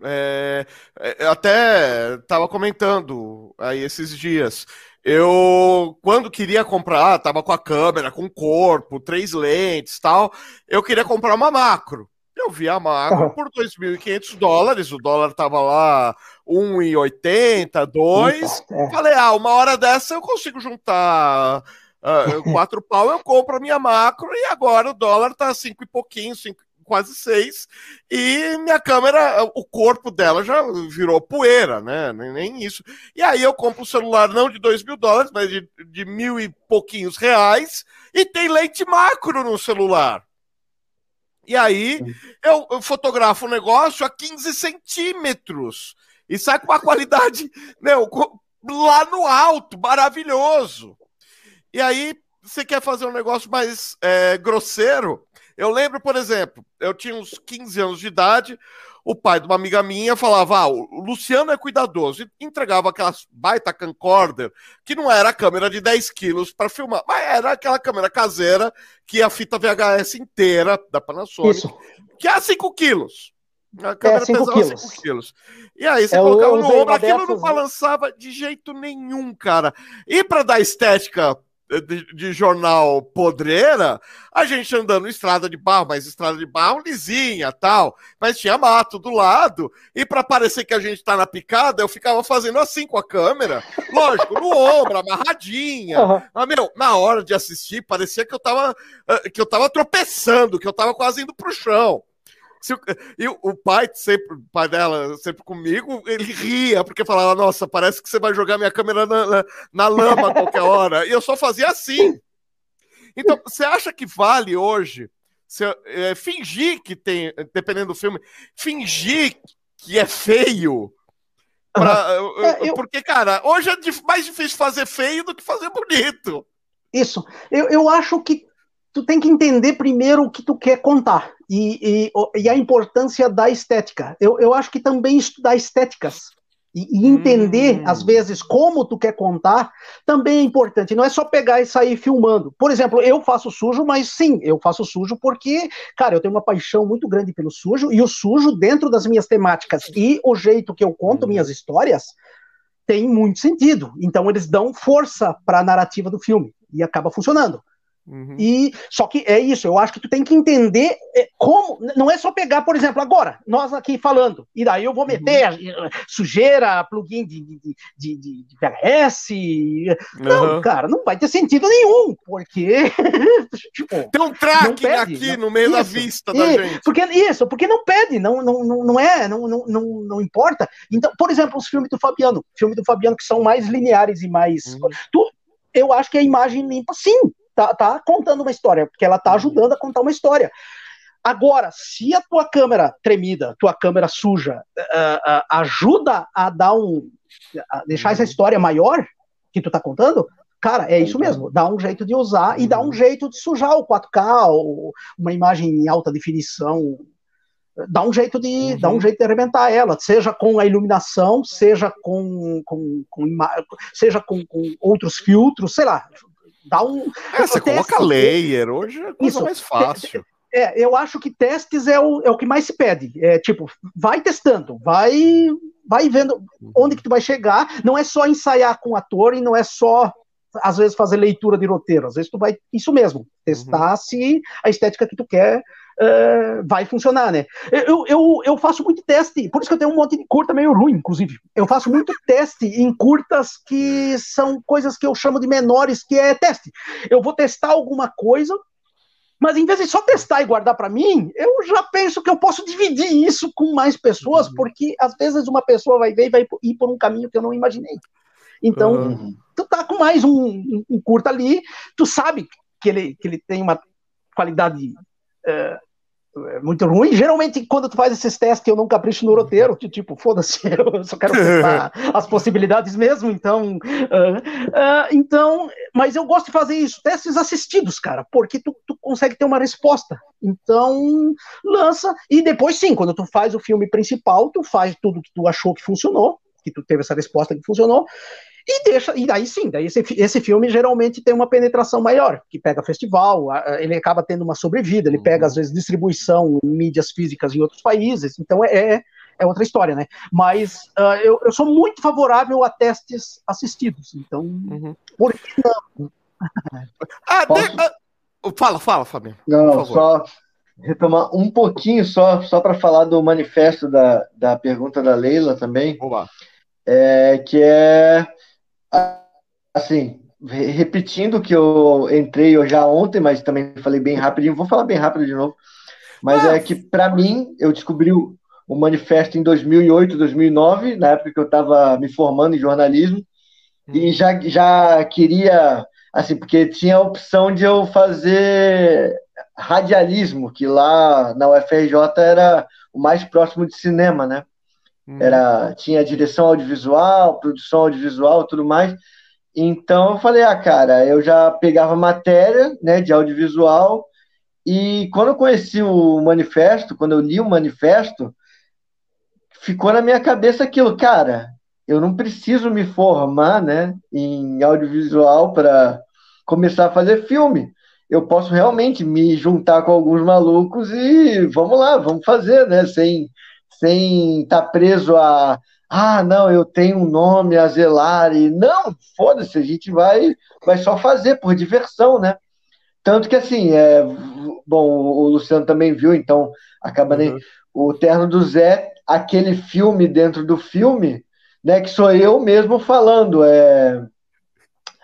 É, é, até estava comentando aí esses dias. Eu, quando queria comprar, tava com a câmera, com o corpo, três lentes tal, eu queria comprar uma macro. Eu vi a macro por 2.500 dólares, o dólar tava lá 1,80, 2. É. Falei, ah, uma hora dessa eu consigo juntar uh, [LAUGHS] quatro pau, eu compro a minha macro e agora o dólar tá cinco e pouquinho, cinco, quase seis, e minha câmera, o corpo dela já virou poeira, né? Nem, isso. E aí eu compro um celular não de dois mil dólares, mas de, de mil e pouquinhos reais, e tem lente macro no celular. E aí eu, eu fotografo o um negócio a 15 centímetros e sai com uma qualidade, [LAUGHS] meu, lá no alto, maravilhoso. E aí você quer fazer um negócio mais é, grosseiro, eu lembro, por exemplo, eu tinha uns 15 anos de idade, o pai de uma amiga minha falava: ah, o Luciano é cuidadoso, e entregava aquelas baita camcorder, que não era a câmera de 10 quilos para filmar, mas era aquela câmera caseira que a fita VHS inteira da Panasonic, Isso. que é 5 quilos. A câmera é, pesava quilos. 5 quilos. E aí você é, colocava no ombro, aquilo não né? balançava de jeito nenhum, cara. E para dar estética de, de, jornal podreira, a gente andando em estrada de barro, mas estrada de barro lisinha tal, mas tinha mato do lado, e para parecer que a gente tá na picada, eu ficava fazendo assim com a câmera, lógico, no ombro, amarradinha. Uhum. Mas, meu, na hora de assistir, parecia que eu tava, eh, que eu tava tropeçando, que eu tava quase indo pro chão. O, e o, pai, sempre, o pai dela, sempre comigo, ele ria, porque falava, nossa, parece que você vai jogar minha câmera na, na, na lama a qualquer hora. E eu só fazia assim. Então, você acha que vale hoje se, é, fingir que tem, dependendo do filme, fingir que é feio? Pra, é, eu... Porque, cara, hoje é mais difícil fazer feio do que fazer bonito. Isso. Eu, eu acho que tu tem que entender primeiro o que tu quer contar e, e, e a importância da estética. Eu, eu acho que também estudar estéticas e, e entender, hum. às vezes, como tu quer contar, também é importante. Não é só pegar e sair filmando. Por exemplo, eu faço sujo, mas sim, eu faço sujo porque, cara, eu tenho uma paixão muito grande pelo sujo, e o sujo, dentro das minhas temáticas e o jeito que eu conto hum. minhas histórias, tem muito sentido. Então, eles dão força para a narrativa do filme e acaba funcionando. Uhum. E só que é isso, eu acho que tu tem que entender é, como, não é só pegar, por exemplo, agora, nós aqui falando, e daí eu vou uhum. meter uhum. sujeira, plugin de, de, de, de, VHS. Não, uhum. cara, não vai ter sentido nenhum, porque. [LAUGHS] tipo, tem um tracking aqui não, no meio isso, da vista da gente. Porque, isso, porque não pede, não, não, não, não é, não, não, não, não importa. Então, por exemplo, os filmes do Fabiano, filmes do Fabiano que são mais lineares e mais. Uhum. Tu, eu acho que a imagem limpa, sim tá, tá contando uma história, porque ela tá ajudando a contar uma história. Agora, se a tua câmera tremida, tua câmera suja, uh, uh, ajuda a dar um. A deixar essa uhum. história maior que tu tá contando, cara, é isso mesmo. Dá um jeito de usar e dá um uhum. jeito de sujar o 4K, ou uma imagem em alta definição. Dá um jeito de, uhum. dá um jeito de arrebentar ela, seja com a iluminação, seja com, com, com seja com, com outros filtros, sei lá, dá um. É, você coloca layer, hoje é coisa Isso, mais fácil. É, eu acho que testes é o, é o que mais se pede. É tipo, vai testando, vai vai vendo onde que tu vai chegar. Não é só ensaiar com o ator e não é só às vezes fazer leitura de roteiro. Às vezes tu vai isso mesmo, testar uhum. se a estética que tu quer uh, vai funcionar, né? Eu, eu, eu faço muito teste, por isso que eu tenho um monte de curta meio ruim, inclusive. Eu faço muito teste em curtas que são coisas que eu chamo de menores, que é teste. Eu vou testar alguma coisa, mas em vez de só testar e guardar para mim, eu já penso que eu posso dividir isso com mais pessoas, uhum. porque às vezes uma pessoa vai ver e vai ir por um caminho que eu não imaginei. Então, uhum. tu tá com mais um, um, um, curta ali, tu sabe que ele, que ele tem uma qualidade uh, é muito ruim. Geralmente, quando tu faz esses testes, eu não capricho no roteiro, tipo, foda-se, [LAUGHS] eu só quero testar [LAUGHS] as possibilidades mesmo, então. Uh, uh, então, mas eu gosto de fazer isso, testes assistidos, cara, porque tu, tu consegue ter uma resposta. Então, lança, e depois sim, quando tu faz o filme principal, tu faz tudo que tu achou que funcionou, que tu teve essa resposta que funcionou, e deixa, e daí sim, daí esse, esse filme geralmente tem uma penetração maior, que pega festival, ele acaba tendo uma sobrevida, ele uhum. pega às vezes distribuição em mídias físicas em outros países, então é, é, é outra história, né? Mas uh, eu, eu sou muito favorável a testes assistidos, então uhum. por que não? [LAUGHS] ah, de... Fala, fala, Fabinho. Não, só retomar um pouquinho só, só para falar do manifesto da, da pergunta da Leila também. Olá. É, que é assim, repetindo que eu entrei eu já ontem, mas também falei bem rapidinho, vou falar bem rápido de novo. Mas é que para mim eu descobri o, o manifesto em 2008, 2009, na época que eu estava me formando em jornalismo, hum. e já, já queria, assim, porque tinha a opção de eu fazer radialismo, que lá na UFRJ era o mais próximo de cinema, né? Hum. Era, tinha direção audiovisual, produção audiovisual, tudo mais. Então eu falei, ah, cara, eu já pegava matéria, né, de audiovisual, e quando eu conheci o manifesto, quando eu li o manifesto, ficou na minha cabeça aquilo, cara, eu não preciso me formar, né, em audiovisual para começar a fazer filme. Eu posso realmente me juntar com alguns malucos e vamos lá, vamos fazer, né, sem sem estar tá preso a ah, não, eu tenho um nome a zelar e não, foda-se, a gente vai vai só fazer por diversão, né? Tanto que assim, é, bom, o Luciano também viu, então acaba uhum. nem o Terno do Zé, aquele filme dentro do filme, né, que sou eu mesmo falando, é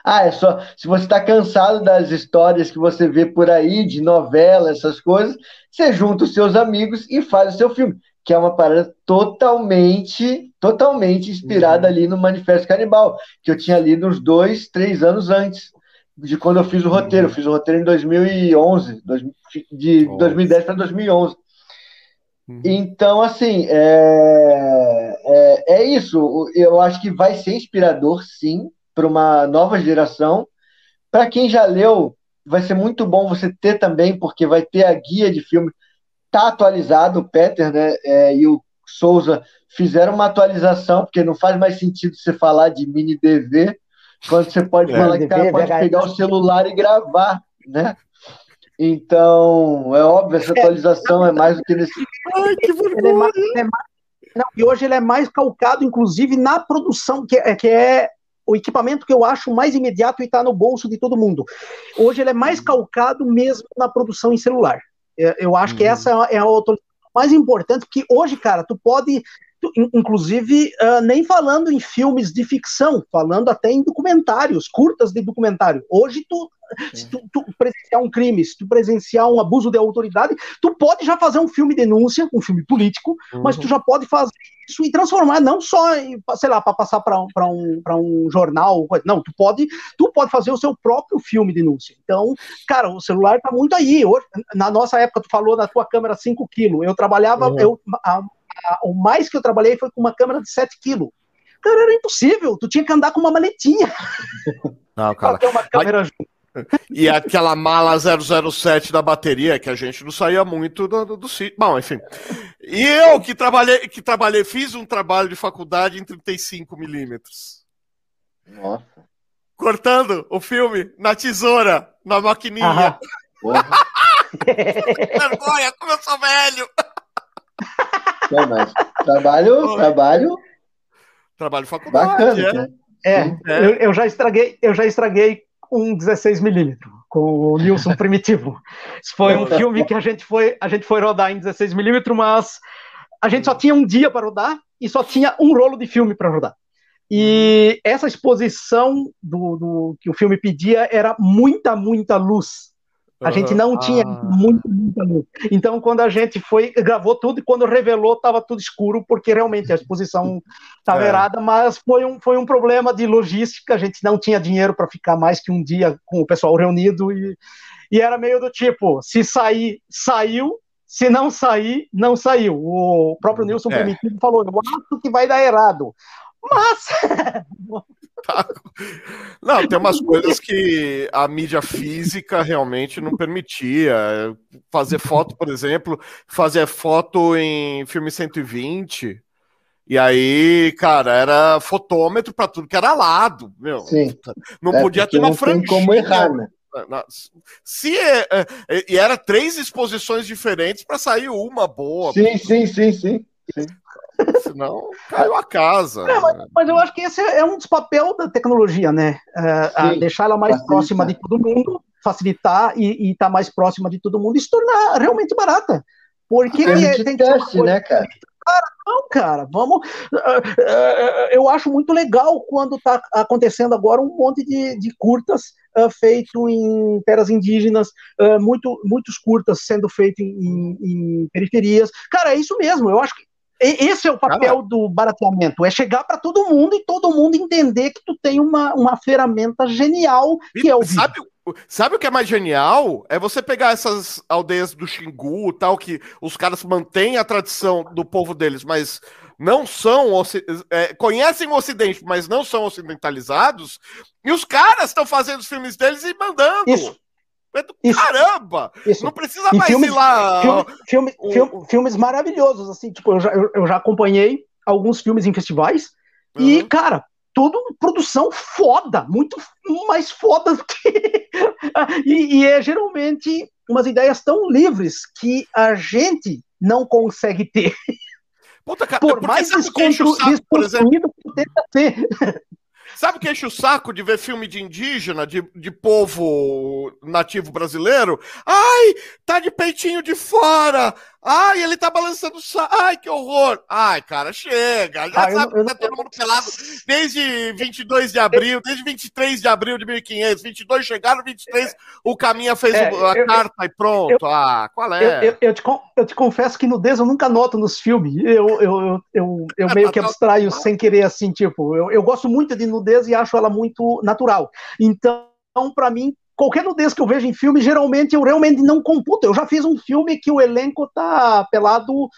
ah, é só. Se você está cansado das histórias que você vê por aí, de novela, essas coisas, você junta os seus amigos e faz o seu filme que é uma parada totalmente, totalmente inspirada uhum. ali no Manifesto Canibal, que eu tinha lido uns dois, três anos antes de quando eu fiz o roteiro. Eu uhum. fiz o roteiro em 2011, de 2010 para 2011. Uhum. Então, assim, é, é, é, isso. Eu acho que vai ser inspirador, sim, para uma nova geração. Para quem já leu, vai ser muito bom você ter também, porque vai ter a guia de filme está atualizado, o Peter né, é, e o Souza fizeram uma atualização, porque não faz mais sentido você falar de mini DV, quando você pode é. falar que o cara pode pegar o celular e gravar, né? Então, é óbvio, essa atualização é mais do que nesse. Ai, que vergonha! É mais, é mais, não, e hoje ele é mais calcado, inclusive, na produção, que é, que é o equipamento que eu acho mais imediato e está no bolso de todo mundo. Hoje ele é mais calcado mesmo na produção em celular. Eu acho uhum. que essa é a autoridade mais importante, porque hoje, cara, tu pode, tu, inclusive, uh, nem falando em filmes de ficção, falando até em documentários, curtas de documentário. Hoje, tu, se tu, tu, presenciar um crime, se tu presenciar um abuso de autoridade, tu pode já fazer um filme denúncia, um filme político, uhum. mas tu já pode fazer isso e transformar não só, em, sei lá, para passar para um, um, um jornal, não, tu pode, tu pode fazer o seu próprio filme denúncia. Então, cara, o celular tá muito aí. Hoje, na nossa época, tu falou da tua câmera 5 kg. Eu trabalhava, uhum. eu, a, a, o mais que eu trabalhei foi com uma câmera de 7 kg. Cara, era impossível, tu tinha que andar com uma maletinha. [LAUGHS] Não, cara. ter uma câmera junto. E aquela mala 007 da bateria, que a gente não saía muito do, do, do sítio. Bom, enfim. E eu que trabalhei, que trabalhei, fiz um trabalho de faculdade em 35 milímetros. Nossa. Cortando o filme na tesoura, na maquininha. [LAUGHS] Vergonha, como eu sou velho. Não, mas trabalho, trabalho. Trabalho faculdade. Bacana, é. Né? É, é. Eu, eu, já estraguei, eu já estraguei um 16mm com o Nilson Primitivo. Foi um filme que a gente foi, a gente foi rodar em 16mm, mas a gente só tinha um dia para rodar e só tinha um rolo de filme para rodar. E essa exposição do, do, que o filme pedia era muita, muita luz. A gente não tinha ah. muito, muita luz. Então, quando a gente foi, gravou tudo e quando revelou, estava tudo escuro, porque realmente a exposição [LAUGHS] estava é. errada, mas foi um, foi um problema de logística. A gente não tinha dinheiro para ficar mais que um dia com o pessoal reunido e, e era meio do tipo: se sair, saiu, se não sair, não saiu. O próprio Nilson é. Primitivo falou: eu acho que vai dar errado. Mas. Não, tem umas coisas que a mídia física realmente não permitia. Fazer foto, por exemplo, fazer foto em filme 120. E aí, cara, era fotômetro para tudo que era lado, meu. Sim. Não é, podia ter uma franquia. como errar, né? Se é, é, e era três exposições diferentes para sair uma boa. Sim, sim, sim, sim. sim. Senão caiu a casa. É, mas, mas, eu acho que esse é um dos papéis da tecnologia, né? É, deixar ela mais próxima de todo mundo, facilitar e estar tá mais próxima de todo mundo e se tornar realmente barata. Porque é, tem que teste, né, cara? Cara, não, cara, vamos. Uh, uh, eu acho muito legal quando está acontecendo agora um monte de, de curtas uh, feito em terras indígenas, muito, muitos curtas sendo feitos em, em, periferias. Cara, é isso mesmo. Eu acho que esse é o papel Cara. do barateamento, é chegar para todo mundo e todo mundo entender que tu tem uma, uma ferramenta genial que é o vídeo. Sabe, sabe o que é mais genial? É você pegar essas aldeias do Xingu tal, que os caras mantêm a tradição do povo deles, mas não são é, conhecem o Ocidente, mas não são ocidentalizados, e os caras estão fazendo os filmes deles e mandando. Isso. Isso. Caramba! Isso. Não precisa e mais filmes, ir lá. Filme, filme, um... Filmes maravilhosos, assim, tipo, eu já, eu, eu já acompanhei alguns filmes em festivais uhum. e, cara, tudo produção foda, muito mais foda do que. [LAUGHS] e, e, é geralmente umas ideias tão livres que a gente não consegue ter. Puta, cara, por mais desconstruído que tenta ser. Sabe o que enche o saco de ver filme de indígena, de, de povo nativo brasileiro? Ai, tá de peitinho de fora! Ai, ele tá balançando Ai, que horror! Ai, cara, chega! Já ah, sabe eu, eu, que tá todo mundo pelado desde 22 de abril, desde 23 de abril de 1500. 22 chegaram, 23 o Caminha fez é, a eu, carta e pronto. ah, qual é? Eu, te, eu te confesso que nudez eu nunca noto nos filmes. Eu, eu, eu, eu, é, meio que abstraio sem querer, assim, tipo, eu, eu gosto muito de nudez e acho ela muito natural. Então, para mim, qualquer nudez que eu vejo em filme, geralmente eu realmente não computo. Eu já fiz um filme que o elenco tá pelado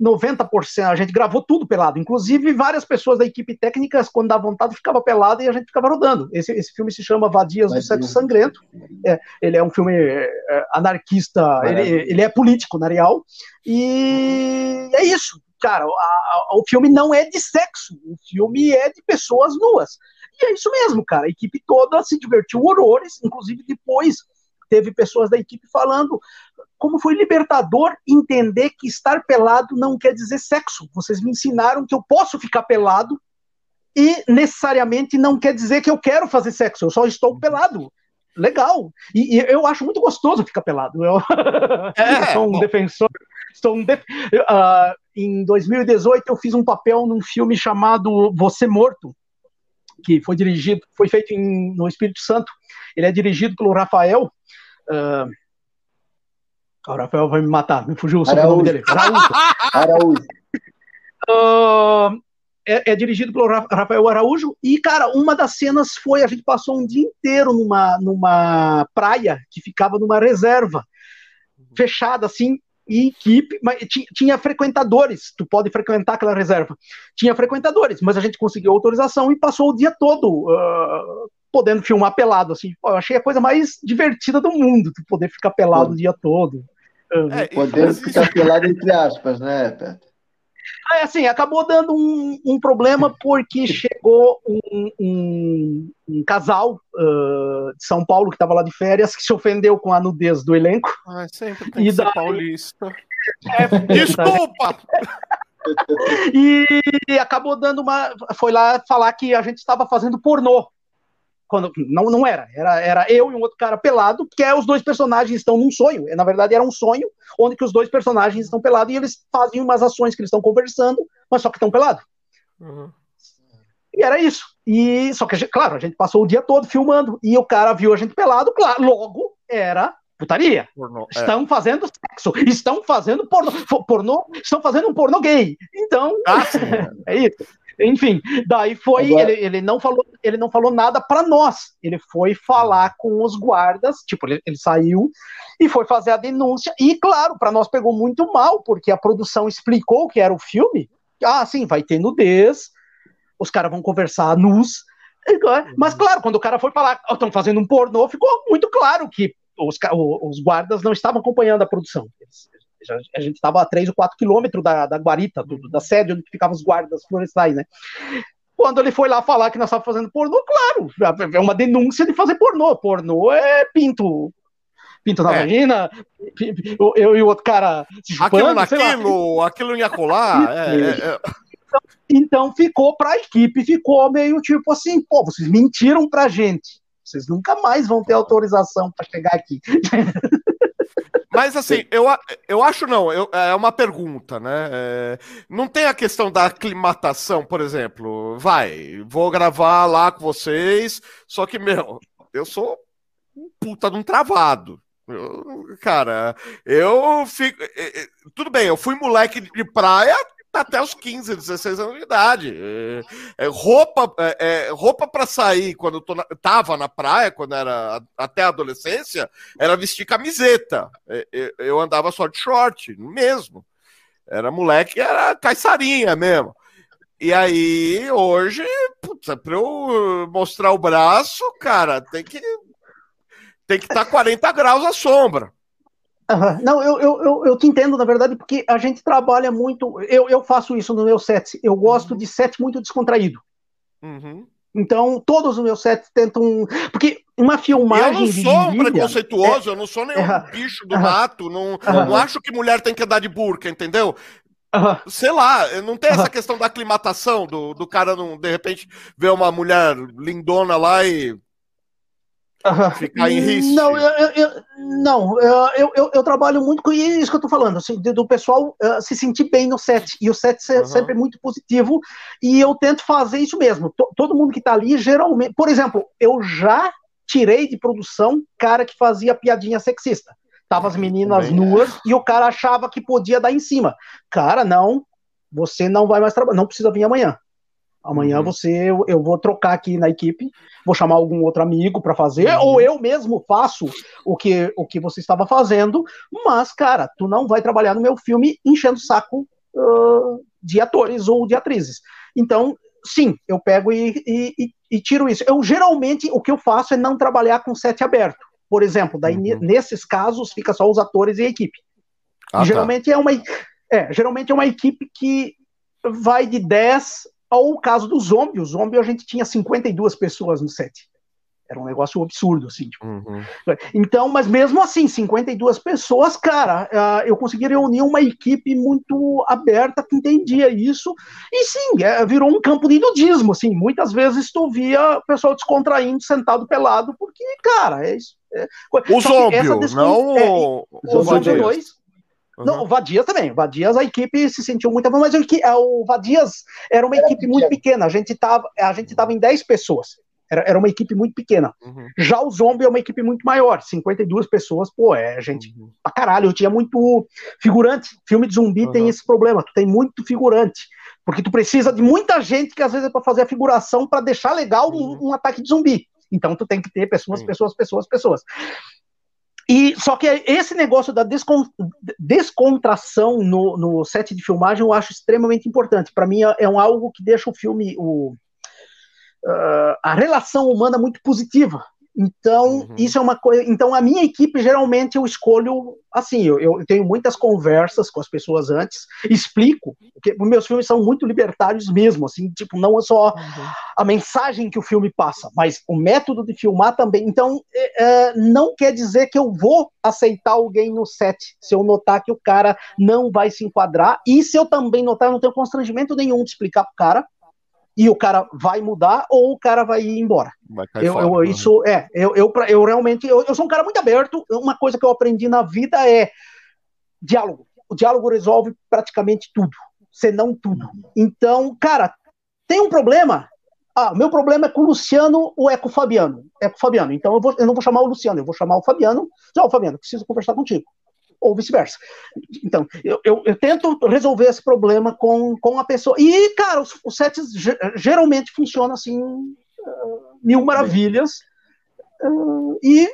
90%, a gente gravou tudo pelado, inclusive várias pessoas da equipe técnica, quando dá vontade, ficava pelado e a gente ficava rodando. Esse, esse filme se chama Vadias do Sexo Sangrento, é, ele é um filme é, anarquista, ele, ele, é político, na real, e é isso, cara, a, a, o filme não é de sexo, o filme é de pessoas nuas. E é isso mesmo, cara. A equipe toda se divertiu horrores, inclusive depois teve pessoas da equipe falando como foi libertador entender que estar pelado não quer dizer sexo. Vocês me ensinaram que eu posso ficar pelado e necessariamente não quer dizer que eu quero fazer sexo, eu só estou pelado. Legal. E, e eu acho muito gostoso ficar pelado. Eu, [LAUGHS] é, eu sou um bom. defensor. Sou um def... uh, em 2018 eu fiz um papel num filme chamado Você Morto, que foi dirigido, foi feito em, no Espírito Santo. Ele é dirigido pelo Rafael. Uh, o Rafael vai me matar, me fugiu o sobrenome dele. Araújo. [LAUGHS] Araújo. Uh, é, é, dirigido pelo Rafael Araújo. E, cara, uma das cenas foi: a gente passou um dia inteiro numa, numa praia que ficava numa reserva, fechada assim, e equipe, mas tinha frequentadores, tu pode frequentar aquela reserva. Tinha frequentadores, mas a gente conseguiu autorização e passou o dia todo uh, podendo filmar pelado, assim. eu achei a coisa mais divertida do mundo, tu poder ficar pelado Pô. o dia todo. É, podendo ficar pelado entre aspas, né, Pepe? É, assim, acabou dando um, um problema porque chegou um, um, um casal uh, de São Paulo que estava lá de férias que se ofendeu com a nudez do elenco. Ah, sempre tem e que daí... paulista. É, Desculpa! [LAUGHS] e acabou dando uma. Foi lá falar que a gente estava fazendo pornô quando não, não era, era, era eu e um outro cara pelado, que é os dois personagens estão num sonho. Na verdade, era um sonho onde que os dois personagens estão pelados e eles fazem umas ações que eles estão conversando, mas só que estão pelados. Uhum. E era isso. E só que, claro, a gente passou o dia todo filmando e o cara viu a gente pelado, claro, logo era putaria. Pornô, é. estão fazendo sexo, estão fazendo pornô, pornô, estão fazendo um pornô gay. Então, ah, [LAUGHS] é isso. Enfim, daí foi, Agora... ele, ele, não falou, ele não falou nada para nós. Ele foi falar com os guardas, tipo, ele, ele saiu e foi fazer a denúncia. E claro, para nós pegou muito mal, porque a produção explicou que era o filme. Ah, sim, vai ter nudez, os caras vão conversar nus. Mas claro, quando o cara foi falar, estão oh, fazendo um pornô, ficou muito claro que os, os guardas não estavam acompanhando a produção. Eles, a gente estava a 3 ou 4 quilômetros da, da guarita, do, da sede onde ficavam os guardas florestais, né? Quando ele foi lá falar que nós estávamos fazendo pornô, claro, é uma denúncia de fazer pornô. Pornô é pinto pinto na é. vagina, eu e o outro cara se chupando, Aquilo naquilo, aquilo em acolá. é, é, é. Então, então ficou para a equipe, ficou meio tipo assim, pô, vocês mentiram pra gente. Vocês nunca mais vão ter autorização para chegar aqui. [LAUGHS] Mas assim, eu, eu acho não, eu, é uma pergunta, né? É, não tem a questão da aclimatação, por exemplo. Vai, vou gravar lá com vocês, só que, meu, eu sou um puta de um travado. Eu, cara, eu fico. É, é, tudo bem, eu fui moleque de praia até os 15, 16 anos de idade. É, é, roupa é, é roupa para sair quando eu na, tava na praia, quando era até a adolescência, era vestir camiseta. É, é, eu andava só de short, mesmo. Era moleque, era caiçarinha mesmo. E aí, hoje, putz, pra eu mostrar o braço, cara, tem que tem que estar tá 40 graus à sombra. Uhum. Não, eu, eu, eu, eu, te entendo, na verdade, porque a gente trabalha muito. Eu, eu faço isso no meu set. Eu gosto uhum. de set muito descontraído. Uhum. Então, todos os meus sets tentam. Porque uma filmagem. Eu não sou um preconceituoso, é, eu não sou nenhum bicho do mato, não, não acho que mulher tem que andar de burca, entendeu? Sei lá, não tem essa questão da aclimatação, do, do cara não, de repente, ver uma mulher lindona lá e Ficar em risco. Não, eu, eu, não eu, eu, eu, trabalho muito com isso que eu tô falando, assim, do pessoal uh, se sentir bem no set. E o set uhum. sempre é muito positivo. E eu tento fazer isso mesmo. T todo mundo que tá ali, geralmente. Por exemplo, eu já tirei de produção cara que fazia piadinha sexista. Tava as meninas Bem, nuas é. e o cara achava que podia dar em cima. Cara, não, você não vai mais trabalhar, não precisa vir amanhã. Amanhã uhum. você, eu, eu, vou trocar aqui na equipe, vou chamar algum outro amigo para fazer, uhum. ou eu mesmo faço o que, o que você estava fazendo, mas, cara, tu não vai trabalhar no meu filme enchendo o saco uh, de atores ou de atrizes. Então, sim, eu pego e, e, e, tiro isso. Eu geralmente o que eu faço é não trabalhar com set aberto. Por exemplo, daí uhum. nesses casos fica só os atores e a equipe. Ah, tá. geralmente tá. é uma é, geralmente é uma equipe que vai de 10 ou o caso do Zombie. O Zombie a gente tinha 52 pessoas no set. Era um negócio absurdo, assim. Tipo. Uhum. Então, mas mesmo assim, 52 pessoas, cara, uh, eu consegui reunir uma equipe muito aberta que entendia isso. E sim, é, virou um campo de nudismo, assim. Muitas vezes tu via o pessoal descontraindo, sentado pelado, porque, cara, é isso. É... O não é, o... o Zombie 2. Uhum. Não, o Vadias também. O Vadias, a equipe se sentiu muito mas é, o Vadias era uma equipe muito pequena. A gente estava a gente tava em 10 pessoas. Era, era uma equipe muito pequena. Uhum. Já o Zombie é uma equipe muito maior, 52 pessoas, pô, é gente uhum. pra caralho. Eu tinha muito figurante. Filme de zumbi uhum. tem esse problema, tu tem muito figurante. Porque tu precisa de muita gente que às vezes é pra fazer a figuração para deixar legal um, uhum. um, ataque de zumbi. Então tu tem que ter pessoas, pessoas, pessoas, pessoas. E só que esse negócio da descon, descontração no, no set de filmagem eu acho extremamente importante. Para mim é, é, um algo que deixa o filme, o, uh, a relação humana muito positiva. Então, uhum. isso é uma coisa. Então, a minha equipe, geralmente, eu escolho assim. Eu, eu, tenho muitas conversas com as pessoas antes, explico, porque os meus filmes são muito libertários mesmo, assim, tipo, não é só uhum. a mensagem que o filme passa, mas o método de filmar também. Então, é, é, não quer dizer que eu vou aceitar alguém no set, se eu notar que o cara não vai se enquadrar, e se eu também notar, eu não tenho constrangimento nenhum de explicar pro cara e o cara vai mudar ou o cara vai ir embora. Vai eu, fora, eu isso é, eu, eu, eu realmente eu, eu sou um cara muito aberto. Uma coisa que eu aprendi na vida é diálogo. O diálogo resolve praticamente tudo, se não tudo. Então, cara, tem um problema. Ah, meu problema é com o Luciano ou é com o Fabiano? É com o Fabiano. Então eu, vou, eu não vou chamar o Luciano, eu vou chamar o Fabiano. Já, o Fabiano, preciso conversar contigo ou vice-versa. Então, eu, eu, eu, tento resolver esse problema com, com a pessoa. E, cara, os, os sets geralmente funcionam assim, uh, mil maravilhas. Uh, e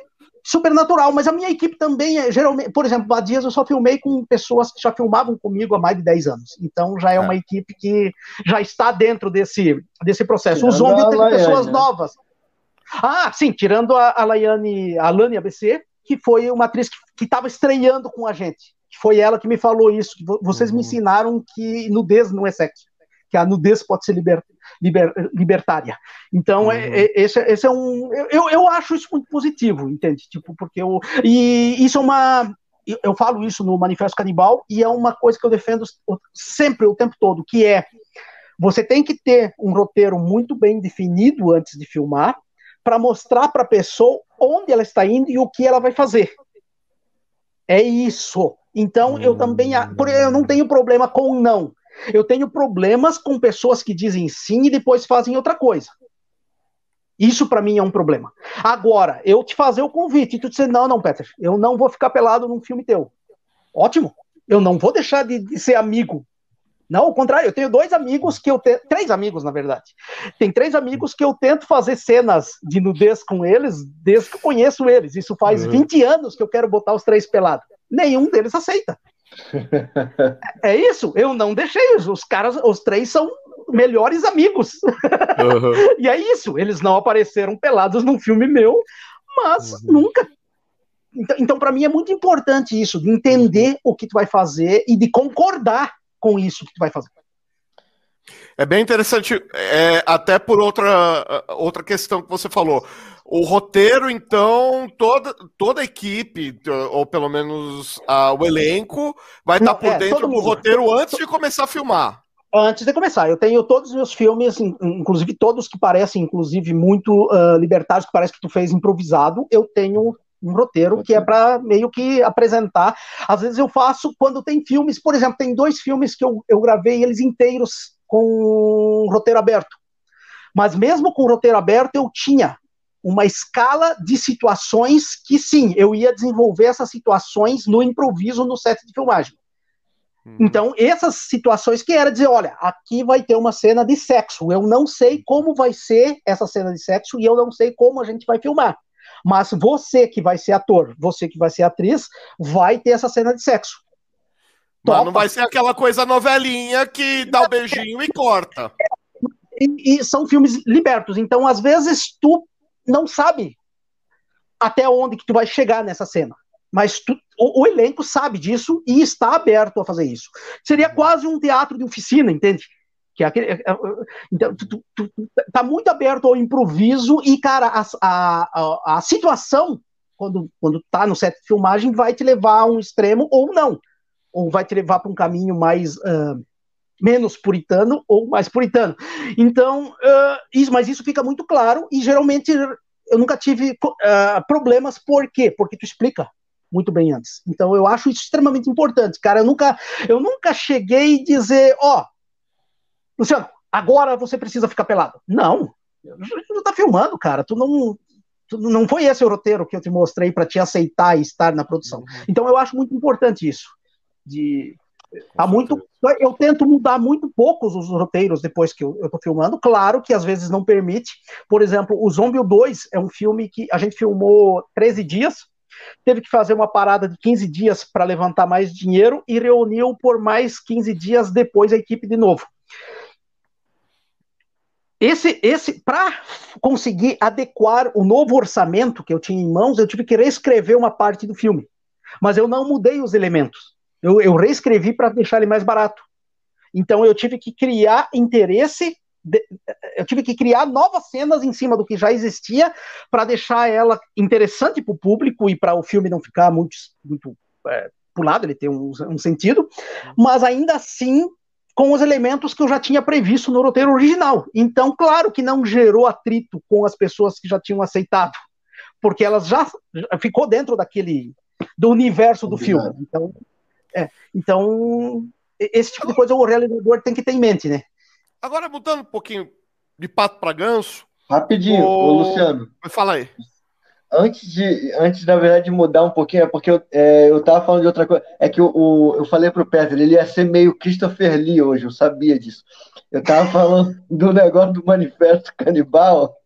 supernatural, mas a minha equipe também é geralmente, por exemplo, Badias eu só filmei com pessoas que já filmavam comigo há mais de 10 anos. Então já é, é. uma equipe que já está dentro desse, desse processo. Tirando o Zombie teve pessoas né? novas. Ah, sim, tirando a, a Laiane, a Lani ABC, que foi uma atriz que estava estreando com a gente. Foi ela que me falou isso. Que vocês uhum. me ensinaram que nudez não é sexo. que a nudez pode ser liber, liber, libertária. Então, uhum. é, é, esse, esse é um. Eu, eu acho isso muito positivo, entende? Tipo, porque eu. E isso é uma. Eu falo isso no Manifesto Canibal e é uma coisa que eu defendo sempre, o tempo todo, que é você tem que ter um roteiro muito bem definido antes de filmar, para mostrar para a pessoa onde ela está indo e o que ela vai fazer. É isso. Então, hum. eu também. Eu não tenho problema com não. Eu tenho problemas com pessoas que dizem sim e depois fazem outra coisa. Isso para mim é um problema. Agora, eu te fazer o convite e tu dizer, não, não, Peter, eu não vou ficar pelado num filme teu. Ótimo. Eu não vou deixar de, de ser amigo. Não, ao contrário, eu tenho dois amigos que eu tenho. Três amigos, na verdade. Tem três amigos que eu tento fazer cenas de nudez com eles desde que eu conheço eles. Isso faz uhum. 20 anos que eu quero botar os três pelados. Nenhum deles aceita. [LAUGHS] é isso, eu não deixei. Os caras, os três são melhores amigos. Uhum. [LAUGHS] e é isso, eles não apareceram pelados num filme meu, mas uhum. nunca. Então, então para mim é muito importante isso, de entender o que tu vai fazer e de concordar com isso que tu vai fazer. É bem interessante, é, até por outra, outra questão que você falou. O roteiro, então, toda, toda a equipe, ou pelo menos a, o elenco, vai estar por é, dentro do roteiro antes de começar a filmar. Antes de começar, eu tenho todos os meus filmes, inclusive todos que parecem, inclusive, muito uh, libertários, que parece que tu fez improvisado, eu tenho um roteiro que é para meio que apresentar. Às vezes eu faço quando tem filmes, por exemplo, tem dois filmes que eu, eu gravei eles inteiros com um roteiro aberto. Mas mesmo com o roteiro aberto, eu tinha uma escala de situações que sim, eu ia desenvolver essas situações no improviso no set de filmagem. Hum. Então, essas situações que era dizer, olha, aqui vai ter uma cena de sexo. Eu não sei como vai ser essa cena de sexo e eu não sei como a gente vai filmar. Mas você que vai ser ator, você que vai ser atriz, vai ter essa cena de sexo. Mas não vai ser aquela coisa novelinha que dá o beijinho e corta. E, e, são filmes libertos, então às vezes tu não sabe até onde que tu vai chegar nessa cena. Mas tu, o, o, elenco sabe disso e está aberto a fazer isso. Seria quase um teatro de oficina, entende? Que é aquele, é, é, então, tu, tu, tu, tá muito aberto ao improviso e, cara, a, a, a, a situação, quando, quando tá no set de filmagem, vai te levar a um extremo ou não. Ou vai te levar para um caminho mais. Uh, menos puritano ou mais puritano. Então, uh, isso, mas isso fica muito claro e geralmente eu nunca tive uh, problemas, por quê? Porque tu explica muito bem antes. Então eu acho isso extremamente importante, cara. Eu nunca, eu nunca cheguei a dizer, ó, oh, Luciano, agora você precisa ficar pelado. Não, tu tá filmando, cara. Tu não, tu não foi esse o roteiro que eu te mostrei para te aceitar e estar na produção. Uhum. Então eu acho muito importante isso de Há muito, eu tento mudar muito poucos os roteiros depois que eu, estou filmando. Claro que às vezes não permite. Por exemplo, o Zombie 2 é um filme que a gente filmou 13 dias, teve que fazer uma parada de 15 dias para levantar mais dinheiro e reuniu por mais 15 dias depois a equipe de novo. Esse, esse, para conseguir adequar o novo orçamento que eu tinha em mãos, eu tive que reescrever uma parte do filme. Mas eu não mudei os elementos. Eu, eu reescrevi para deixar ele mais barato. Então eu tive que criar interesse, de, eu tive que criar novas cenas em cima do que já existia para deixar ela interessante para o público e para o filme não ficar muito, muito é, pulado, ele tem um, um sentido, mas ainda assim com os elementos que eu já tinha previsto no roteiro original. Então, claro que não gerou atrito com as pessoas que já tinham aceitado, porque elas já, já ficou dentro daquele do universo do filme. Então, é, então, esse tipo de coisa o realizador tem que ter em mente, né? Agora, mudando um pouquinho de pato para ganso. Rapidinho, o... Luciano. Fala aí. Antes de, antes, na verdade, de mudar um pouquinho, é porque eu, é, eu tava falando de outra coisa. É que o, o, eu falei pro Peter, ele ia ser meio Christopher Lee hoje, eu sabia disso. Eu tava falando [LAUGHS] do negócio do manifesto canibal,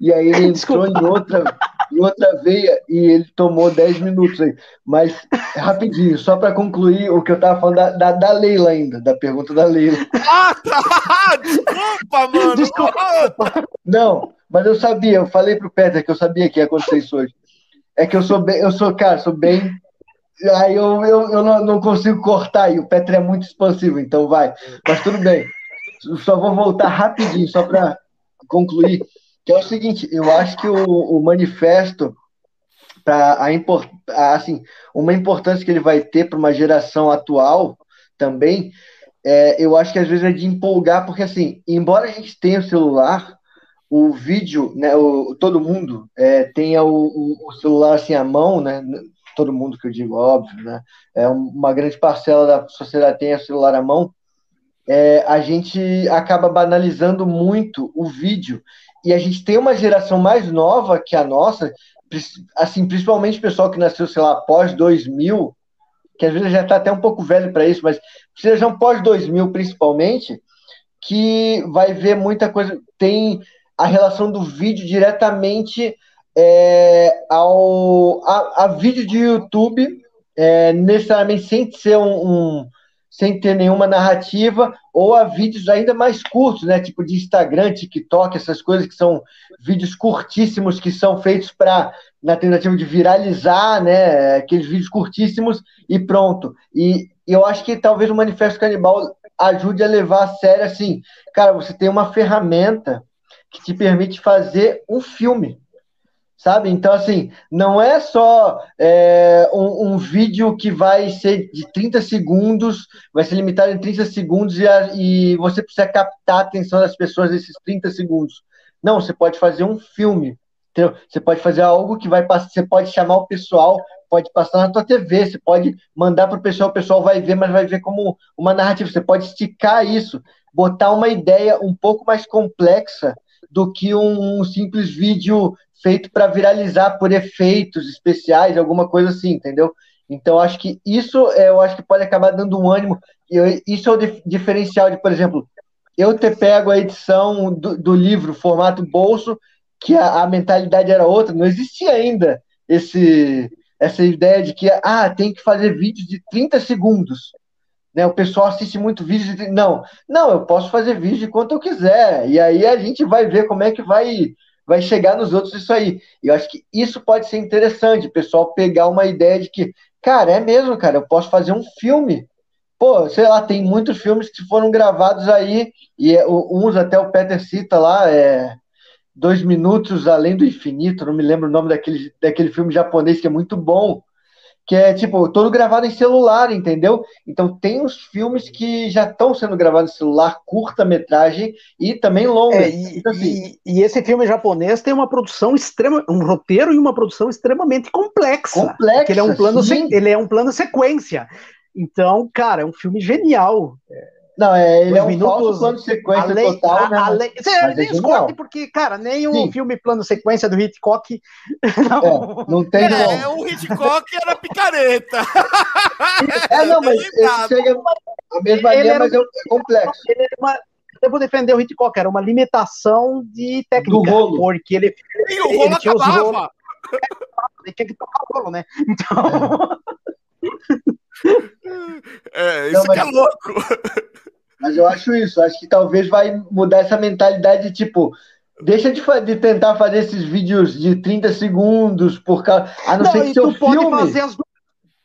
e aí ele [LAUGHS] entrou em outra, em outra veia e ele tomou 10 minutos aí. Mas, rapidinho, só para concluir o que eu estava falando da, da, da, Leila ainda, da pergunta da Leila. Ah, [LAUGHS] tá! Desculpa, mano! Desculpa. Não, mas eu sabia, eu falei pro Peter que eu sabia que ia acontecer isso hoje. É que eu sou bem, eu sou, cara, sou bem. Aí eu, eu, eu não, não consigo cortar, e o Peter é muito expansivo, então vai. Mas tudo bem. só vou voltar rapidinho, só para concluir, que é o seguinte, eu acho que o, o manifesto a, a, assim, uma importância que ele vai ter para uma geração atual também, é, eu acho que às vezes é de empolgar, porque assim, embora a gente tenha o celular, o vídeo, né, o, todo mundo é, tenha o, o, celular assim à mão, né, todo mundo que eu digo, óbvio, né, é uma grande parcela da sociedade tem o celular à mão, é, a gente acaba banalizando muito o vídeo e a gente tem uma geração mais nova que a nossa, assim, principalmente o pessoal que nasceu, sei lá, após 2000, que às vezes já está até um pouco velho para isso, mas sejam pós 2000 principalmente, que vai ver muita coisa, tem a relação do vídeo diretamente é, ao a, a, vídeo de YouTube, é, necessariamente sem ser um, um sem ter nenhuma narrativa, ou a vídeos ainda mais curtos, né? Tipo de Instagram, TikTok, essas coisas que são vídeos curtíssimos que são feitos para na tentativa de viralizar, né? Aqueles vídeos curtíssimos e pronto. E, eu acho que talvez o Manifesto Canibal ajude a levar a sério assim, cara, você tem uma ferramenta que te permite fazer um filme sabe? Então, assim, não é só é, um, um, vídeo que vai ser de 30 segundos, vai ser limitado em 30 segundos e, a, e você precisa captar a atenção das pessoas nesses 30 segundos. Não, você pode fazer um filme, entendeu? Você pode fazer algo que vai passar, você pode chamar o pessoal, pode passar na tua TV, você pode mandar para o pessoal, o pessoal vai ver, mas vai ver como uma narrativa. Você pode esticar isso, botar uma ideia um pouco mais complexa do que um, um simples vídeo feito para viralizar por efeitos especiais, alguma coisa assim, entendeu? Então, acho que isso é, eu acho que pode acabar dando um ânimo. Eu, isso é o dif diferencial de, por exemplo, eu ter pego a edição do, do livro, formato bolso, que a, a, mentalidade era outra, não existia ainda esse, essa ideia de que ah, tem que fazer vídeos de 30 segundos. Né, o pessoal assiste muito vídeo de. Não, não, eu posso fazer vídeo de quanto eu quiser. E aí a gente vai ver como é que vai vai chegar nos outros isso aí. E eu acho que isso pode ser interessante, o pessoal pegar uma ideia de que, cara, é mesmo, cara, eu posso fazer um filme. Pô, sei lá, tem muitos filmes que foram gravados aí, e é, uns até o Peter cita lá, é Dois Minutos Além do Infinito, não me lembro o nome daquele, daquele filme japonês que é muito bom que é tipo todo gravado em celular, entendeu? Então tem os filmes que já estão sendo gravados em celular, curta-metragem e também longa. É, e, então, assim, e, e, esse filme japonês tem uma produção extrema, um roteiro e uma produção extremamente complexa. Complexa. Ele é um plano, ele é um plano sequência. Então, cara, é um filme genial. É, não, é, ele é um minutos, falso plano de sequência além, total, né? Além, você é nem escolhe, porque, cara, nem o filme plano sequência do Hitchcock. [LAUGHS] Não, é, não tem. É, não. o Hitchcock era picareta. É, não, [LAUGHS] mas esse chega a mesma linha, mas é complexo. Ele era uma, eu vou defender o Hitchcock, era uma limitação de técnica. Do rolo. Porque ele. E o rolo ele tinha acabava. Os rolos, ele tinha que tocar o rolo, né? Então. É, [LAUGHS] isso não, mas, é louco. Mas eu acho isso, acho que talvez vai mudar essa mentalidade de tipo. Deixa de, de tentar fazer esses vídeos de 30 segundos por causa. A não, não ser que seu filme. Fazer as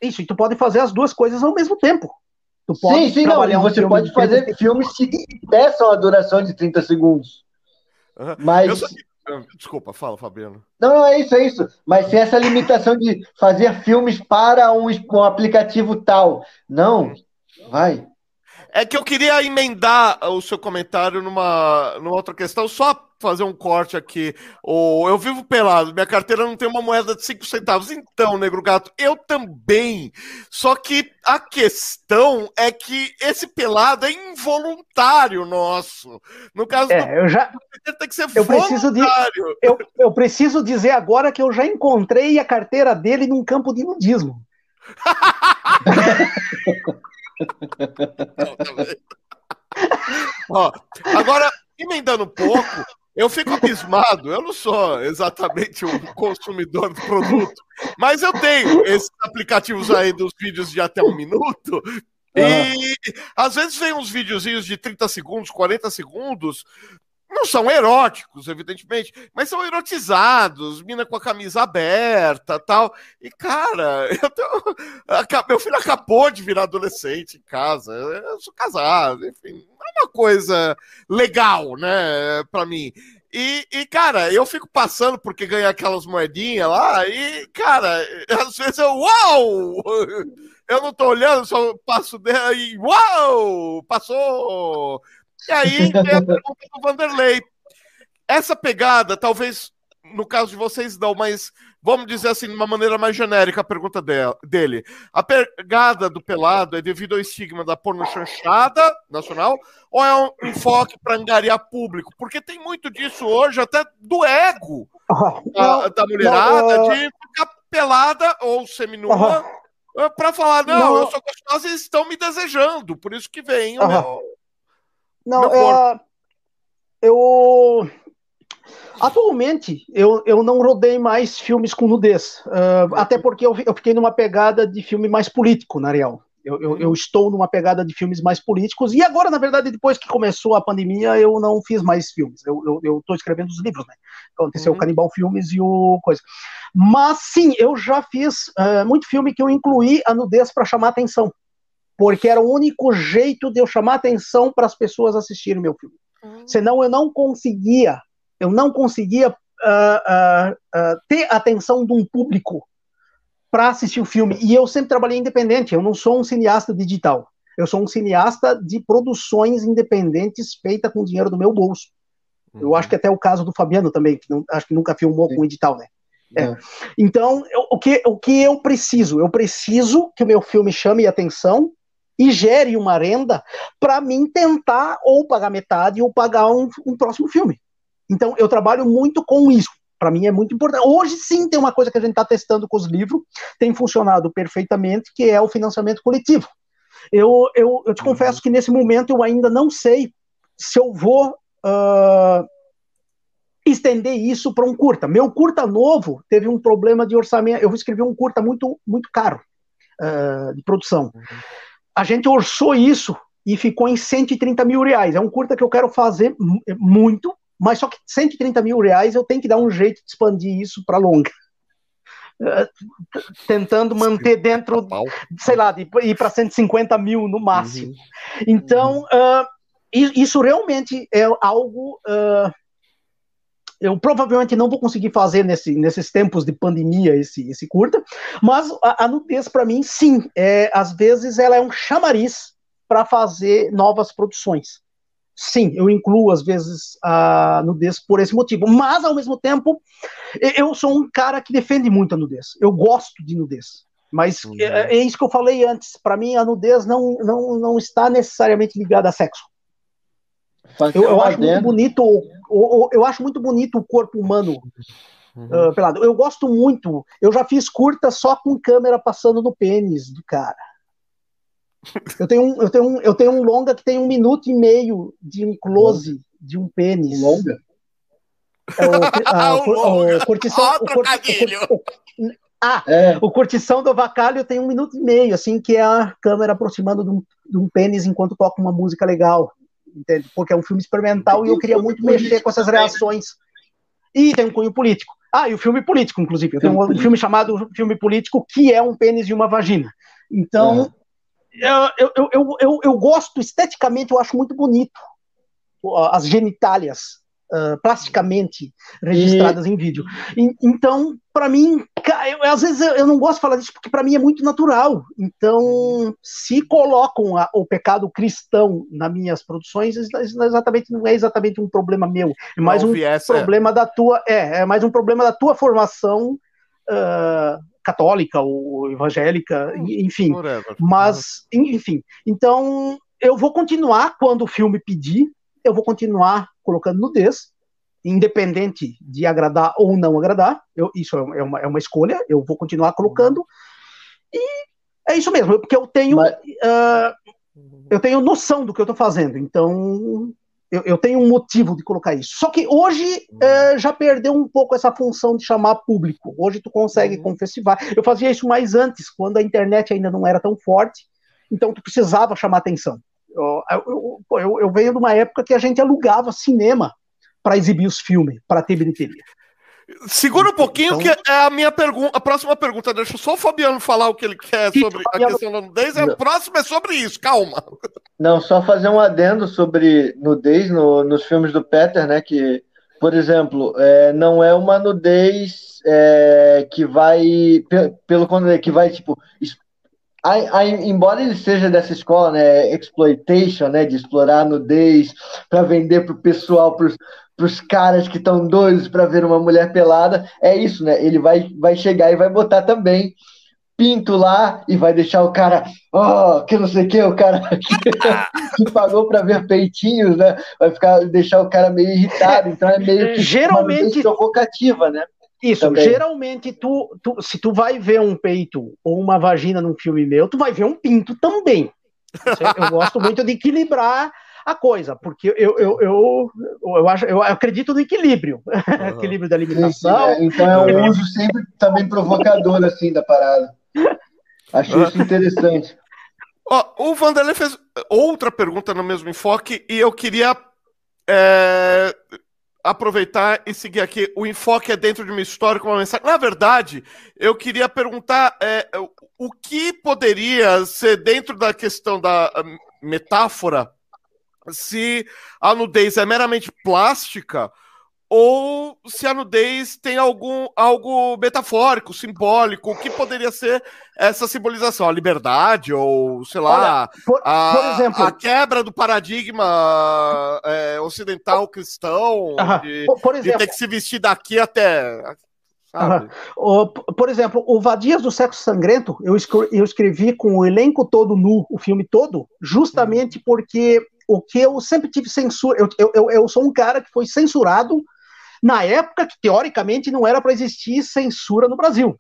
Isso, e tu pode fazer as duas coisas ao mesmo tempo. Tu pode sim, sim, não. E você um pode fazer filmes que peçam a duração de 30 segundos. Uhum. Mas. Desculpa, fala, Fabiano. Não, não, é isso, é isso. Mas sem essa limitação de fazer filmes para um, um aplicativo tal. Não, vai. É que eu queria emendar o seu comentário numa, numa outra questão, só fazer um corte aqui. O, eu vivo pelado, minha carteira não tem uma moeda de 5 centavos. Então, Negro Gato, eu também. Só que a questão é que esse pelado é involuntário nosso. No caso é, do eu já tem que ser eu preciso de, eu, eu preciso dizer agora que eu já encontrei a carteira dele num campo de nudismo. [LAUGHS] Ó, agora, emendando um pouco, eu fico abismado. Eu não sou exatamente um consumidor do produto, mas eu tenho esses aplicativos aí dos vídeos de até um minuto. E às vezes vem uns videozinhos de 30 segundos, 40 segundos, não são eróticos, evidentemente, mas são erotizados, mina com a camisa aberta tal. E, cara, [LAUGHS] tenho... meu filho acabou de virar adolescente em casa, eu sou casado, enfim, não é uma coisa legal, né, para mim. E, e, cara, eu fico passando porque ganhei aquelas moedinhas lá, e, cara, [LAUGHS] às vezes eu, uau! [LAUGHS] Eu não tô olhando, só passo dela e, uau! Passou! E aí [LAUGHS] tem a pergunta do Vanderlei. Essa pegada, talvez no caso de vocês não, mas vamos dizer assim, de uma maneira mais genérica, a pergunta dele. A pegada do pelado é devido ao estigma da porno chanchada nacional ou é um enfoque para angariar público? Porque tem muito disso hoje, até do ego [LAUGHS] da, da, mulherada, não, de ficar pelada ou seminua [LAUGHS] para falar, não, não, eu sou gostosa e estão me desejando, por isso que vem o meu, Não, é... eu Atualmente, eu, eu não rodei mais filmes com nudez, uh, até porque eu, eu, fiquei numa pegada de filme mais político, na real. Eu, eu, eu, estou numa pegada de filmes mais políticos, e agora, na verdade, depois que começou a pandemia, eu não fiz mais filmes. Eu estou escrevendo os livros, né? Aconteceu uhum. o Canibal Filmes e o coisa. Mas sim, eu já fiz uh, muito filme que eu incluí a nudez para chamar atenção, porque era o único jeito de eu chamar atenção para as pessoas assistirem meu filme. Uhum. Senão eu não conseguia eu não conseguia uh, uh, uh, ter a atenção de um público para assistir o filme. E eu sempre trabalhei independente, eu não sou um cineasta digital. Eu sou um cineasta de produções independentes feita com dinheiro do meu bolso. Uhum. Eu acho que até o caso do Fabiano também, que não, acho que nunca filmou Sim. com edital, né? É. É. Então, eu, o, que, o que eu preciso? Eu preciso que o meu filme chame atenção e gere uma renda para mim tentar ou pagar metade ou pagar um, um próximo filme. Então, eu trabalho muito com isso. Para mim é muito importante. Hoje sim tem uma coisa que a gente está testando com os livros, tem funcionado perfeitamente, que é o financiamento coletivo. Eu, eu, eu te confesso que nesse momento eu ainda não sei se eu vou uh, estender isso para um curta. Meu curta novo teve um problema de orçamento. Eu escrevi um curta muito, muito caro uh, de produção. Uhum. A gente orçou isso e ficou em 130 mil reais. É um curta que eu quero fazer muito, mas só que 130 mil reais eu tenho que dar um jeito de expandir isso para longa. [LAUGHS] Uh, tentando manter dentro, sei lá, de ir para 150 mil no máximo. Uhum. Então, uh, isso realmente é algo. Uh, eu provavelmente não vou conseguir fazer nesse, nesses tempos de pandemia esse, esse curta, mas a, a nudez para mim, sim, é, às vezes ela é um chamariz para fazer novas produções sim, eu incluo às vezes a nudez por esse motivo, mas ao mesmo tempo eu sou um cara que defende muito a nudez. Eu gosto de nudez, mas uhum. é, é, isso que eu falei antes. Para mim, a nudez não, não, não está necessariamente ligada a sexo. Eu, eu acho muito bonito, eu, eu, acho muito bonito o corpo humano uhum. uh, pelado. Eu gosto muito. Eu já fiz curta só com câmera passando no pênis do cara. Eu tenho, um, eu, tenho um, eu tenho um longa que tem um minuto e meio de um close de um pênis. Longa? É o, a, [LAUGHS] o, o, curtição, o, ah, é. o curtição do Vacalho tem um minuto e meio, assim, que é a câmera aproximando de um, de um pênis enquanto toca uma música legal. Entende? Porque é um filme experimental e eu queria muito mexer com essas reações. E tem um cunho político. Ah, e o filme político, inclusive. Eu tenho um, filme chamado Filme Político, que é um pênis e uma vagina. Então, eu, eu, eu, eu, eu gosto esteticamente, eu acho muito bonito as genitálias uh, plasticamente registradas e... em vídeo. E, então, para mim, eu, às vezes eu, eu, não gosto de falar disso porque para mim é muito natural. Então, se colocam a, o pecado cristão nas minhas produções, isso é exatamente não é exatamente um problema meu, é mais um problema da tua, é, é mais um problema da tua formação. Uh, católica ou evangélica, enfim. Mas, enfim. Então, eu vou continuar quando o filme pedir, eu vou continuar colocando nudez, independente de agradar ou não agradar. Eu, isso é, é uma, é uma escolha, eu vou continuar colocando. E é isso mesmo, porque eu tenho. Mas... Uh, eu tenho noção do que eu estou fazendo, então eu, eu, tenho um motivo de colocar isso. Só que hoje uhum. é, já perdeu um pouco essa função de chamar público. Hoje tu consegue uhum. com festival. Eu fazia isso mais antes, quando a internet ainda não era tão forte, então tu precisava chamar atenção. Eu, eu, eu venho de uma época que a gente alugava cinema para exibir os filmes, para ter bilheteria. Segura um pouquinho, então... que é a minha pergunta, a próxima pergunta. Deixa só o Fabiano falar o que ele quer sobre a questão da nudez. A próxima é sobre isso, calma. Não, só fazer um adendo sobre nudez no, nos filmes do Peter, né? Que, por exemplo, é, não é uma nudez é, que vai, pelo contrário, que vai, tipo, embora ele seja dessa escola, né, exploitation, né, de explorar a nudez para vender para o pessoal, para os caras que estão doidos para ver uma mulher pelada, é isso, né? Ele vai, vai chegar e vai botar também pinto lá e vai deixar o cara, oh, que não sei o que, o cara [LAUGHS] que, que pagou para ver peitinhos, né? Vai ficar deixar o cara meio irritado, então é meio que geralmente provocativa, né? Isso, Também. geralmente tu, tu, se tu vai ver um peito ou uma vagina num filme meu, tu vai ver um pinto também. Eu gosto muito de equilibrar a coisa, porque eu, eu, eu, eu, acho, eu acredito no equilíbrio, [LAUGHS] uhum. equilíbrio da alimentação. Sim, é. Então é um uso sempre também provocador assim da parada. Achei isso interessante. o Vanderlei fez outra pergunta no mesmo enfoque e eu queria é, aproveitar e seguir aqui. O enfoque é dentro de uma história com uma mensagem. Na verdade, eu queria perguntar é, o que poderia ser dentro da questão da hum, metáfora se a nudez é meramente plástica ou se a nudez tem algum algo metafórico, simbólico, o que poderia ser essa simbolização? A liberdade, ou sei lá, Olha, por, a, por exemplo, a quebra do paradigma é, ocidental cristão, uh -huh. de, por, exemplo, de ter que se vestir daqui até. Sabe? Uh -huh. Por exemplo, o Vadias do Sexo Sangrento, eu escrevi, eu escrevi com o elenco todo nu, o filme todo, justamente hum. porque o que eu sempre tive censura. Eu, eu, eu sou um cara que foi censurado na época que, teoricamente, não era para existir censura no Brasil.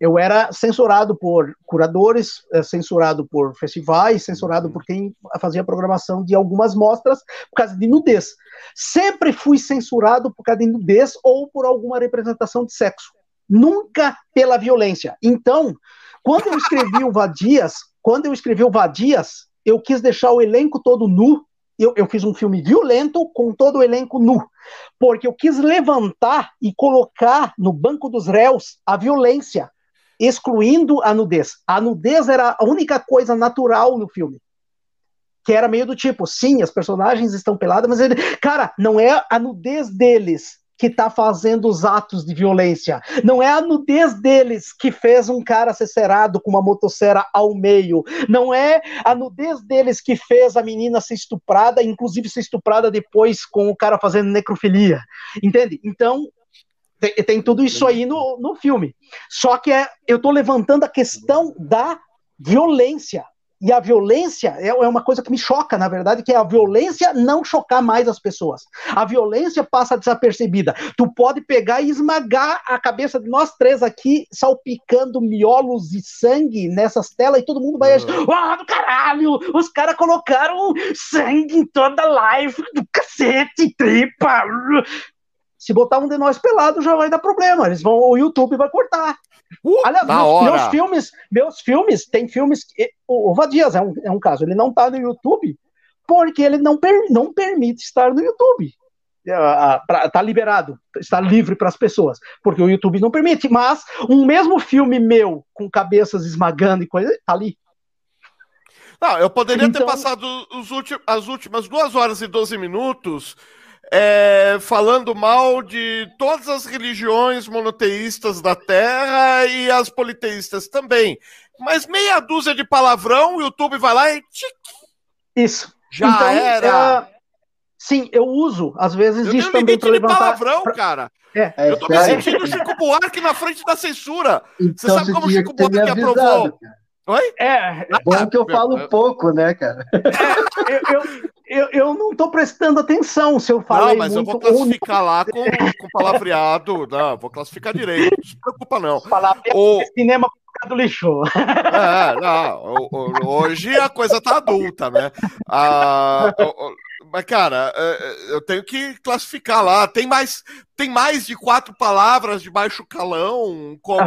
Eu era censurado por curadores, eh, censurado por festivais, censurado por quem fazia programação de algumas mostras por causa de nudez. Sempre fui censurado por causa de nudez ou por alguma representação de sexo. Nunca pela violência. Então, quando eu escrevi o Vadias, quando eu escrevi o Vadias, eu quis deixar o elenco todo nu eu, eu, fiz um filme violento com todo o elenco nu, porque eu quis levantar e colocar no banco dos réus a violência, excluindo a nudez. A nudez era a única coisa natural no filme. Que era meio do tipo, sim, as personagens estão peladas, mas ele, cara, não é a nudez deles que está fazendo os atos de violência. Não é a nudez deles que fez um cara ser cerado com uma motosserra ao meio. Não é a nudez deles que fez a menina ser estuprada, inclusive ser estuprada depois com o cara fazendo necrofilia. Entende? Então, tem, tem tudo isso aí no, no filme. Só que é, eu estou levantando a questão da violência. E a violência é, é uma coisa que me choca, na verdade, que é a violência não chocar mais as pessoas. A violência passa desapercebida. Tu pode pegar e esmagar a cabeça de nós três aqui, salpicando miolos de sangue nessas telas, e todo mundo vai agir. Uhum. Ah, do caralho! Os caras colocaram sangue em toda a live do cacete, tripa. Se botar um de nós pelado, já vai dar problema. Eles vão, o YouTube vai cortar. Uh, Aliás, meus, meus, filmes, meus filmes, tem filmes que. O, o Vadias é um, é um caso, ele não tá no YouTube porque ele não, per, não permite estar no YouTube. Uh, tá liberado, está livre para as pessoas, porque o YouTube não permite, mas um mesmo filme meu com cabeças esmagando e coisa, tá ali. Não, eu poderia então... ter passado os últimos, as últimas duas horas e 12 minutos é, falando mal de todas as religiões monoteístas da Terra e as politeístas também. Mas meia dúzia de palavrão, o YouTube vai lá e tic. Isso. Já então, era. É... Sim, eu uso, às vezes, eu isso também para levantar... palavrão, pra... cara. É, é, eu tô me sentindo o Chico Buarque na frente da censura. Então, você sabe como o Chico Buarque aprovou? Cara. Oi? É, bom que eu falo pouco, né, cara? É, eu, eu, eu, não tô prestando atenção se eu falei Não, mas eu vou classificar lá com, com palavreado, não, vou classificar direito, não se preocupa não. Palavreado o... cinema do lixo. É, não, hoje a coisa tá adulta, né? Ah, mas, cara, é, é, eu tenho que classificar lá. Tem mais, tem mais de quatro palavras de baixo calão, como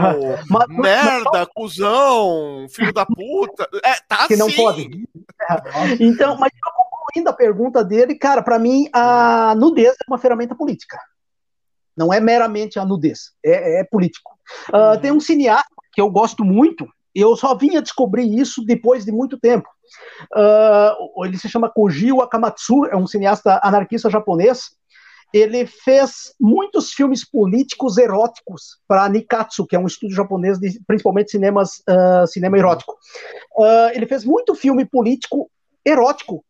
mas, merda, mas... cuzão, filho da puta. É, tá que assim. não pode. [LAUGHS] Então, mas concluindo a pergunta dele, cara, para mim a nudez é uma ferramenta política. Não é meramente a nudez, é, é político. Uh, tem um cineasta que eu gosto muito, eu só vinha descobrir isso depois de muito tempo. Uh, ele se chama Koji Wakamatsu, é um cineasta anarquista japonês. Ele fez muitos filmes políticos eróticos para Nikatsu, que é um estúdio japonês de principalmente cinemas, uh, cinema erótico. Uh, ele fez muito filme político erótico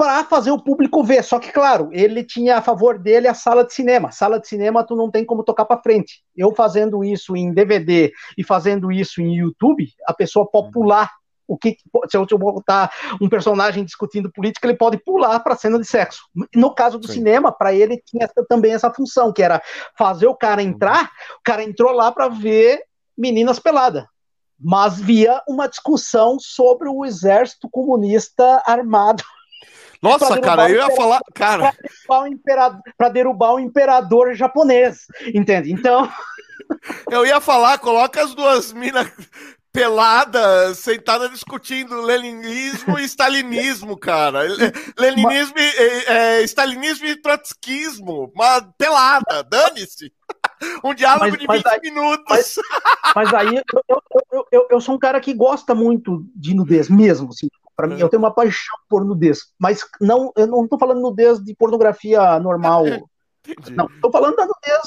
para fazer o público ver. Só que, claro, ele tinha a favor dele a sala de cinema. Sala de cinema tu não tem como tocar para frente. Eu fazendo isso em DVD e fazendo isso em YouTube, a pessoa pode pular o que se eu botar um personagem discutindo política, ele pode pular para a cena de sexo. No caso do Sim. cinema, para ele tinha também essa função, que era fazer o cara entrar, o cara entrou lá para ver meninas peladas. Mas via uma discussão sobre o exército comunista armado [LAUGHS] nossa, cara, eu ia falar. Cara. Para derrubar, o imperador japonês. Entende? Então. [LAUGHS] Eu ia falar, coloca as duas minas pelada, sentada discutindo leninismo e stalinismo, cara. Leninismo, mas... é, é, stalinismo e trotskismo, uma pelada, dane-se. [LAUGHS] Um diálogo mas, de 20 aí, minutos. Mas, mas aí eu, eu, eu, eu, sou um cara que gosta muito de nudez mesmo, assim. Para mim, é. eu tenho uma paixão por nudez, mas não, eu não estou falando nudez de pornografia normal. [LAUGHS] Entendi. Não, estou falando da nudez,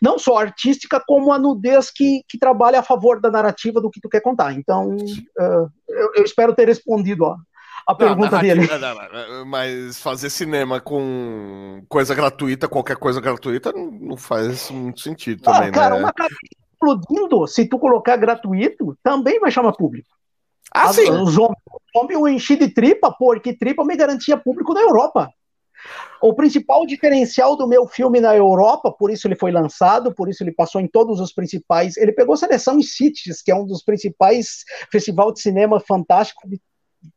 não só artística, como a nudez que, que trabalha a favor da narrativa do que tu quer contar. Então, uh, eu, eu, espero ter respondido ó, a pergunta dele. Não, mas fazer cinema com coisa gratuita, qualquer coisa gratuita, não, não faz muito sentido ah, também, cara, né? Uma explodindo, se tu colocar gratuito, também vai chamar público. Ah, sim. Os zombie, eu enchi de tripa, porque tripa me garantia público na Europa. O principal diferencial do meu filme na Europa, por isso ele foi lançado, por isso ele passou em todos os principais. Ele pegou seleção em Cities, que é um dos principais festivais de cinema fantástico de,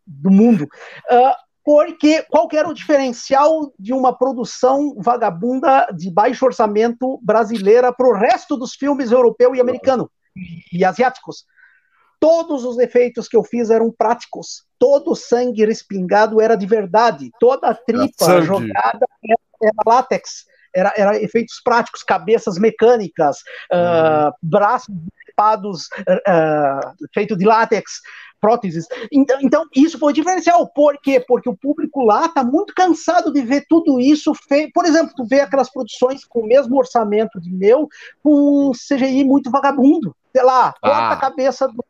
do mundo. Uh, porque qual era o diferencial de uma produção vagabunda de baixo orçamento brasileira para o resto dos filmes europeu e americano e asiáticos? Todos os efeitos que eu fiz eram práticos. Todo o sangue respingado era de verdade. Toda a tripa jogada era, era látex. Era, era, efeitos práticos, cabeças mecânicas, uhum. uh, braços equipados, uh, feito de látex, próteses. Então, então, isso foi diferencial. Por quê? Porque o público lá está muito cansado de ver tudo isso feito. Por exemplo, tu vê aquelas produções com o mesmo orçamento de meu, com um CGI muito vagabundo. Sei lá, corta ah. a cabeça do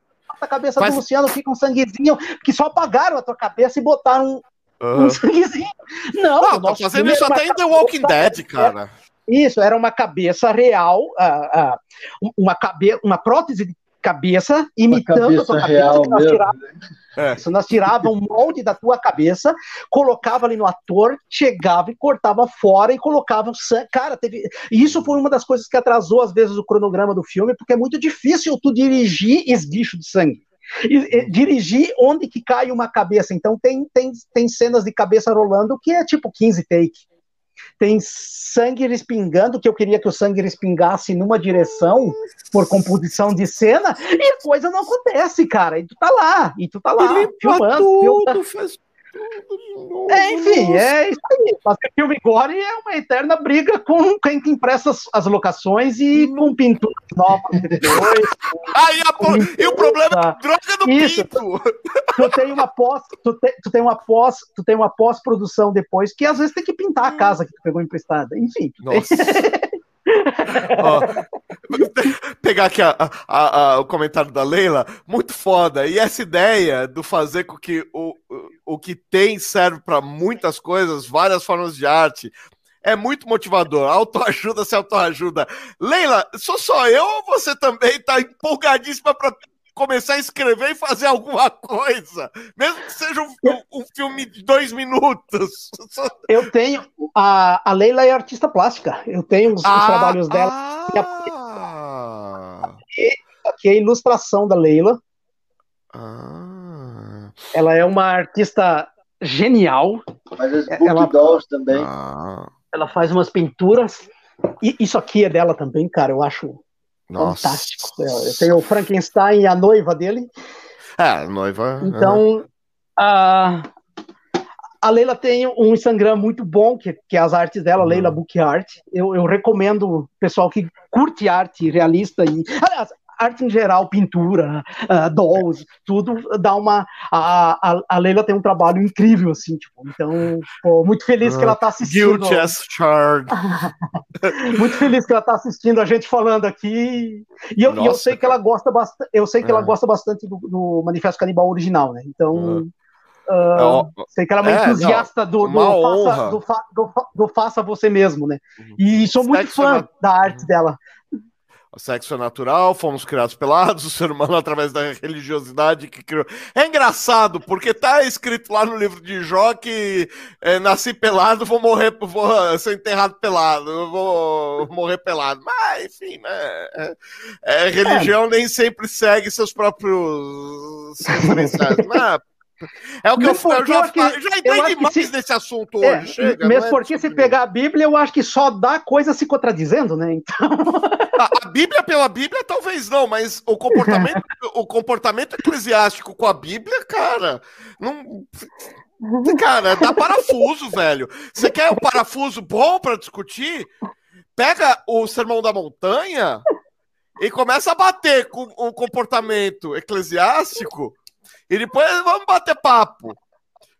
a cabeça Mas... do Luciano, fica um sanguezinho, que só apagaram a tua cabeça e botaram uhum. um sanguezinho. Não, Não tá fazendo isso até em The Walking Dead, cara. Isso, era uma cabeça real, uh, uh, uma, cabe uma prótese de cabeça imitando a tua cabeça real que nós tirávamos. É. Isso, nós tirava um molde da tua cabeça, colocava ali no ator, chegava e cortava fora e colocava o sangue. Cara, teve. Isso foi uma das coisas que atrasou, às vezes, o cronograma do filme, porque é muito difícil tu dirigir esguicho de sangue. E, e, dirigir onde que cai uma cabeça. Então tem, tem, tem cenas de cabeça rolando que é tipo 15 take tem sangue respingando, que eu queria que o sangue respingasse numa direção por composição de cena, e a coisa não acontece, cara. E tu tá lá, e tu tá lá, filmando. Tudo, faz é, enfim, é isso aí. Fazer filme gore é uma eterna briga com quem empresta as, as locações e com pinturas novas depois. [LAUGHS] Aí a, e o problema é a droga do isso, pinto. Tu, tem uma pós, tu, te, tu tem uma pós, tu tem uma pós-produção depois que às vezes tem que pintar a casa que tu pegou emprestada. Enfim. Nossa. [LAUGHS] pegar aqui a, a, a, o comentário da Leila, muito foda. E essa ideia do fazer com que o, o que tem serve para muitas coisas, várias formas de arte, é muito motivador. Autoajuda se autoajuda. Leila, sou só eu ou você também está empolgadíssima para começar a escrever e fazer alguma coisa, mesmo que seja um, um filme de dois minutos. [LAUGHS] Eu tenho. A, a Leila é artista plástica. Eu tenho os, ah, os trabalhos dela. Ah. Aqui é a ilustração da Leila. Ah. Ela é uma artista genial. Mas as book ela, dolls também. Ah. Ela faz umas pinturas. E isso aqui é dela também, cara. Eu acho nossa. Fantástico. Tem o Frankenstein e a noiva dele. É, a noiva. Então, a, a Leila tem um Instagram muito bom, que, que é as artes dela, uhum. Leila Book Art. Eu, eu recomendo o pessoal que curte arte realista e. Aliás, arte em geral, pintura, uh, dolls, tudo dá uma. A, a, a, Leila tem um trabalho incrível, assim, tipo, então, pô, muito feliz que ela está assistindo. Guilty as charged. [LAUGHS] muito feliz que ela está assistindo a gente falando aqui. E eu, Nossa, eu sei que ela gosta bastante, eu sei que ela gosta bastante do, do Manifesto Canibal original, né? Então. Uh, sei que ela é uma é, entusiasta não, do, do, faça, do, do, do, faça, você mesmo, né? E sou muito fã da arte dela. O sexo é natural, fomos criados pelados, [LAUGHS] o ser humano através da religiosidade que criou. É engraçado, porque tá escrito lá no livro de Jó que é, nasci pelado, vou morrer, vou ser enterrado pelado, vou morrer pelado. Mas, enfim, né? É, é, religião nem sempre segue seus próprios referenciais. Né? É o que mesmo eu, eu, já, que, eu já entrei demais se, nesse assunto é, hoje. Chega, mesmo é porque se pegar a Bíblia, eu acho que só dá coisa se contradizendo, né? Então. [LAUGHS] A, a Bíblia pela Bíblia, talvez não, mas o comportamento, o comportamento eclesiástico com a Bíblia, cara, não. Cara, dá parafuso, velho. Você quer um parafuso bom para discutir? Pega o Sermão da Montanha e começa a bater com o comportamento eclesiástico e depois vamos bater papo.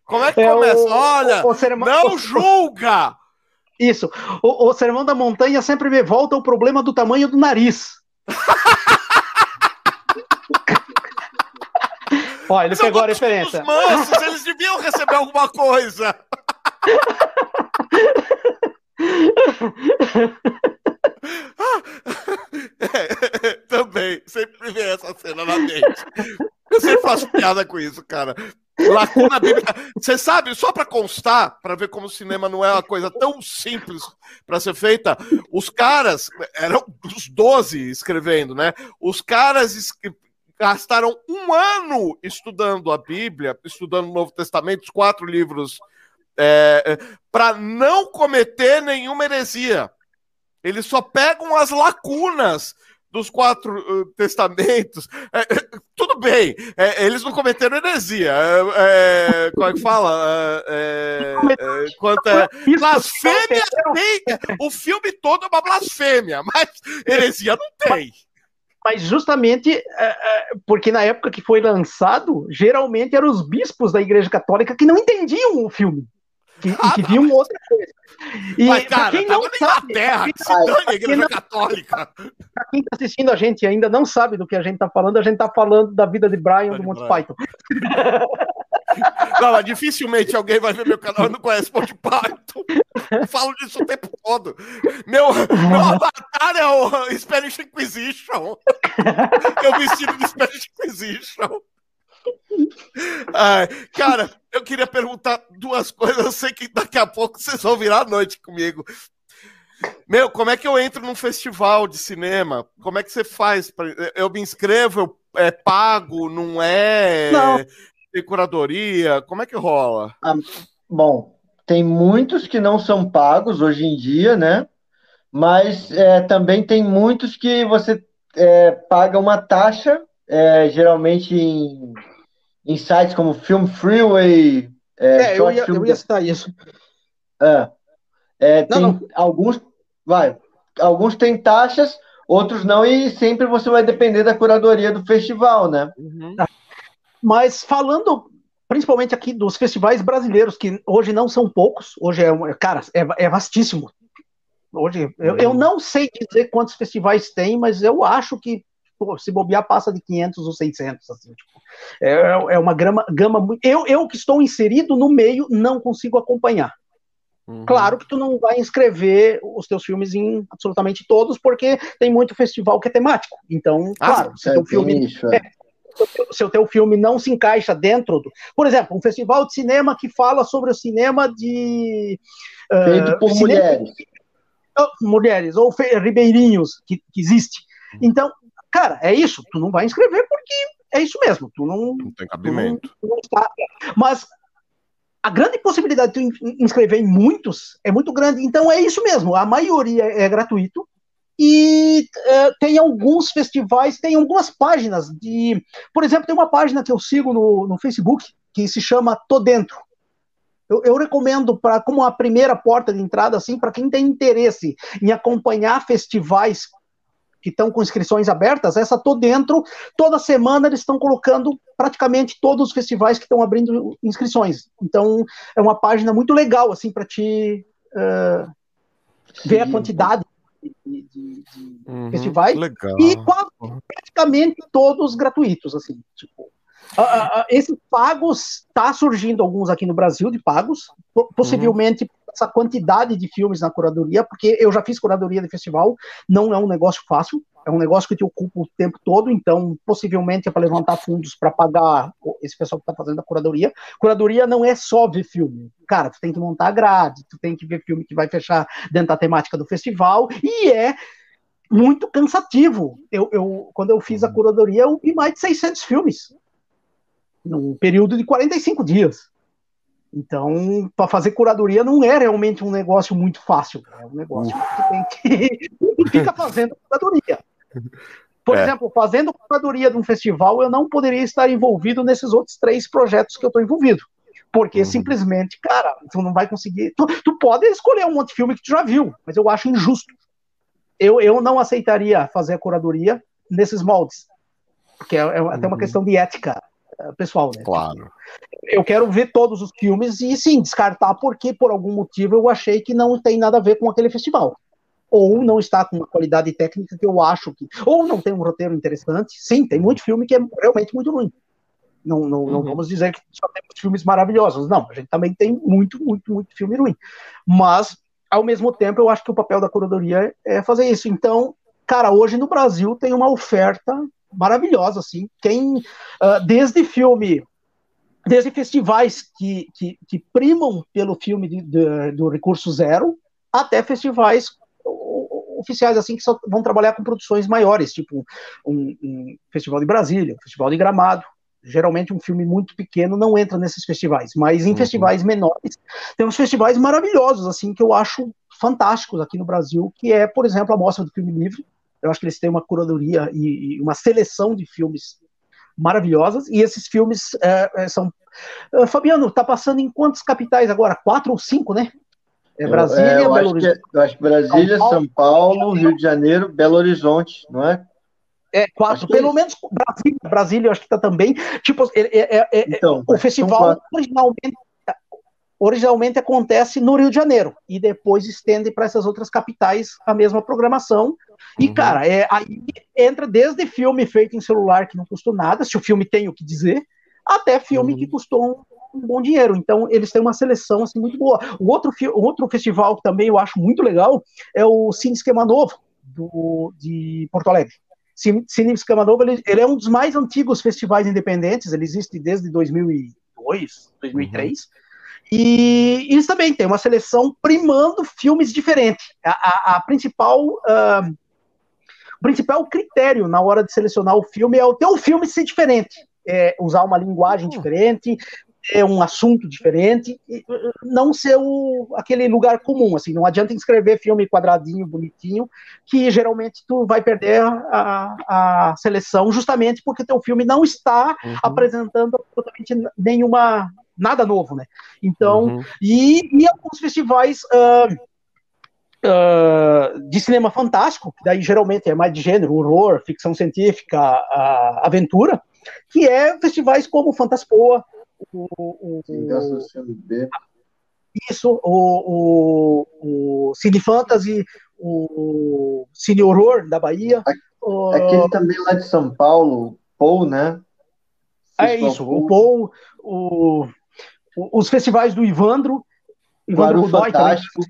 Como é que é começa? O, Olha, o, o sermão, não julga! Isso. O, Sermão da Montanha sempre me volta o problema do tamanho do nariz. [LAUGHS] Olha, ele São pegou a referência. Mansos, eles deviam receber alguma coisa. [LAUGHS] [LAUGHS] Também, sempre vem essa cena na mente. Eu sempre faço piada com isso, cara. Lacuna bíblica. Você sabe, só para constar, para ver como o cinema não é uma coisa tão simples para ser feita, os caras, eram os 12 escrevendo, né? Os caras gastaram um ano estudando a Bíblia, estudando o Novo Testamento, os quatro livros, é, é para não cometer nenhuma heresia. Eles só pegam as lacunas dos quatro uh, testamentos. É, é, tudo bem, é, eles não cometeram heresia. É, é como é que fala? É, quanto é. Blasfêmia tem. O filme todo é uma blasfêmia, mas heresia não tem. Mas justamente porque na época que foi lançado, geralmente eram os bispos da Igreja Católica que não entendiam o filme. Que, ah, que viam outra coisa. E Mas, cara, quem não sabe, Inglaterra, que se dane a Igreja não, Católica. Pra quem tá assistindo a gente e ainda não sabe do que a gente tá falando, a gente tá falando da vida de Brian do Monty Python. [LAUGHS] Não, dificilmente alguém vai ver meu canal e não conhece Monty Python. Eu falo disso o tempo todo. Meu, meu avatar é o Spanish Inquisition. Eu vestido de Spanish Inquisition. [LAUGHS] Ai, cara, eu queria perguntar duas coisas. Eu sei que daqui a pouco vocês vão virar a noite comigo. Meu, como é que eu entro num festival de cinema? Como é que você faz? Eu me inscrevo, eu é pago, não é? Não. Tem curadoria? Como é que rola? Ah, bom, tem muitos que não são pagos hoje em dia, né? Mas é, também tem muitos que você é, paga uma taxa, é, geralmente em em sites como Film Freeway. É, é eu, ia, eu ia citar isso. É, é tem não, não. alguns, vai, alguns têm taxas, outros não, e sempre você vai depender da curadoria do festival, né? Uhum. Mas falando principalmente aqui dos festivais brasileiros, que hoje não são poucos, hoje é, cara, é, é vastíssimo. Hoje, eu, eu uhum. não sei dizer quantos festivais tem, mas eu acho que se bobear, passa de 500 ou 600, assim, tipo, é, é uma grama, gama muito... Eu, eu que estou inserido no meio, não consigo acompanhar. Uhum. Claro que tu não vai inscrever os teus filmes em absolutamente todos, porque tem muito festival que é temático. Então, ah, claro, se, é, teu filme, isso, é. se o teu filme não se encaixa dentro do. Por exemplo, um festival de cinema que fala sobre o cinema de. Feito uh, por mulheres. mulheres, ou ribeirinhos, que, que existe. Uhum. Então, Cara, é isso. Tu não vai inscrever porque é isso mesmo. Tu não. Não tem cabimento. Não, não está... Mas a grande possibilidade de tu inscrever em muitos é muito grande. Então é isso mesmo. A maioria é gratuito. E uh, tem alguns festivais, tem algumas páginas de. Por exemplo, tem uma página que eu sigo no, no Facebook que se chama Tô Dentro. Eu, eu recomendo para como a primeira porta de entrada, assim, para quem tem interesse em acompanhar festivais que estão com inscrições abertas, essa tô dentro. Toda semana eles estão colocando praticamente todos os festivais que estão abrindo inscrições. Então é uma página muito legal assim para te uh, ver a quantidade de, de, de uhum, festivais legal. e quase, praticamente todos gratuitos assim, tipo Uh, uh, esses pagos, tá surgindo alguns aqui no Brasil de pagos, possivelmente uhum. Essa quantidade de filmes na curadoria, porque eu já fiz curadoria de festival, não é um negócio fácil, é um negócio que te ocupa o tempo todo, então possivelmente é para levantar fundos para pagar esse pessoal que está fazendo a curadoria. Curadoria não é só ver filme, cara, tu tem que montar a grade, tu tem que ver filme que vai fechar dentro da temática do festival, e é muito cansativo. Eu, eu, quando eu fiz a uhum. curadoria, eu vi mais de 600 filmes num período de 45 dias. Então, para fazer curadoria não é realmente um negócio muito fácil. É um negócio que tem que. fica fazendo curadoria. Por é. exemplo, fazendo curadoria de um festival, eu não poderia estar envolvido nesses outros três projetos que eu estou envolvido. Porque uhum. simplesmente, cara, tu não vai conseguir. Tu, tu pode escolher um outro filme que tu já viu, mas eu acho injusto. Eu, eu não aceitaria fazer a curadoria nesses moldes. Porque é, é até uma uhum. questão de ética pessoal, né? Claro. Eu quero ver todos os filmes e sim, descartar porque por algum motivo eu achei que não tem nada a ver com aquele festival. Ou não está com uma qualidade técnica que eu acho que. Ou não tem um roteiro interessante. Sim, tem muito filme que é realmente muito ruim. Não, não, uhum. não vamos dizer que só temos filmes maravilhosos. Não, a gente também tem muito, muito, muito filme ruim. Mas, ao mesmo tempo, eu acho que o papel da curadoria é fazer isso. Então, cara, hoje no Brasil tem uma oferta maravilhosa, assim. Quem, uh, desde filme, desde festivais que, que, que primam pelo filme de, de, do recurso zero, até festivais oficiais assim que só vão trabalhar com produções maiores, tipo um, um, festival de Brasília, um festival de Gramado. Geralmente um filme muito pequeno não entra nesses festivais, mas em uhum. festivais menores tem uns festivais maravilhosos assim que eu acho fantásticos aqui no Brasil, que é, por exemplo, a Mostra do Filme Livre, eu acho que eles têm uma curadoria e, e uma seleção de filmes maravilhosas, e esses filmes é, é são. Uh, Fabiano, tá passando em quantas capitais agora? Quatro ou cinco, né? É Brasília, é, eu, Belo Horizonte. eu acho que Brasília, São Paulo, São Paulo, Rio de Janeiro, Belo Horizonte, não é? É, quatro, é pelo menos Brasília, Brasília, eu acho que tá também. Tipo, é, é, é então, o festival originalmente originalmente acontece no Rio de Janeiro e depois estende para essas outras capitais a mesma programação. E, uhum. cara, é, aí entra desde filme feito em celular que não custou nada, se o filme tem o que dizer, até filme uhum. que custou um, um, bom dinheiro. Então, eles têm uma seleção assim, muito boa. O outro, outro festival que também eu acho muito legal é o Cine Esquema Novo, do, de Porto Alegre. Cine Esquema Novo, ele, ele, é um dos mais antigos festivais independentes, ele existe desde 2002, 2003. Uhum. E eles também têm uma seleção primando filmes diferentes. A, a, a principal. Uh, o principal critério na hora de selecionar o filme é o teu filme ser diferente. É usar uma linguagem uhum. diferente, é um assunto diferente, não ser o, aquele lugar comum, assim, não adianta escrever filme quadradinho, bonitinho, que geralmente tu vai perder a, a seleção justamente porque teu filme não está uhum. apresentando absolutamente nenhuma nada novo, né? Então, uhum. e, e alguns festivais uh, uh, de cinema fantástico, que daí geralmente é mais de gênero, horror, ficção científica, uh, aventura, que é festivais como Fantaspoa, o, o, o isso, o, o, o Cine Fantasy, o Cine Horror da Bahia. Aquele também lá de São Paulo, Paul, né? É isso, o Paul, o os festivais do Ivandro, Ivandro Guaru Fantástico,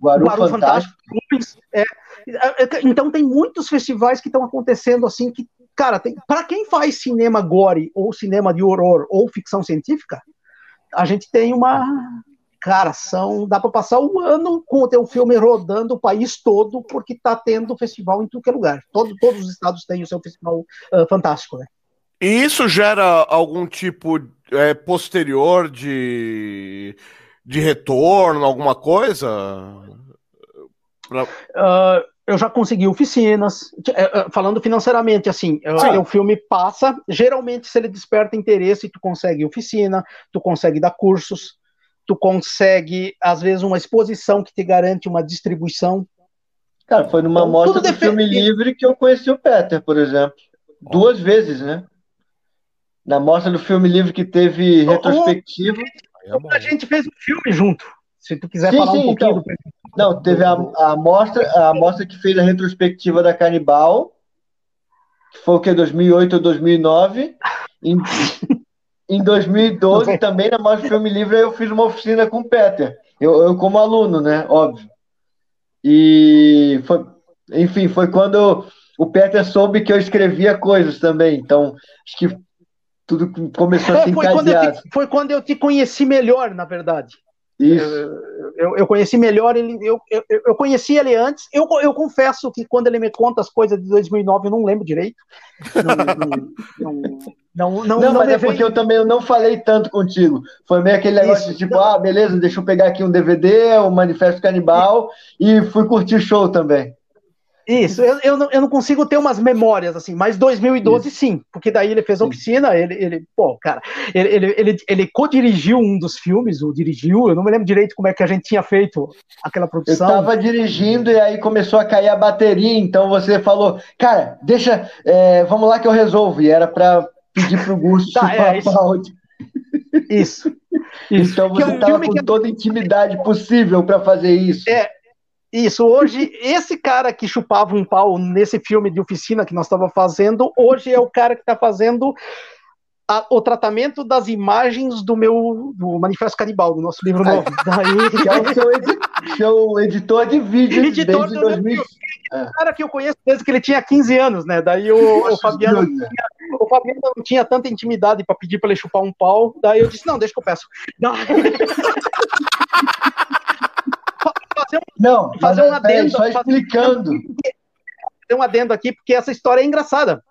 Guaru, Guaru Fantástico, Fantástico é, é, é, então tem muitos festivais que estão acontecendo assim que, cara, para quem faz cinema gore ou cinema de horror ou ficção científica, a gente tem uma cara, são dá para passar um ano com o teu filme rodando o país todo porque tá tendo festival em qualquer lugar. Todo, todos os estados têm o seu festival uh, fantástico, né? E isso gera algum tipo é, posterior de, de retorno, alguma coisa? Pra... Uh, eu já consegui oficinas. É, é, falando financeiramente, assim, o filme passa. Geralmente, se ele desperta interesse, tu consegue oficina, tu consegue dar cursos. tu consegue, às vezes, uma exposição que te garante uma distribuição. Cara, foi numa então, mostra do filme livre que eu conheci o Peter, por exemplo. Duas vezes, né? Na mostra do filme livre que teve retrospectiva. A gente fez um filme junto. Se tu quiser sim, falar sim, um pouquinho então, do... Não, teve a, a mostra, a mostra que fez a retrospectiva da Canibal, que foi o que 2008 ou 2009. Em, [LAUGHS] em 2012 também na mostra do filme livre eu fiz uma oficina com o Peter. Eu, eu como aluno, né? Óbvio. E foi, enfim, foi quando o Peter soube que eu escrevia coisas também. Então, acho que tudo começou a se é, foi quando, te, foi quando eu te conheci melhor, na verdade. Isso. Eu, eu, conheci melhor ele, eu, eu, eu conheci ele antes. Eu, eu confesso que quando ele me conta as coisas de 2009, eu não lembro direito. [LAUGHS] Não, não, não, não, não mas é porque eu também não falei tanto contigo. Foi meio aquele negócio de tipo, ah, beleza, deixa eu pegar aqui um DVD, o um Manifesto Canibal, e fui curtir o show também. Isso, eu, eu, não, eu não consigo ter umas memórias assim, mas 2012 Isso. sim, porque daí ele fez a oficina, ele, ele pô, cara, ele, ele, ele, ele co-dirigiu um dos filmes, ou dirigiu, eu não me lembro direito como é que a gente tinha feito aquela produção. Eu tava dirigindo e aí começou a cair a bateria, então você falou, cara, deixa, é, vamos lá que eu resolvo, e era para pedir pro Gusto [LAUGHS] tá, é, isso. isso. isso. [LAUGHS] Então você é tava com que... toda a intimidade possível para fazer isso. É, isso, hoje, esse cara que chupava um pau nesse filme de oficina que nós estávamos fazendo, hoje é o cara que está fazendo a, o tratamento das imagens do meu do Manifesto Canibal, do nosso livro novo. Daí... Que é o seu, edi seu editor de vídeo editor desde 2000. É. cara que eu conheço desde que ele tinha 15 anos, né? Daí o, o Fabiano, tinha, o Fabiano não tinha tanta intimidade para pedir para ele chupar um pau. Daí eu disse: não, deixa que eu peço. Daí... [LAUGHS] fazer um, não, fazer um adendo. Só explicando. Fazer um adendo aqui, porque essa história é engraçada.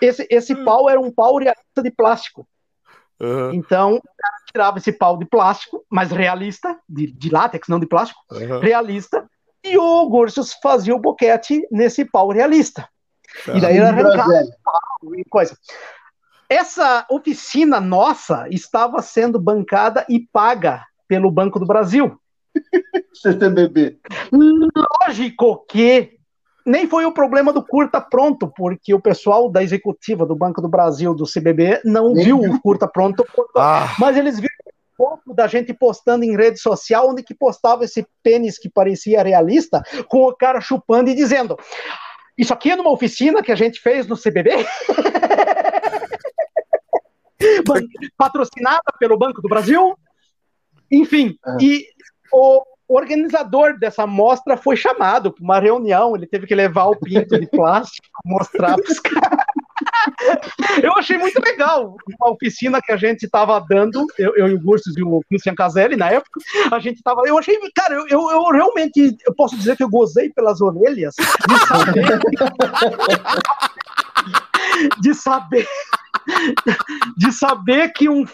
Esse, esse hum. pau era um pau realista de plástico. Uhum. Então, o cara tirava esse pau de plástico, mas realista, de, de látex, não de plástico, uhum. realista, e o Gursius fazia o boquete nesse pau realista. Tá. E daí ele arrancava pau e coisa. Essa oficina nossa estava sendo bancada e paga pelo Banco do Brasil. [LAUGHS] CCBB. Lógico que nem foi o problema do curta pronto, porque o pessoal da executiva do Banco do Brasil, do CBB, não nem viu o curta pronto, ah. mas eles viram foto da gente postando em rede social, onde que postava esse pênis que parecia realista, com o cara chupando e dizendo: Isso aqui é numa oficina que a gente fez no CBB? [LAUGHS] Patrocinada pelo Banco do Brasil? Enfim, ah. e o organizador dessa mostra foi chamado para uma reunião, ele teve que levar o pinto de plástico, [LAUGHS] mostrar para os caras. Eu achei muito legal uma oficina que a gente estava dando, eu, eu e o Gustos e o Christian Caselli na época, a gente estava. Eu achei, cara, eu, eu, eu, realmente eu posso dizer que eu gozei pelas orelhas de saber. [LAUGHS] de saber, de saber que um,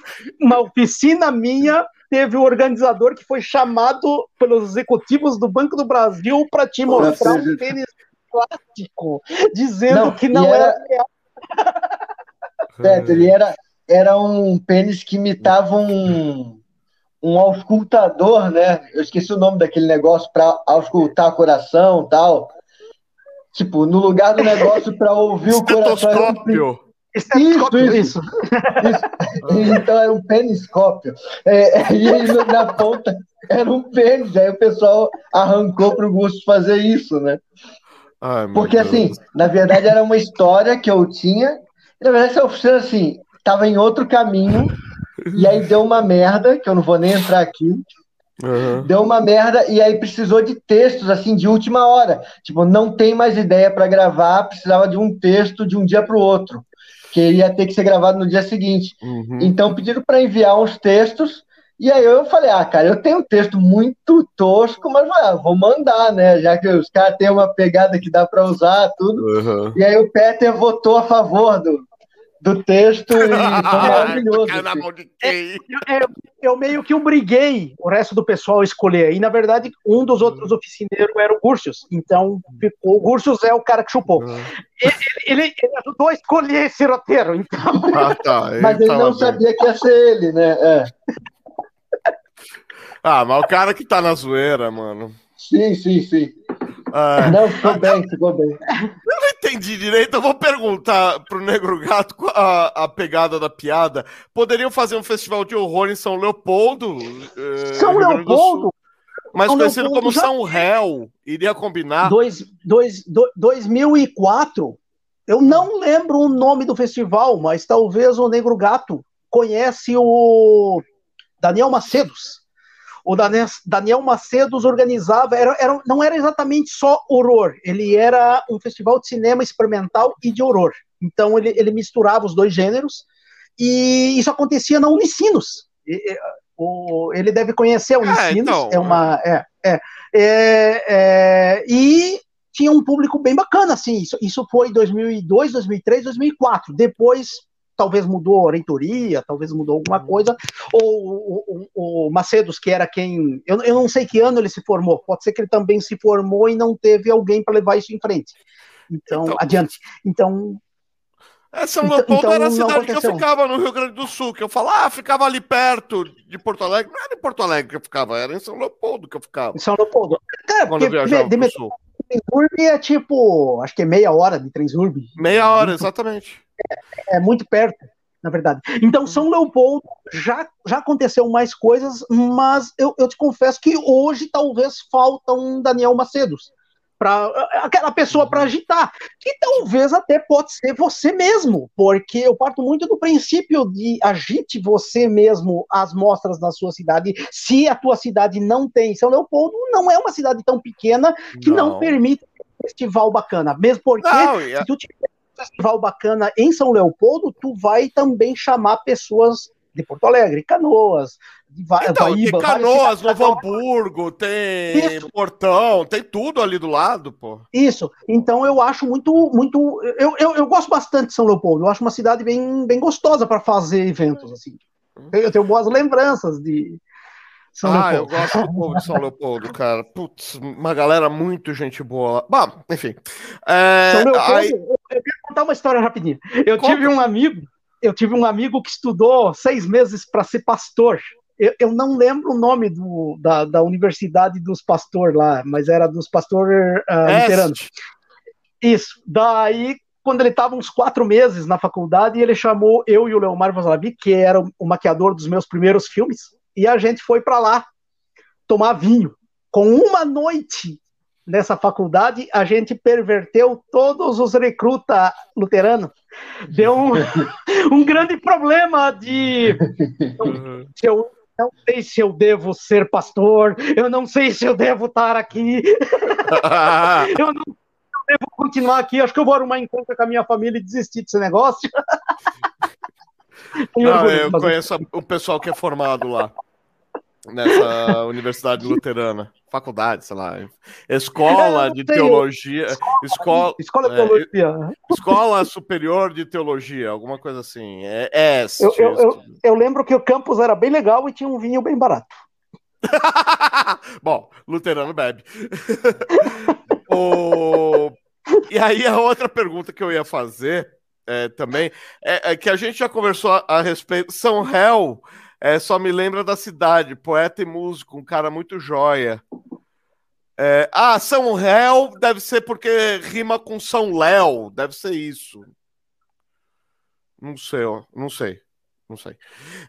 uma oficina minha teve o um organizador que foi chamado pelos executivos do Banco do Brasil para te mostrar um tênis plástico, dizendo não, que não era, era Certo, ele era, era um pênis que imitava um, um auscultador, né? Eu esqueci o nome daquele negócio para auscultar coração tal. Tipo, no lugar do negócio para ouvir o coração. Isso, isso, isso. isso. Então era um peniscópio. É, e aí na ponta era um pênis. Aí o pessoal arrancou para o Gusto fazer isso, né? Ai, Porque Deus. assim, na verdade era uma história que eu tinha. Na verdade, essa oficina assim, estava em outro caminho. E aí deu uma merda, que eu não vou nem entrar aqui. Uhum. Deu uma merda e aí precisou de textos assim de última hora. Tipo, não tem mais ideia para gravar, precisava de um texto de um dia para o outro que ia ter que ser gravado no dia seguinte. Uhum. Então pediram para enviar uns textos, e aí eu falei, ah, cara, eu tenho um texto muito tosco, mas ah, vou mandar, né? Já que os caras têm uma pegada que dá para usar, tudo. Uhum. E aí o Peter votou a favor do, do texto e foi [LAUGHS] maravilhoso. É, eu, eu, meio que obriguei o resto do pessoal a escolher. E, na verdade, um dos outros oficineiros era o Gursius. Então, o Gursius é o cara que chupou. Uhum. Ele, ele, ele, ajudou a escolher esse roteiro. Então... Ah, tá. [LAUGHS] Mas ele não sabia que ia ser ele, né? É. Ah, mas o cara que tá na zoeira, mano. Sim, sim, sim. Ah, não, ficou bem, ficou bem. [LAUGHS] Entendi direito, eu vou perguntar pro Negro Gato a, a pegada da piada. Poderiam fazer um festival de horror em São Leopoldo? Eh, São Leopoldo? Mas São conhecido Leopoldo como. São Réu, iria combinar? Dois, dois, dois, 2004, eu não lembro o nome do festival, mas talvez o Negro Gato conhece o Daniel Macedos o Daniel Macedos organizava, era, era, não era exatamente só horror, ele era um festival de cinema experimental e de horror. Então ele, ele misturava os dois gêneros, e isso acontecia na Unicinos. E, o, ele deve conhecer a é, Unicinos, é, então, é uma. É, é, é, é, e tinha um público bem bacana, assim. Isso, isso foi 2002, 2003, 2004. Depois talvez mudou a reitoria, talvez mudou alguma uhum. coisa, ou o, Macedos, que era quem. Eu, eu não sei que ano ele se formou, pode ser que ele também se formou e não teve alguém para levar isso em frente. Então, então adiante. Então. É, São então, Leopoldo então, era a cidade que eu ficava no Rio Grande do Sul, que eu falava, ah, ficava ali perto de Porto Alegre. Não era em Porto Alegre que eu ficava, era em São Leopoldo que eu ficava. Em São Leopoldo. Cara, quando porque, eu viajava de, de, Sul. Transurb é tipo, acho que é meia hora de Transurb. Meia hora, exatamente é, é muito perto, na verdade. Então, São Leopoldo já, já aconteceu mais coisas, mas eu, eu te confesso que hoje talvez falta um Daniel Macedos para aquela pessoa para agitar, que talvez até pode ser você mesmo, porque eu parto muito do princípio de agite você mesmo as mostras na sua cidade. Se a tua cidade não tem, São Leopoldo não é uma cidade tão pequena que não, não. permite um festival bacana, mesmo porque não, se tu tiver festival bacana em São Leopoldo, tu vai também chamar pessoas de Porto Alegre, Canoas, de então, Baíba, tem Canoas, Novo Hamburgo, tem Isso. Portão, tem tudo ali do lado, pô. Isso. Então eu acho muito, muito, eu, eu, eu gosto bastante de São Leopoldo. Eu acho uma cidade bem, bem gostosa para fazer eventos assim. Eu tenho boas lembranças de, são ah, Leopoldo. eu gosto do povo de São Leopoldo, cara. Putz, uma galera muito gente boa lá. Bom, enfim. É, São Leopoldo, aí... eu quero contar uma história rapidinho. Eu Conta. tive um amigo, eu tive um amigo que estudou seis meses para ser pastor. Eu, eu, não lembro o nome do, da, da universidade dos pastores lá, mas era dos pastores uh, luteranos. Isso. Daí, quando ele estava uns quatro meses na faculdade, ele chamou eu e o Leomar Vasalabi, que era o maquiador dos meus primeiros filmes, e a gente foi para lá tomar vinho. Com uma noite nessa faculdade, a gente perverteu todos os recrutas luteranos. Deu um, [LAUGHS] um grande problema de. Se eu não sei se eu devo ser pastor, eu não sei se eu devo estar aqui. [LAUGHS] eu não eu devo continuar aqui, acho que eu vou arrumar encontro com a minha família e desistir desse negócio. [LAUGHS] Não, eu conheço o pessoal que é formado lá. Nessa universidade luterana. Faculdade, sei lá. [LAUGHS] Escola de teologia. Escola, escola de teologia. É, escola superior de teologia, alguma coisa assim. É, é eu, eu, eu, eu lembro que o campus era bem legal e tinha um vinho bem barato. [LAUGHS] Bom, luterano bebe. [LAUGHS] o... E aí a outra pergunta que eu ia fazer é, também, é, é, que a gente já conversou a, a respeito, São Réu é, só me lembra da cidade, poeta e músico, um cara muito joia. É, ah, São Réu deve ser porque rima com São Léo, deve ser isso. Não sei, ó, não sei. Não sei.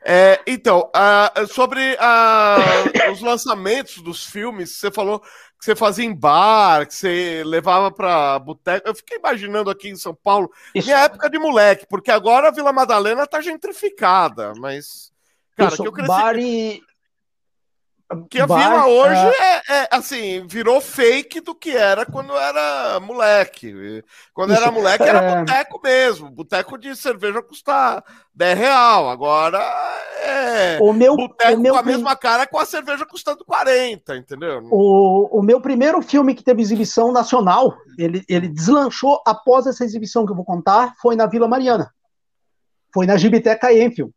É, então, uh, sobre uh, os lançamentos dos filmes, você falou que você fazia em bar, que você levava para boteco. Eu fiquei imaginando aqui em São Paulo, Isso. minha época de moleque, porque agora a Vila Madalena tá gentrificada, mas. Cara, que eu cresci. Bar e... Que a Bar, Vila hoje é... é... assim, virou fake do que era quando era moleque. Quando era moleque era é... boteco mesmo. Boteco de cerveja custar 10 real. Agora é o meu, boteco o meu com a mesma cara com a cerveja custando 40, entendeu? O, o meu primeiro filme que teve exibição nacional, ele, ele deslanchou após essa exibição que eu vou contar, foi na Vila Mariana. Foi na Gibiteca Enfield.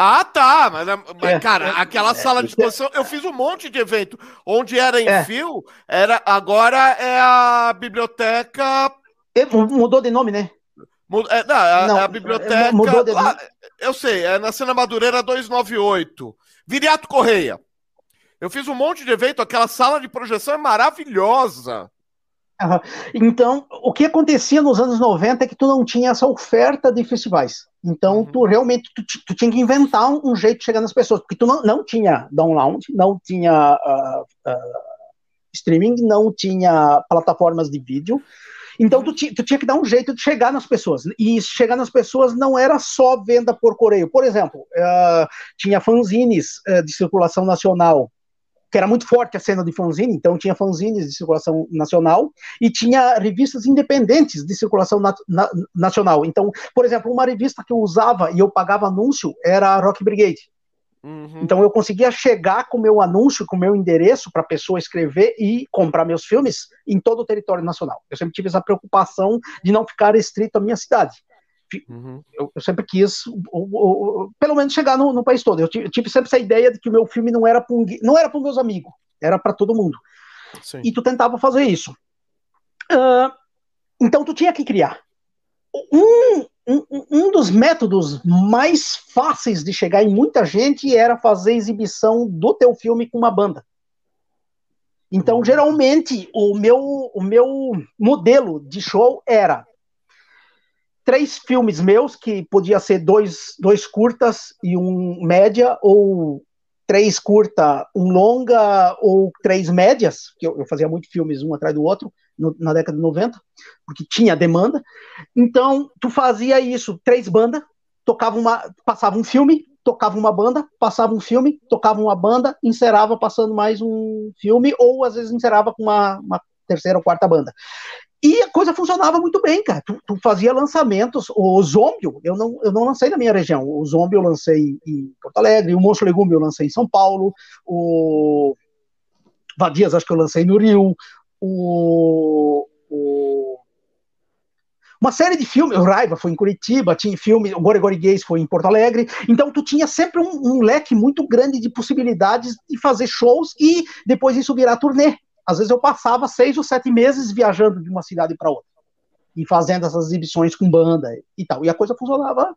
Ah, tá. Mas, mas é, cara, é, aquela é, sala de exposição, eu fiz um monte de evento. Onde era em é. fio, era, agora é a biblioteca. Mudou de nome, né? É, não, a, não, a biblioteca. Mudou de nome. eu sei, é na Cena Madureira 298. Viriato Correia. Eu fiz um monte de evento, aquela sala de projeção é maravilhosa. Então, o que acontecia nos anos 90 é que tu não tinha essa oferta de festivais. Então, uhum. tu realmente tu, tu, tinha que inventar um, um, jeito de chegar nas pessoas, porque tu não, não tinha download, não tinha uh, uh, streaming, não tinha plataformas de vídeo. Então, tu, tu, tinha que dar um jeito de chegar nas pessoas. E chegar nas pessoas não era só venda por correio. Por exemplo, uh, tinha fanzines de circulação nacional que era muito forte a cena de fanzine, então tinha fanzines de circulação nacional e tinha revistas independentes de circulação na, na, nacional. Então, por exemplo, uma revista que eu usava e eu pagava anúncio era a Rock Brigade. Uhum. Então eu conseguia chegar com o meu anúncio, com o meu endereço para a pessoa escrever e comprar meus filmes em todo o território nacional. Eu sempre tive essa preocupação de não ficar restrito à minha cidade. Uhum. Eu, eu, sempre quis, pelo menos, chegar no, no país todo. Eu tive, eu tive, sempre essa ideia de que o meu filme não era para não era para meus amigos, era para todo mundo. Sim. E tu tentava fazer isso. Uh, então tu tinha que criar. Um, um, um dos métodos mais fáceis de chegar em muita gente era fazer exibição do teu filme com uma banda. Então, uhum. geralmente, o meu, o meu modelo de show era três filmes meus, que podia ser dois, dois curtas e um média, ou três curta, um longa, ou três médias, que eu, eu fazia muito filmes um atrás do outro, no, na década de 90, porque tinha demanda. Então, tu fazia isso, três bandas, tocava uma, passava um filme, tocava uma banda, passava um filme, tocava uma banda, encerava passando mais um filme, ou às vezes encerava com uma, uma terceira ou quarta banda. E a coisa funcionava muito bem, cara. Tu, tu fazia lançamentos. O Zombie, eu não, eu não lancei na minha região. O Zombie eu lancei em Porto Alegre, o Monstro Legume eu lancei em São Paulo, o Vadias acho que eu lancei no Rio, o, o... uma série de filmes, o Raiva foi em Curitiba, tinha filme, o Gore Gore Gays foi em Porto Alegre, então tu tinha sempre um, um leque muito grande de possibilidades de fazer shows e depois isso virar turnê. Às vezes eu passava seis ou sete meses viajando de uma cidade para outra e fazendo essas exibições com banda e tal. E a coisa funcionava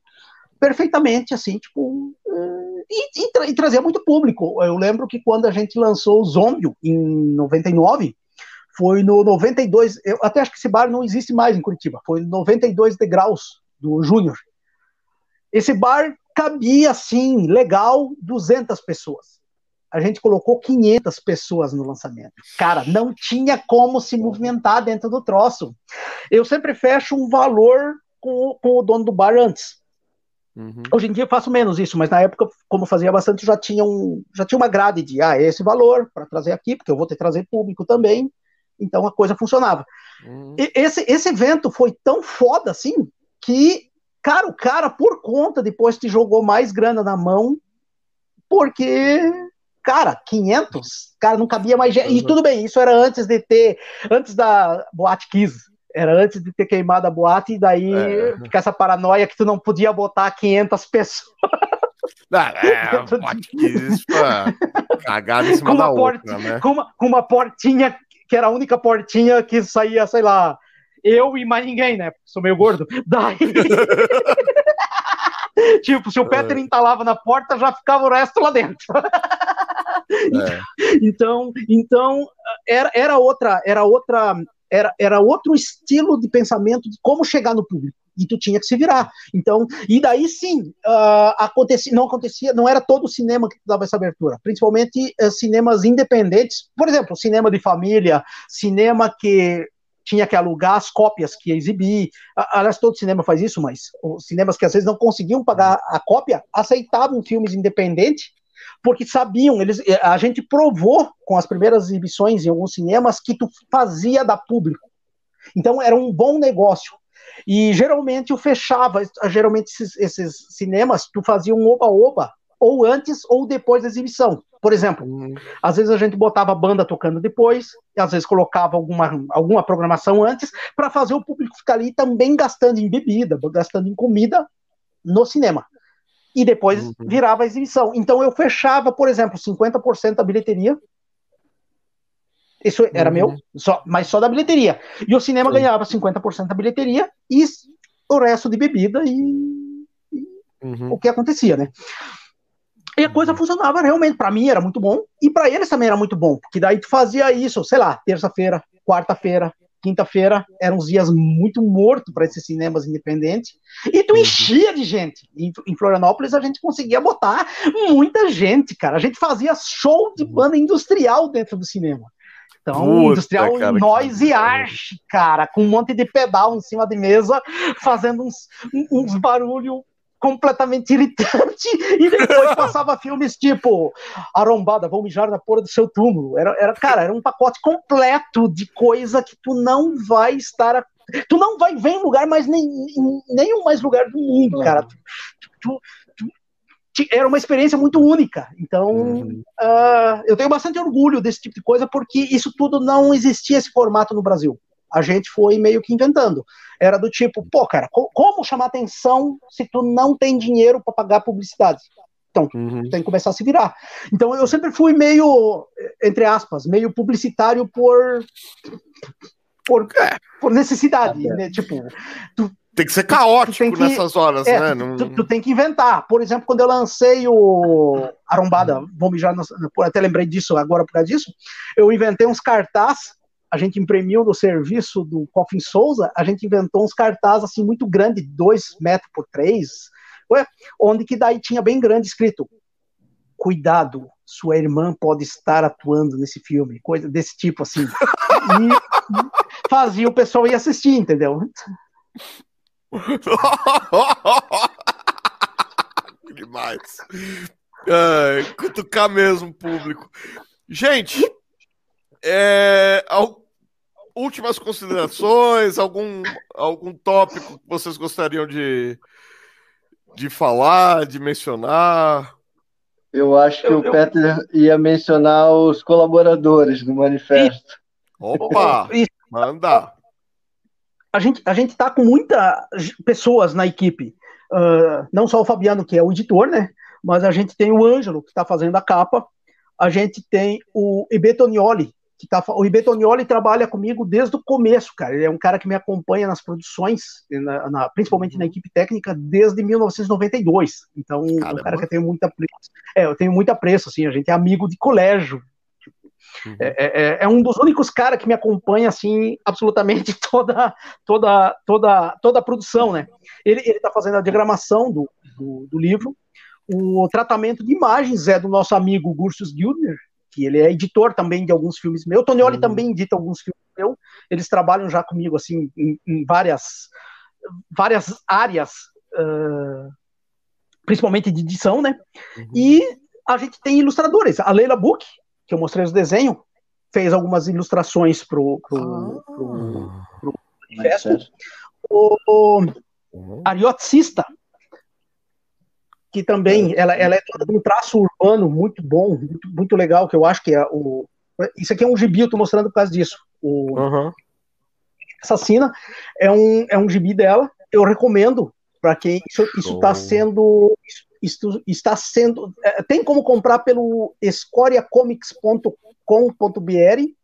perfeitamente, assim, tipo, eh, e, e, tra e, trazia muito público. Eu lembro que quando a gente lançou o Zombie em 99, foi no 92, eu até acho que esse bar não existe mais em Curitiba, foi 92 degraus do Júnior. Esse bar cabia, assim, legal, 200 pessoas a gente colocou 500 pessoas no lançamento. Cara, não tinha como se movimentar dentro do troço. Eu sempre fecho um valor com, com o dono do bar antes. Uhum. Hoje em dia eu faço menos isso, mas na época, como fazia bastante, já tinha, um, já tinha uma grade de ah, esse valor para trazer aqui, porque eu vou ter que trazer público também. Então a coisa funcionava. Uhum. Esse, esse evento foi tão foda assim que, cara, o cara, por conta, depois te jogou mais grana na mão, porque cara, 500, cara, não cabia mais gente. E tudo bem, isso era antes de ter, antes da Boate Kiss, era antes de ter queimado a boate, e daí é. fica essa paranoia que tu não podia botar 500 pessoas. Ah, é, [LAUGHS] Boate Kiss, cagada em cima da outra, né? Com uma, com uma portinha, que era a única portinha que saía, sei lá, eu e mais ninguém, né? Sou meio gordo. [LAUGHS] Daí. [LAUGHS] tipo, se o Peter é. entalava na porta, já ficava o resto lá dentro. É. Então, então era, era outra, era outra, era, era outro estilo de pensamento de como chegar no público. E tu tinha que se virar. Então, e daí sim, uh, acontecia, não acontecia, não era todo o cinema que dava essa abertura, principalmente uh, cinemas independentes, por exemplo, cinema de família, cinema que tinha que alugar as cópias que ia exibir. Aliás, todo cinema faz isso, mas os cinemas que às vezes não conseguiam pagar a cópia aceitavam filmes independentes porque sabiam, eles, eh, a gente provou com as primeiras exibições em alguns cinemas que tu fazia da público. Então era um bom negócio. E geralmente eu fechava, geralmente esses, esses cinemas, tu fazia um oba-oba, ou antes ou depois da exibição. Por exemplo, uhum. às vezes a gente botava a banda tocando depois, às vezes colocava alguma, alguma programação antes, para fazer o público ficar ali também gastando em bebida, gastando em comida no cinema e depois uhum. virava a exibição. Então eu fechava, por exemplo, 50% da bilheteria. Isso era uhum. meu, só, mas só da bilheteria. E o cinema Sim. ganhava 50% da bilheteria e o resto de bebida e, e uhum. o que acontecia, né? E a coisa funcionava realmente. Para mim era muito bom e para eles também era muito bom, porque daí tu fazia isso, sei lá, terça-feira, quarta-feira, quinta-feira, eram uns dias muito mortos para esses cinemas independentes, e tu uhum. enchia de gente. Em, em, Florianópolis a gente conseguia botar muita gente, cara. A gente fazia show de uhum. banda industrial dentro do cinema. Então, Puta, industrial cara, nós e arte, cara, com um monte de pedal em cima de mesa, fazendo uns, uns barulhos completamente irritante e depois [LAUGHS] passava filmes tipo Arombada, vou mijar na porra do seu túmulo. Era, era, cara, era um pacote completo de coisa que tu não vai estar. Tu não vai ver em lugar mais nem, em nenhum mais lugar do mundo, cara. Tu, tu, tu, era uma experiência muito única. Então, uhum. uh, eu tenho bastante orgulho desse tipo de coisa, porque isso tudo não existia esse formato no Brasil a gente foi meio que inventando. Era do tipo, pô, cara, como chamar atenção se tu não tem dinheiro para pagar publicidade? Então, uhum. tem que começar a se virar. Então, eu sempre fui meio, entre aspas, meio publicitário por por, é. por necessidade, é. né? Tipo, tu, tem que ser caótico que, nessas horas, é, né? Não... Tu, tu, tem que inventar. Por exemplo, quando eu lancei o Arombada, vou mijar, até lembrei disso agora por causa disso, eu inventei uns cartaz a gente imprimiu no serviço do Coffin Souza, a gente inventou uns cartazes assim muito grandes, dois metros por três, onde que daí tinha bem grande escrito cuidado, sua irmã pode estar atuando nesse filme, coisa desse tipo assim. E fazia o pessoal ir assistir, entendeu? [LAUGHS] Demais. Ai, cutucar mesmo, público. Gente, é, últimas considerações, algum, algum tópico que vocês gostariam de, de falar, de mencionar? Eu acho que eu, o eu... Peter ia mencionar os colaboradores do manifesto. Opa! Manda! A gente a gente tá com muitas pessoas na equipe, uh, não só o Fabiano que é o editor, né? Mas a gente tem o Ângelo que está fazendo a capa, a gente tem o Ibetonioli que tá, o Ibetonioli trabalha comigo desde o começo, cara. Ele é um cara que me acompanha nas produções, na, na, principalmente na equipe técnica, desde 1992. Então, Caramba. é um cara que eu tenho muita preço. É, eu tenho muita preço, assim, a gente é amigo de colégio. Uhum. É, é, é, é, um dos únicos caras que me acompanha, assim, absolutamente [LAUGHS] toda, toda, toda, toda a produção, né? Ele, ele tá fazendo a diagramação do, do, do livro, o tratamento de imagens é do nosso amigo Gursus Gildner, que ele é editor também de alguns filmes meus. Tonioli uhum. também edita alguns filmes meus. Eles trabalham já comigo assim em, em várias várias áreas, uh, principalmente de edição, né? Uhum. E a gente tem ilustradores. A Leila Book, que eu mostrei os desenhos, fez algumas ilustrações pro, pro, ah. pro, pro manifesto. O, o uhum. Ariot Sista, que também ela, ela é toda um traço urbano muito bom, muito, muito, legal, que eu acho que é o. Isso aqui é um gibi, eu tô mostrando por causa disso. O uhum. Assassina é um, é um gibi dela, eu recomendo para quem. Isso, isso tá sendo. Isso está sendo. É, tem como comprar pelo escoriacomics.com.br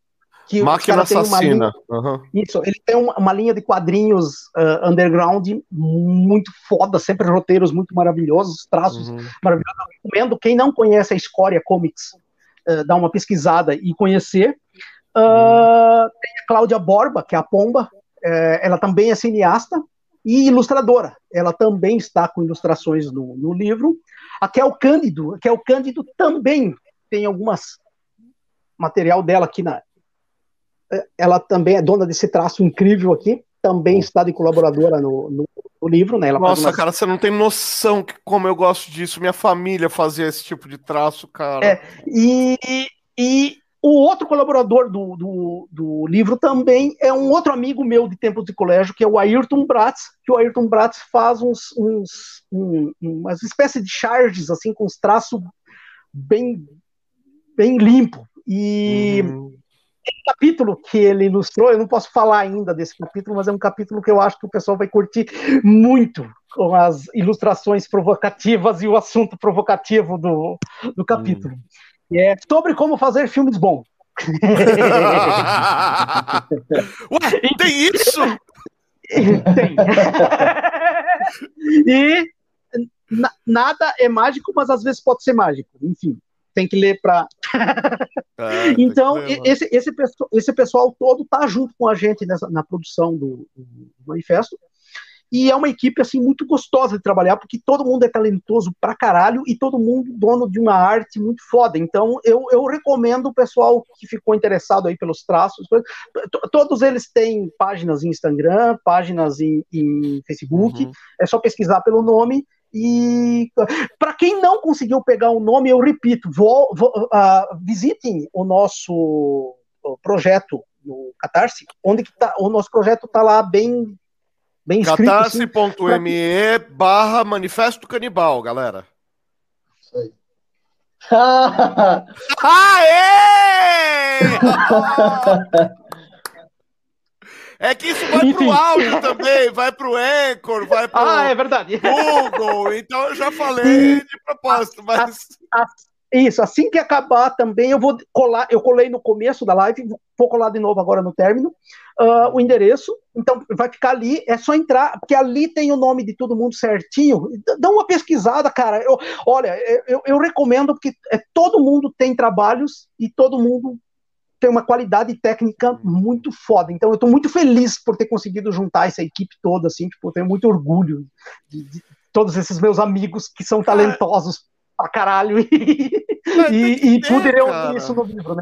que Máquina Assassina. Uhum. Isso, ele tem uma, uma linha de quadrinhos uh, underground muito foda, sempre roteiros muito maravilhosos, traços uhum. maravilhosos. Eu recomendo, quem não conhece a Escória Comics, uh, dar uma pesquisada e conhecer. Uh, uhum. Tem a Cláudia Borba, que é a Pomba, eh, ela também é cineasta e ilustradora. Ela também está com ilustrações no, no livro. A Kel Cândido, a Kel Cândido também tem algumas material dela aqui na, ela também é dona desse traço incrível aqui, também está de colaboradora no, no, no livro, né? Ela Nossa, cara, você não tem noção que, como eu gosto disso. Minha família fazia esse tipo de traço, cara. É, e, e o outro colaborador do, do, do, livro também é um outro amigo meu de tempos de colégio, que é o Ayrton Bratz, que o Ayrton Bratz faz uns, uns um, umas espécies de charges, assim, com os traços bem, bem limpo. E uhum capítulo que ele ilustrou, eu não posso falar ainda desse capítulo, mas é um capítulo que eu acho que o pessoal vai curtir muito com as ilustrações provocativas e o assunto provocativo do, do capítulo. Hum. E é sobre como fazer filmes bons. [LAUGHS] Ué, tem isso? [LAUGHS] tem. [LAUGHS] e na, nada é mágico, mas às vezes pode ser mágico. Enfim, tem que ler para. É, então, esse, esse, esse pessoal todo tá junto com a gente nessa, na produção do, do manifesto. E é uma equipe assim muito gostosa de trabalhar, porque todo mundo é talentoso pra caralho e todo mundo dono de uma arte muito foda. Então eu, eu recomendo o pessoal que ficou interessado aí pelos traços. Todos eles têm páginas em Instagram, páginas em, em Facebook. Uhum. É só pesquisar pelo nome. E para quem não conseguiu pegar o nome, eu repito, vou, vou, uh, visitem o nosso projeto no Catarse, onde que tá, o nosso projeto está lá bem Bem Catarse.me barra Manifesto Canibal, galera. Isso aí. [LAUGHS] Aê! [LAUGHS] É que isso vai Enfim. pro áudio também, vai pro Anchor, vai pro ah, é verdade. Google, então eu já falei de propósito, mas... A, a, isso, assim que acabar também, eu vou colar, eu colei no começo da live, vou colar de novo agora no término, uh, o endereço, então vai ficar ali, é só entrar, porque ali tem o nome de todo mundo certinho, dá uma pesquisada, cara, eu, olha, eu, eu recomendo, porque é, todo mundo tem trabalhos e todo mundo tem uma qualidade técnica muito foda, então eu estou muito feliz por ter conseguido juntar essa equipe toda, assim, tipo, eu tenho muito orgulho de, de todos esses meus amigos que são talentosos pra caralho e, e, e poderiam ouvir isso no livro, né?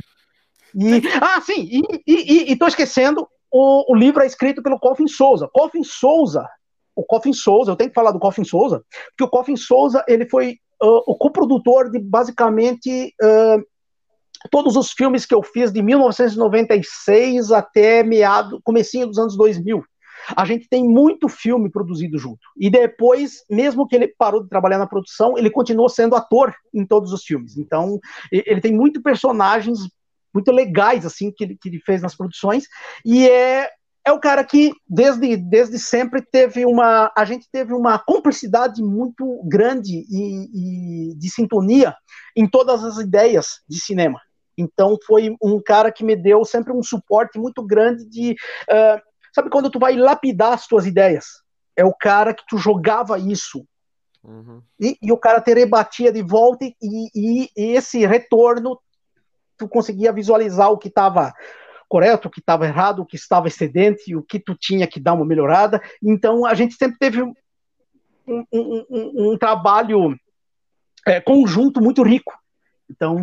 E, ah, sim, e, e, e tô esquecendo, o, o, livro é escrito pelo Coffin Souza. Coffin Souza, o Coffin Souza, eu tenho que falar do Coffin Souza, porque o Coffin Souza, ele foi uh, o coprodutor de basicamente uh, todos os filmes que eu fiz de 1996 até meado, comecinho dos anos 2000 a gente tem muito filme produzido junto. E depois, mesmo que ele parou de trabalhar na produção, ele continuou sendo ator em todos os filmes. Então, ele tem muito personagens muito legais, assim, que que ele fez nas produções. E é, é o cara que, desde, desde sempre, teve uma. A gente teve uma cumplicidade muito grande e, e de sintonia em todas as ideias de cinema. Então foi um cara que me deu sempre um suporte muito grande de uh, Sabe quando tu vai lapidar as tuas ideias? É o cara que tu jogava isso. Uhum. E, e, o cara te rebatia de volta e, e, e esse retorno tu conseguia visualizar o que estava correto, o que estava errado, o que estava excedente, o que tu tinha que dar uma melhorada. Então a gente sempre teve um, um, um, um trabalho é, conjunto muito rico. Então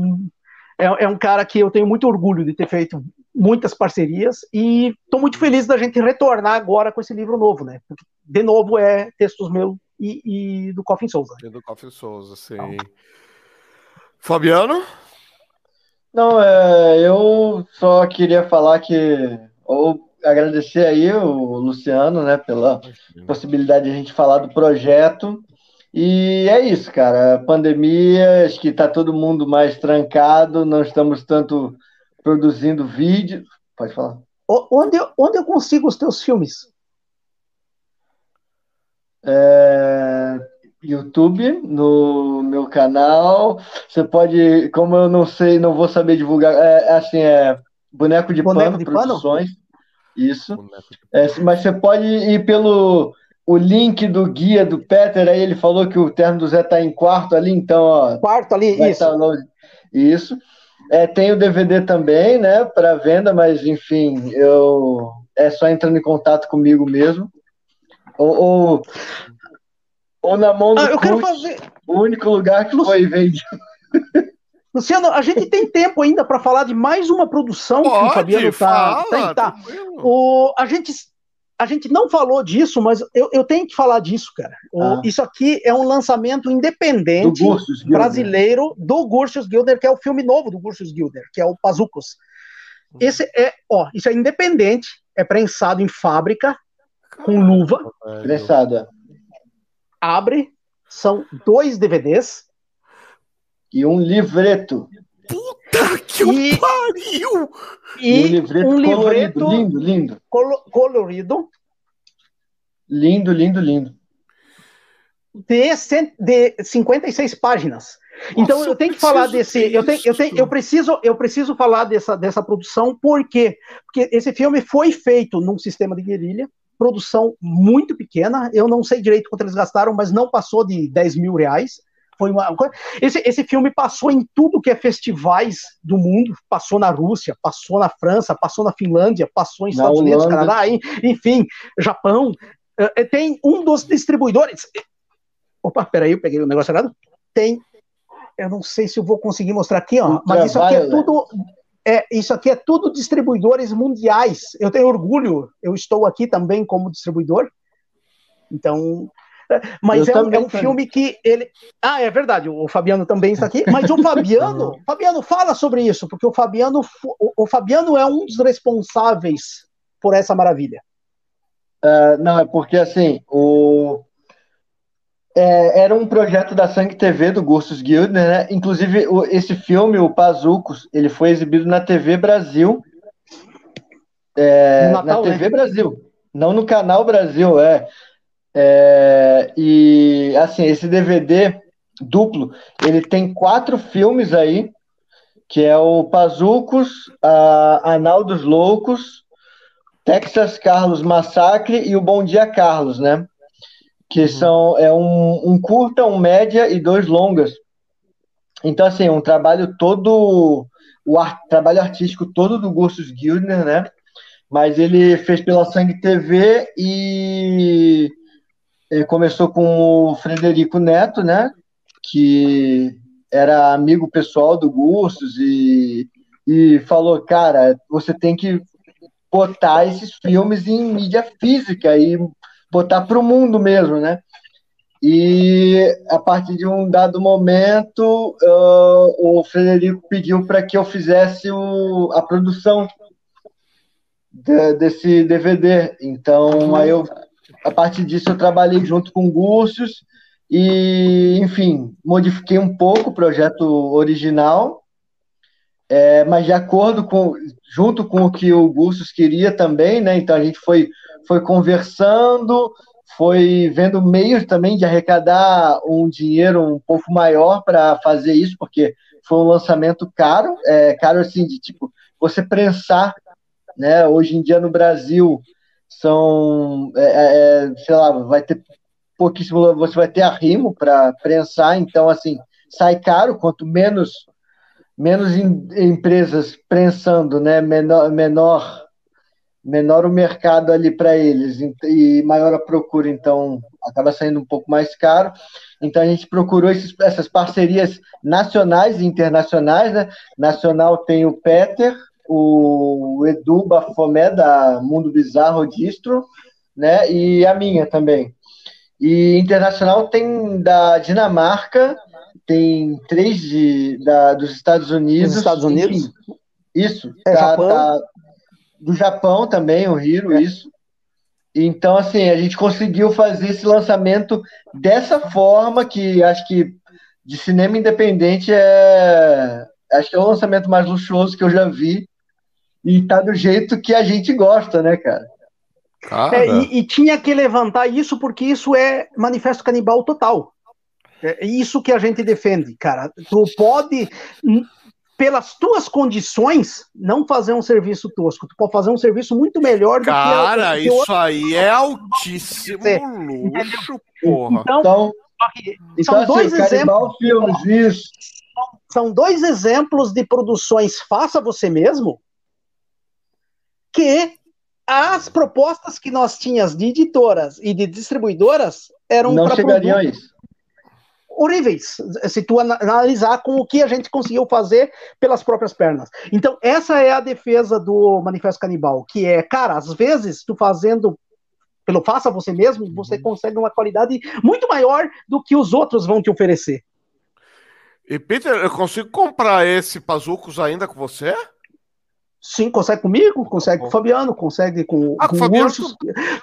é, é, um cara que eu tenho muito orgulho de ter feito muitas parcerias e estou muito feliz da gente retornar agora com esse livro novo, né? Porque, de novo, é textos meus e, e do Coffin Souza. E do Coffin Souza, sim. Então. Fabiano? Não, é, eu só queria falar que ou agradecer aí o Luciano, né, pela possibilidade de a gente falar do projeto. E é isso, cara. A pandemia, acho que está todo mundo mais trancado, não estamos tanto produzindo vídeo. Pode falar. Onde, onde eu consigo os teus filmes? É, YouTube, no meu canal. Você pode, como eu não sei, não vou saber divulgar, é, é assim, é Boneco de Boneco Pano de Produções. Pano? Isso. É, mas você pode ir pelo o link do guia do Peter, aí ele falou que o terno do Zé está em quarto ali, então, ó. Quarto ali, isso. Tá isso. É, tem o DVD também, né, para venda, mas enfim, eu é só entrando em contato comigo mesmo. Ou, ou, ou na mão do ah, eu quero fazer... o único lugar que foi vendido. [LAUGHS] Luciano, a gente tem tempo ainda para falar de mais uma produção Pode, que o Fabiano está. Tá, tá. O, a gente a gente não falou disso, mas eu, eu tenho que falar disso, cara. Ah. isso aqui é um lançamento independente do brasileiro do Gursius Gilder, que é o filme novo do Gursius Gilder, que é o Pazucos. Uhum. Esse é, ó, isso é independente, é prensado em fábrica, com luva. Prensado. É. Abre, são dois DVDs. E um livreto. Que e, pariu! E, um livreto, um livreto colorido, lindo, lindo. colorido. Lindo, lindo, lindo. De, de 56 páginas. Então Nossa, eu tenho que falar desse, eu tenho, eu tenho, eu preciso, eu preciso falar dessa, dessa produção, por quê? Porque esse filme foi feito num sistema de guerrilha, produção muito pequena. Eu não sei direito quanto eles gastaram, mas não passou de 10 mil reais. Foi uma esse, esse filme passou em tudo que é festivais do mundo, passou na Rússia, passou na França, passou na Finlândia, passou nos Estados Unidos, Canadá, enfim, Japão. Eh, eh, tem um dos distribuidores. Opa, peraí, eu peguei o negócio errado. Tem, eu não sei se eu vou conseguir mostrar aqui, ó, mas isso aqui é tudo é, isso aqui é tudo distribuidores mundiais. Eu tenho orgulho, eu estou aqui também como distribuidor. Então, mas é, é, um filme que ele. Ah, é verdade, o Fabiano também está aqui. Mas o [LAUGHS] Fabiano, Fabiano, fala sobre isso, porque o Fabiano, o, o Fabiano é um dos responsáveis por essa maravilha. Uh, não, é porque assim, o, é, era um projeto da Sangue TV do Gustos Gildner, né? Inclusive, o, esse filme, o Pazucos, ele foi exibido na TV Brasil. É, Natal, na TV né? Brasil, não no Canal Brasil, é. É, e assim, esse DVD duplo, ele tem quatro filmes aí, que é o Pazucos, a Anal dos Loucos, Texas Carlos Massacre e o Bom Dia Carlos, né? Que uhum. são é um, um curta, um média e dois longas. Então, assim, um trabalho todo, o trabalho artístico todo do Gustos Gildner, né? Mas ele fez pela Sangue TV e ele começou com o Frederico Neto, né? Que era amigo pessoal do Gustos e, e falou, cara, você tem que botar esses filmes em mídia física e botar para o mundo mesmo, né? E a partir de um dado momento, uh, o Frederico pediu para que eu fizesse o, a produção de, desse DVD. Então, aí eu a partir disso eu trabalhei junto com Gúrcios e, enfim, modifiquei um pouco o projeto original, é, mas de acordo com, junto com o que o Gúrcios queria também, né? Então a gente foi, foi conversando, foi vendo meios também de arrecadar um dinheiro um pouco maior para fazer isso, porque foi um lançamento caro, é, caro assim, de tipo, você prensar, né? Hoje em dia no Brasil, são, é, é, é, sei lá, vai ter pouquíssimo, você vai ter arrimo para prensar, então, assim, sai caro, quanto menos menos em, empresas prensando, né, menor, menor, menor o mercado ali para eles e maior a procura, então acaba saindo um pouco mais caro. Então a gente procurou esses, essas parcerias nacionais e internacionais, né? Nacional tem o Peter, o Edu Bafomé, da Mundo Bizarro Distro, né? E a minha também. E internacional tem da Dinamarca, tem três de, da, dos Estados Unidos. Dos Estados Unidos? Enfim, isso. É, tá, Japão. Tá, do Japão também, o Hiro, é. isso. Então, assim, a gente conseguiu fazer esse lançamento dessa forma que acho que de cinema independente é. Acho que é o lançamento mais luxuoso que eu já vi e tá do jeito que a gente gosta, né, cara? É, e, e, tinha que levantar isso porque isso é manifesto canibal total. É isso que a gente defende, cara. Tu pode, pelas tuas condições, não fazer um serviço tosco. Tu pode fazer um serviço muito melhor do cara, que Cara, isso outro... aí é altíssimo é. luxo, porra. Então, então, são então, dois assim, exemplos. Filmes, isso. São dois exemplos de produções faça você mesmo que as propostas que nós tínhamos de editoras e de distribuidoras eram não chegariam a isso horríveis, se tu analisar com o que a gente conseguiu fazer pelas próprias pernas. Então, essa é a defesa do Manifesto Canibal, que é, cara, às vezes, tu fazendo pelo faça você mesmo, você uhum. consegue uma qualidade muito maior do que os outros vão te oferecer. E, Peter, eu consigo comprar esse Pazucos ainda com você? Sim, consegue comigo, consegue com o Fabiano, consegue com, ah, com o Gursos.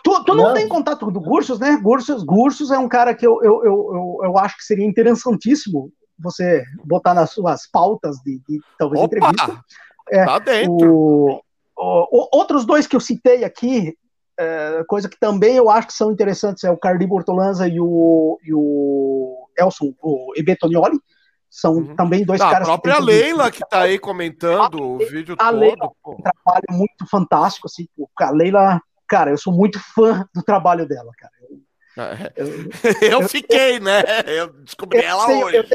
Tu, tu não, não, tem contato do Gursos, né? Gursos, Gursos é um cara que eu, eu, eu, eu, acho que seria interessantíssimo você botar nas suas pautas de, de talvez Opa, entrevista. É, tá dentro. O, o, outros dois que eu citei aqui, é, coisa que também eu acho que são interessantes, é o Carli Bortolanza e o, e o Elson, o Ebetonioli são uhum. também dois ah, caras. A própria que Leila, que está aí comentando a, o vídeo a todo. Leila, um trabalho muito fantástico, assim, a Leila cara, eu sou muito fã do trabalho dela, cara. Eu, [LAUGHS] eu, eu fiquei, eu, né? Eu descobri ela tenho, hoje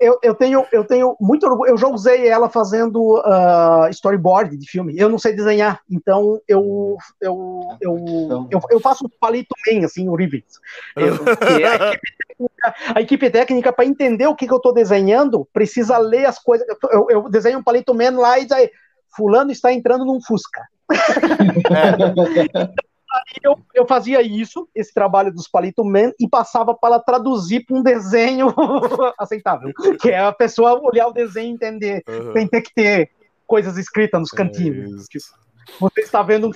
eu, eu, tenho, eu tenho muito orgulho. Eu já usei ela fazendo uh, storyboard de filme. Eu não sei desenhar, então eu eu, eu, eu, eu faço palito man, assim, horríveis. [LAUGHS] a equipe técnica, para entender o que, que eu estou desenhando, precisa ler as coisas. Eu, eu desenho um palito man lá e diz fulano está entrando num Fusca. [LAUGHS] É. [LAUGHS] eu, eu fazia isso, esse trabalho dos Palito Man, e passava para traduzir para um desenho [LAUGHS] aceitável. Que é a pessoa olhar o desenho e entender. Uhum. Tem, tem que ter coisas escritas nos cantinhos. É você está vendo um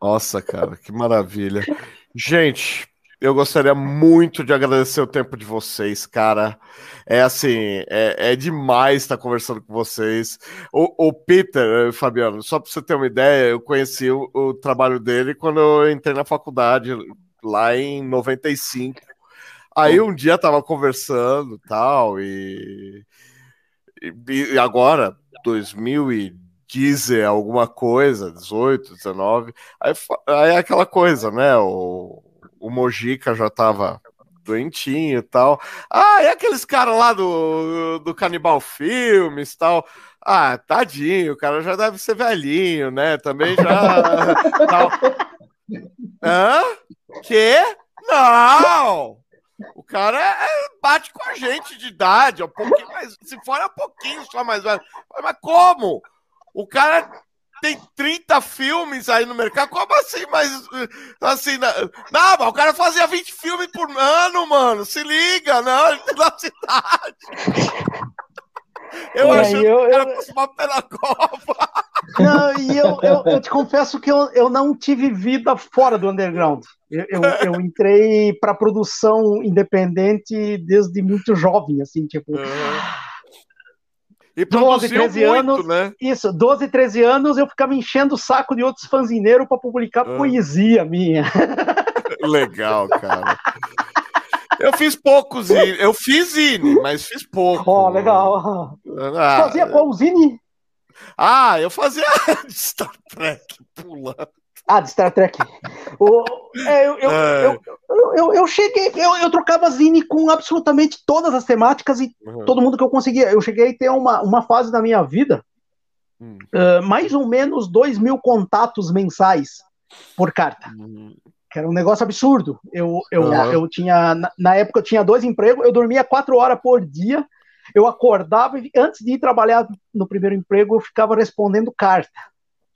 Nossa, cara, que maravilha. Gente, eu gostaria muito de agradecer o tempo de vocês, cara. É assim, é, é demais estar conversando com vocês. O, o Peter, eh, Fabiano, só para você ter uma ideia, eu conheci o, o, trabalho dele quando eu entrei na faculdade, lá em 95. Aí um dia tava conversando tal, e, e, e agora, 2010, alguma coisa, 18, 19, aí, aí é aquela coisa, né? O, o Mojica já tava doentinho e tal. Ah, e aqueles caras lá do, do Canibal Filmes e tal. Ah, tadinho, o cara já deve ser velhinho, né? Também já. [LAUGHS] tal. Hã? Que? Não! O cara é, bate com a gente de idade, é um pouquinho mais. Se for, é um pouquinho só mais velho. Mas como? O cara tem 30 filmes aí no mercado. Como assim? Mas assim, não, mas o cara fazia 20 filmes por ano, mano. Se liga, não, ele tem cidade. Eu é, acho que o cara eu... pela Copa. Não, e eu, eu, eu, te confesso que eu, eu não tive vida fora do underground. Eu, eu, eu entrei para produção independente desde muito jovem, assim, tipo. Uhum e 12, 13 muito, anos, né? Isso, 12, 13 anos eu ficava enchendo o saco de outros fanzineiros para publicar ah. poesia minha. [LAUGHS] Legal, cara. Eu fiz poucos zine. Eu fiz zine, mas fiz pouco. Ó, oh, legal. Ah, fazia qual zine? Ah, eu fazia [LAUGHS] Star Trek pulando. Ah, de Star Trek. O, é, eu, é. eu, eu, eu, eu, cheguei, eu, eu trocava zine com absolutamente todas as temáticas e uhum. todo mundo que eu conseguia. Eu cheguei a ter uma, uma fase da minha vida, uhum. uh, mais ou menos dois mil contatos mensais por carta. Uhum. Que era um negócio absurdo. Eu, eu, eu tinha, na, na época, eu tinha dois empregos, eu dormia quatro horas por dia. Eu acordava e antes de ir trabalhar no primeiro emprego, eu ficava respondendo carta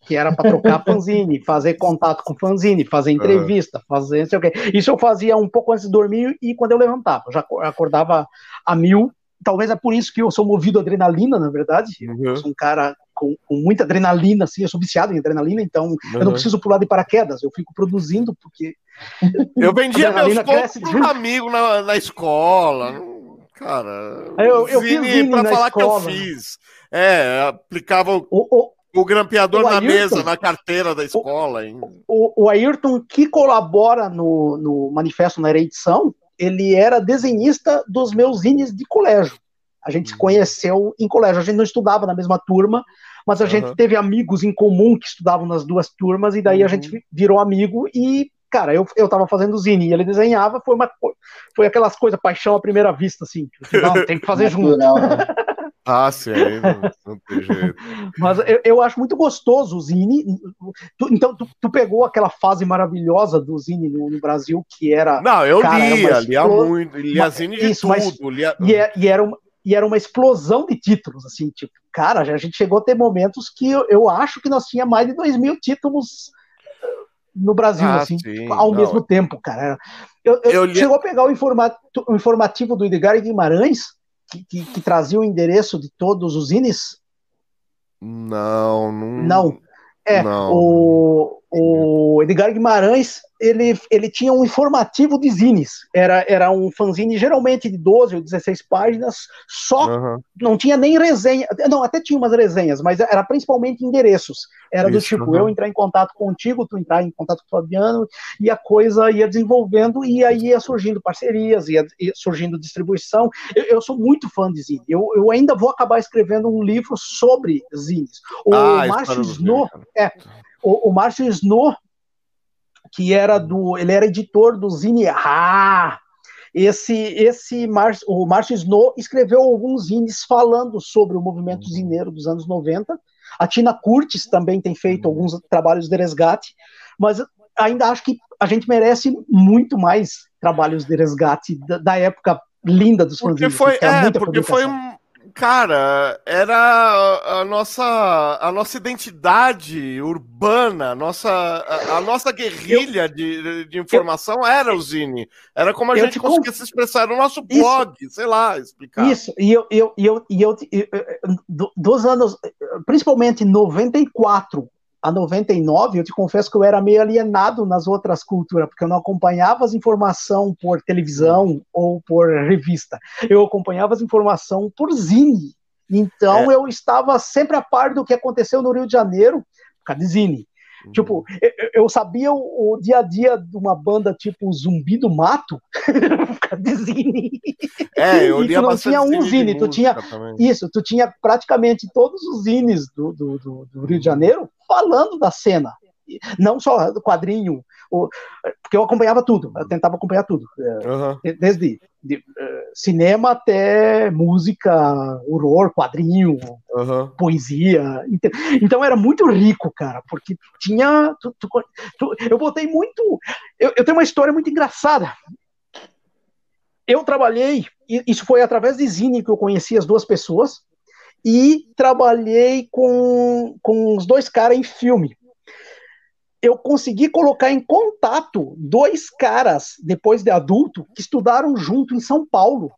que era para trocar fanzine, [LAUGHS] fazer contato com fanzine, fazer entrevista, fazer não sei o quê. Isso eu fazia um pouco antes de dormir e quando eu levantava. Eu já acordava a mil. Talvez é por isso que eu sou movido a adrenalina, na verdade. Uhum. Eu sou um cara com, com, muita adrenalina, assim, eu sou viciado em adrenalina, então uhum. eu não preciso pular de paraquedas, eu fico produzindo, porque. [LAUGHS] Eu vendia meus cresce um amigo na, na escola. Cara, eu, eu fiz para falar escola. que eu fiz. É, aplicava o, o, o grampeador o na mesa, na carteira da escola. O, o, Ayrton, que colabora no, no Manifesto na Ereição, ele era desenhista dos meus zines de colégio. A gente se uhum. conheceu em colégio. A gente não estudava na mesma turma, mas a uhum. gente teve amigos em comum que estudavam nas duas turmas, e daí uhum. a gente virou amigo e. Cara, eu, eu tava fazendo zine e ele desenhava, foi uma foi aquelas coisas, paixão à primeira vista, assim. Tipo, não, tem que fazer [LAUGHS] junto. Não, né? Ah, sim, aí não, não tem jeito. [LAUGHS] Mas eu, eu, acho muito gostoso o Zine. Tu, então, tu, tu, pegou aquela fase maravilhosa do Zine no, no Brasil, que era. Não, eu cara, lia, lia muito, lia Zine de isso, tudo. Mas, lia... e, é, e, era uma, e era uma explosão de títulos, assim, tipo, cara, a gente chegou a ter momentos que eu, eu acho que nós tínhamos mais de dois mil títulos no Brasil, ah, assim, tipo, ao não. mesmo tempo, cara. Eu, eu, eu li... Chegou a pegar o, informa, o informativo do Edgar Guimarães que, que, que trazia o endereço de todos os INES? Não, não. Não. É, não. O, o Edgar Guimarães ele, ele tinha um informativo de zines. Era, era um fanzine geralmente de 12 ou 16 páginas, só uhum. não tinha nem resenha. Não, até tinha umas resenhas, mas era principalmente endereços. Era Isso, do tipo, uhum. eu entrar em contato contigo, tu entrar em contato com o Fabiano, e a coisa ia desenvolvendo, e aí ia surgindo parcerias, ia, ia surgindo distribuição. Eu, eu, sou muito fã de zine. Eu, eu ainda vou acabar escrevendo um livro sobre zines. O ah, Márcio Snow. É, o, o Márcio Snow, que era do. Ele era editor do Zine. Ah! Esse, esse Mar, o Márcio Snow escreveu alguns zines falando sobre o movimento uhum. zineiro dos anos 90. A Tina Curtis também tem feito uhum. alguns trabalhos de resgate, mas ainda acho que a gente merece muito mais trabalhos de resgate da, da época linda dos fanzines. Porque foi, é, porque foi Cara, era a nossa, a nossa identidade urbana, a nossa, a, a nossa guerrilha eu, de, de informação eu, era o Zine. Era como a gente conseguia se expressar no nosso blog, isso, sei lá, explicar. Isso, e eu, eu, eu, e eu, eu, dos anos, principalmente 94 a 99, eu te confesso que eu era meio alienado nas outras culturas, porque eu não acompanhava as informações por televisão ou por revista. Eu acompanhava as informações por zine. Então é. eu estava sempre a par do que aconteceu no Rio de Janeiro, por causa de zine. Uhum. Tipo, eu, eu sabia o, o, dia a dia de uma banda tipo Zumbi do Mato, [LAUGHS] de [LAUGHS] zine. É, eu lia tu não tinha um zine, tu tinha também. isso, tu tinha praticamente todos os zines do, do, do, do Rio de Janeiro falando da cena não só do quadrinho, porque eu acompanhava tudo, eu tentava acompanhar tudo, uhum. desde de, uh, cinema até música, horror, quadrinho, uhum. poesia. Então, então, era muito rico, cara, porque tinha. Tu, tu, tu, eu botei muito. Eu, eu tenho uma história muito engraçada. Eu trabalhei, isso foi através de Zine que eu conheci as duas pessoas, e trabalhei com, com os dois caras em filme eu consegui colocar em contato dois caras, depois de adulto, que estudaram junto em São Paulo.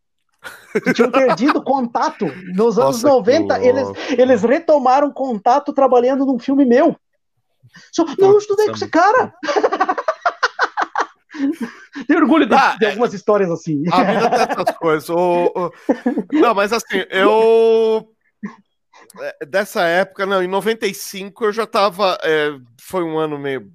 Que tinham perdido [LAUGHS] contato. Nos Nossa, anos 90, eles, eles retomaram contato trabalhando num filme meu. Só, não, eu estudei com esse cara. [LAUGHS] Tenho orgulho de, ah, de, algumas histórias assim. A vida tem essas coisas. O, o... Não, mas assim, eu é, dessa época, não, em 95 eu já tava. É, foi um ano meio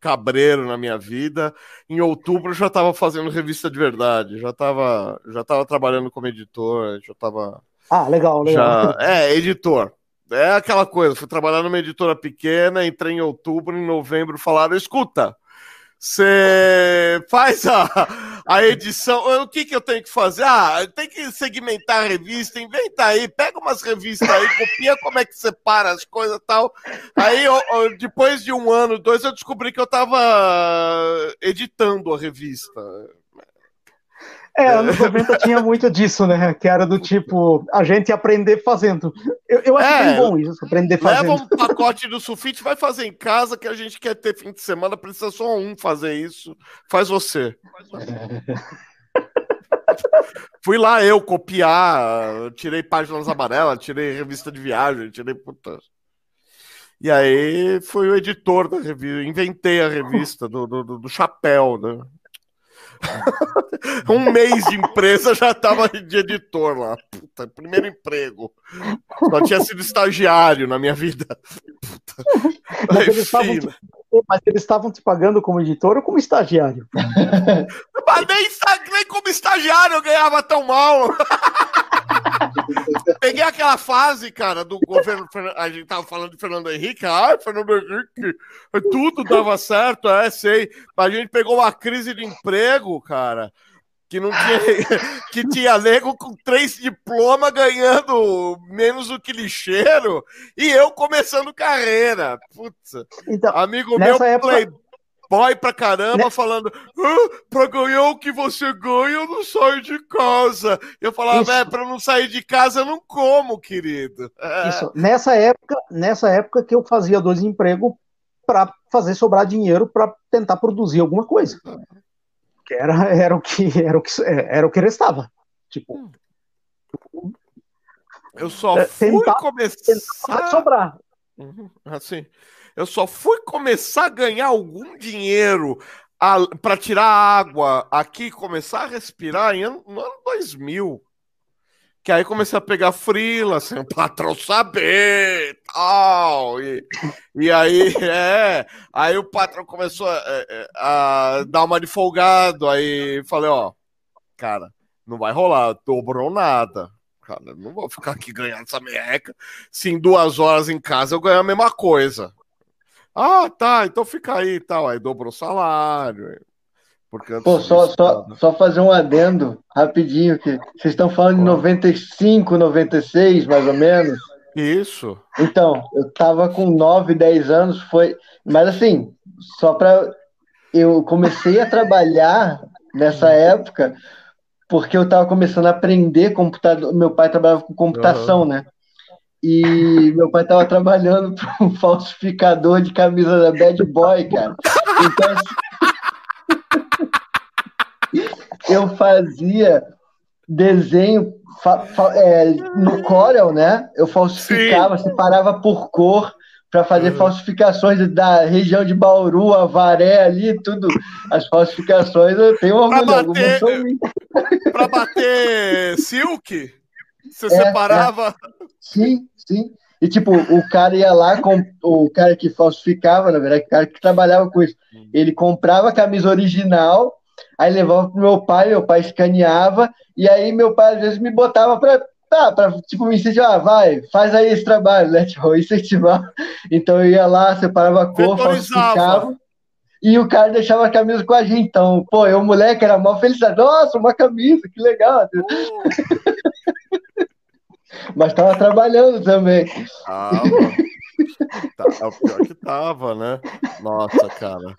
cabreiro na minha vida. Em outubro eu já tava fazendo revista de verdade, já tava, já tava trabalhando como editor, já tava. Ah, legal, legal. Já, é, editor. É aquela coisa, fui trabalhar numa editora pequena, entrei em outubro, em novembro falaram: escuta, você faz a, a edição. O que, que eu tenho que fazer? Ah, tem que segmentar a revista, inventa aí, pega umas revistas aí, copia como é que separa as coisas e tal. Aí, eu, eu, depois de um ano, dois, eu descobri que eu estava editando a revista. É, anos 90 tinha muito disso, né? Que era do tipo, a gente aprender fazendo. Eu, eu acho é, bem bom isso, aprender fazendo. Leva um pacote do sulfite, vai fazer em casa, que a gente quer ter fim de semana, precisa só um fazer isso. Faz você. [LAUGHS] Fui lá eu copiar, tirei páginas amarelas, tirei revista de viagem, tirei puta. E aí fui o editor da revista, inventei a revista do, do, do chapéu, né? [LAUGHS] um mês de empresa já estava de editor lá. Puta, primeiro emprego. Só tinha sido estagiário na minha vida. Puta. Mas, eles estavam te, mas eles estavam te pagando como editor ou como estagiário? [LAUGHS] mas nem, nem como estagiário eu ganhava tão mal. [LAUGHS] [LAUGHS] Peguei aquela fase, cara, do governo. A gente tava falando de Fernando Henrique. Ai, Fernando Henrique, tudo dava certo, é, sei. A gente pegou uma crise de emprego, cara. Que não tinha. [LAUGHS] que tinha nego com três diplomas ganhando menos do que lixeiro. E eu começando carreira. Putz. Então, amigo meu, época... play, boy pra caramba, né? falando: ah, pra ganhar o que você ganha, eu não saio de casa. Eu falava, é, pra não sair de casa, eu não como, querido. É. [LAUGHS] Isso, nessa época, nessa época que eu fazia dois empregos para fazer sobrar dinheiro para tentar produzir alguma coisa. Que era, era o que era o que era o que restava. Tipo, eu só é, fui tentar, começar tentar sobrar. Uhum, assim, eu só fui começar a ganhar algum dinheiro para tirar água aqui, começar a respirar em ano, no ano 2000. Que aí comecei a pegar frila, sem o patrão saber tal. E, e aí, [LAUGHS] é. Aí o patrão começou a, é, é, a, dar uma de folgado. Aí falei, ó, cara, não vai rolar, dobrou nada. Cara, não vou ficar aqui ganhando essa merreca se em duas horas em casa eu ganhar a mesma coisa. Ah, tá, então fica aí e tal. Aí dobrou o salário. Porque Pô, só, só, só fazer um adendo rapidinho, que vocês estão falando de 95, 96, mais ou menos. Isso. Então, eu tava com 9, 10 anos, foi. Mas assim, só para Eu comecei a trabalhar nessa época porque eu tava começando a aprender computador. Meu pai trabalhava com computação, uhum. né? E meu pai tava trabalhando para um [LAUGHS] falsificador de camisa da Bad Boy, cara. Então, assim, [LAUGHS] eu fazia desenho é, no Corel, né? Eu falsificava, Sim. separava por cor para fazer uhum. falsificações da região de Bauru, Avaré ali, tudo. As falsificações eu tenho orgulho. Para bater silk? Você é, separava? É. Sim, sim. E tipo, o cara ia lá, com, o cara que falsificava, na verdade, o cara que trabalhava com isso, ele comprava a camisa original Aí levava pro meu pai, meu pai escaneava, e aí meu pai às vezes me botava para tá, para tipo me incentivar, ah, vai, faz aí esse trabalho, né? [LAUGHS] Tipo, incentivar. Então eu ia lá, separava a cor, falsificava. E o cara deixava a camisa com a gente. Então, pô, eu, moleque, era mó feliz. Nossa, uma camisa, que legal. Uh. [LAUGHS] Mas tava trabalhando também. Ah, Tá, é o pior que tava, né? Nossa, cara.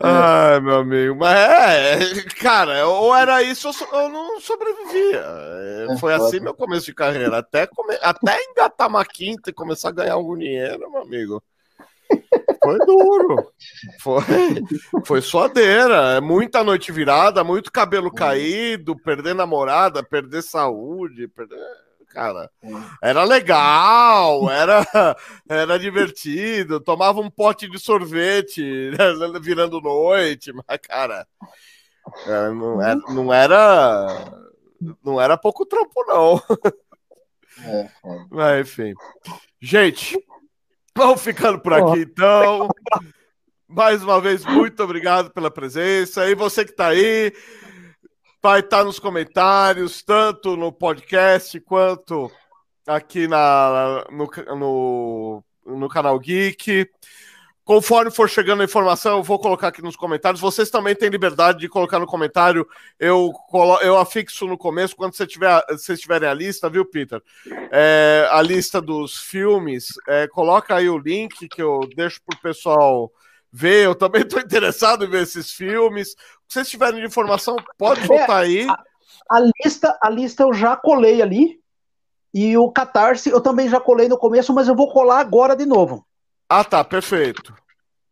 Ai, meu amigo. Mas é, cara, ou era isso ou eu não sobrevivia. É, foi assim meu começo de carreira. Até, come... Até engatar uma quinta e começar a ganhar algum dinheiro, meu amigo. Foi duro. Foi, foi suadeira. É muita noite virada, muito cabelo caído, perder namorada, perder saúde, perder cara. Era legal, era, [LAUGHS] era divertido, tomava um pote de sorvete né, [LAUGHS] virando noite, mas, cara, é, não era, não era, não era pouco trampo, não. É, mas, enfim. Gente, vamos ficando por aqui, então. Mais uma vez, muito obrigado pela presença. E você que está aí, vai estar nos comentários, tanto no podcast quanto aqui na, no, no, no canal Geek. Conforme for chegando a informação, eu vou colocar aqui nos comentários. Vocês também têm liberdade de colocar no comentário. Eu, eu afixo no começo, quando você tiver, vocês tiverem a lista, viu, Peter? É, a lista dos filmes. É, coloca aí o link que eu deixo para o pessoal ver. Eu também estou [LAUGHS] interessado em ver esses filmes. Se vocês tiverem de informação, pode botar é, aí. A, a, lista, a lista eu já colei ali. E o Catarse eu também já colei no começo, mas eu vou colar agora de novo. Ah, tá, perfeito.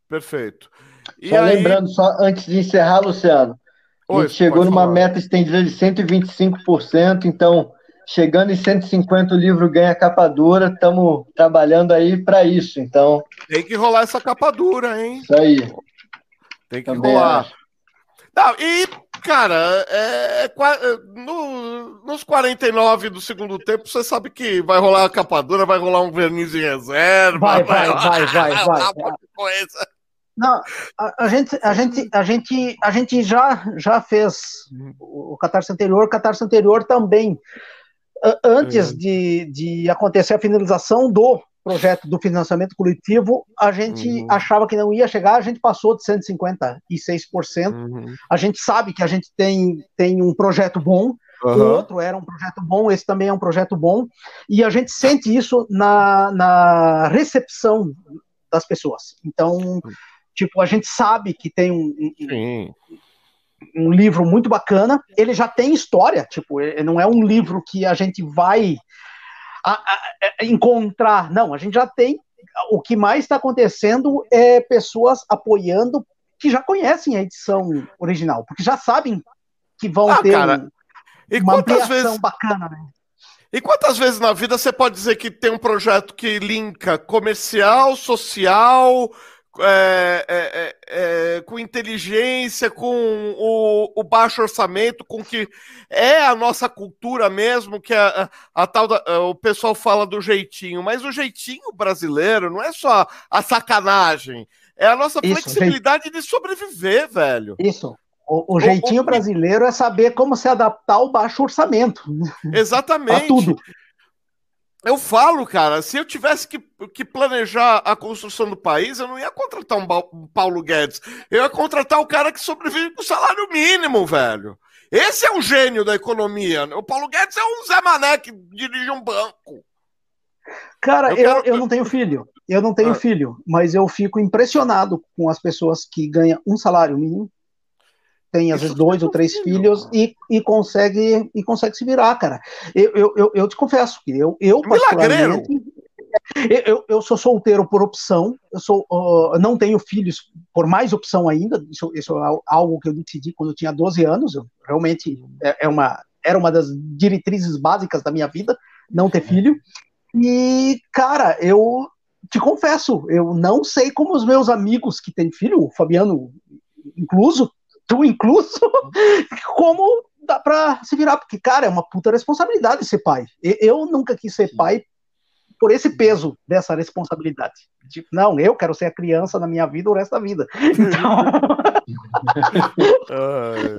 Perfeito. E só aí... lembrando, só antes de encerrar, Luciano, Oi, a gente chegou numa falar. meta estendida de 125%, então chegando em 150 o livro ganha capa dura, estamos trabalhando aí para isso, então... Tem que rolar essa capa dura, hein? Isso aí. Tem que Também rolar. Acho. Não, e, cara, é, é no, nos 49 do segundo tempo, você sabe que vai rolar a capa dura, vai rolar um verniz em reserva. Vai, vai, vai, vai, vai. vai, vai. Coisa. Não, a, a, gente, a, gente, a, gente, a gente já, já fez o, o catarse anterior, o catarse anterior também antes uhum. de, de acontecer a finalização do projeto do financiamento coletivo, a gente uhum. achava que não ia chegar, a gente passou de 156%. Uhum. A gente sabe que a gente tem, tem um projeto bom, uhum. o outro era um projeto bom, esse também é um projeto bom, e a gente sente isso na, na recepção das pessoas. Então, tipo, a gente sabe que tem um, um, um livro muito bacana. Ele já tem história, tipo, não é um livro que a gente vai a, a, a encontrar. Não, a gente já tem. O que mais está acontecendo é pessoas apoiando que já conhecem a edição original, porque já sabem que vão ah, ter cara, uma ampliação vezes... bacana, né? E quantas vezes na vida você pode dizer que tem um projeto que linka comercial, social, é, é, é, é, com inteligência, com o, o, baixo orçamento, com que é a nossa cultura mesmo, que a, a, a tal da, o pessoal fala do jeitinho, mas o jeitinho brasileiro não é só a sacanagem, é a nossa Isso, flexibilidade gente... de sobreviver, velho. Isso. O, o jeitinho o, brasileiro é saber como se adaptar ao baixo orçamento. Exatamente. [LAUGHS] tudo. Eu falo, cara, se eu tivesse que, que, planejar a construção do país, eu não ia contratar um, Paulo Guedes. Eu ia contratar o cara que sobrevive com salário mínimo, velho. Esse é o gênio da economia. O Paulo Guedes é um Zé Mané que dirige um banco. Cara, eu, quero... eu, não tenho filho. Eu não tenho ah. filho, mas eu fico impressionado com as pessoas que ganham um salário mínimo, tem às vezes dois ou três filhos e, e, consegue e consegue se virar, cara. Eu, eu, eu, eu te confesso que eu, eu particularmente, eu, eu sou solteiro por opção, eu sou, uh, não tenho filhos por mais opção ainda, isso, isso é algo que eu decidi quando eu tinha 12 anos, eu, realmente é, é uma, era uma das diretrizes básicas da minha vida, não ter filho, e, cara, eu te confesso, eu não sei como os meus amigos que têm filho, o Fabiano incluso, tu incluso, [LAUGHS] como dá pra se virar, porque, cara, é uma puta responsabilidade ser pai. Eu nunca quis ser pai por esse peso dessa responsabilidade. Tipo, não, eu quero ser a criança na minha vida o resto da vida. [LAUGHS] Então, [LAUGHS]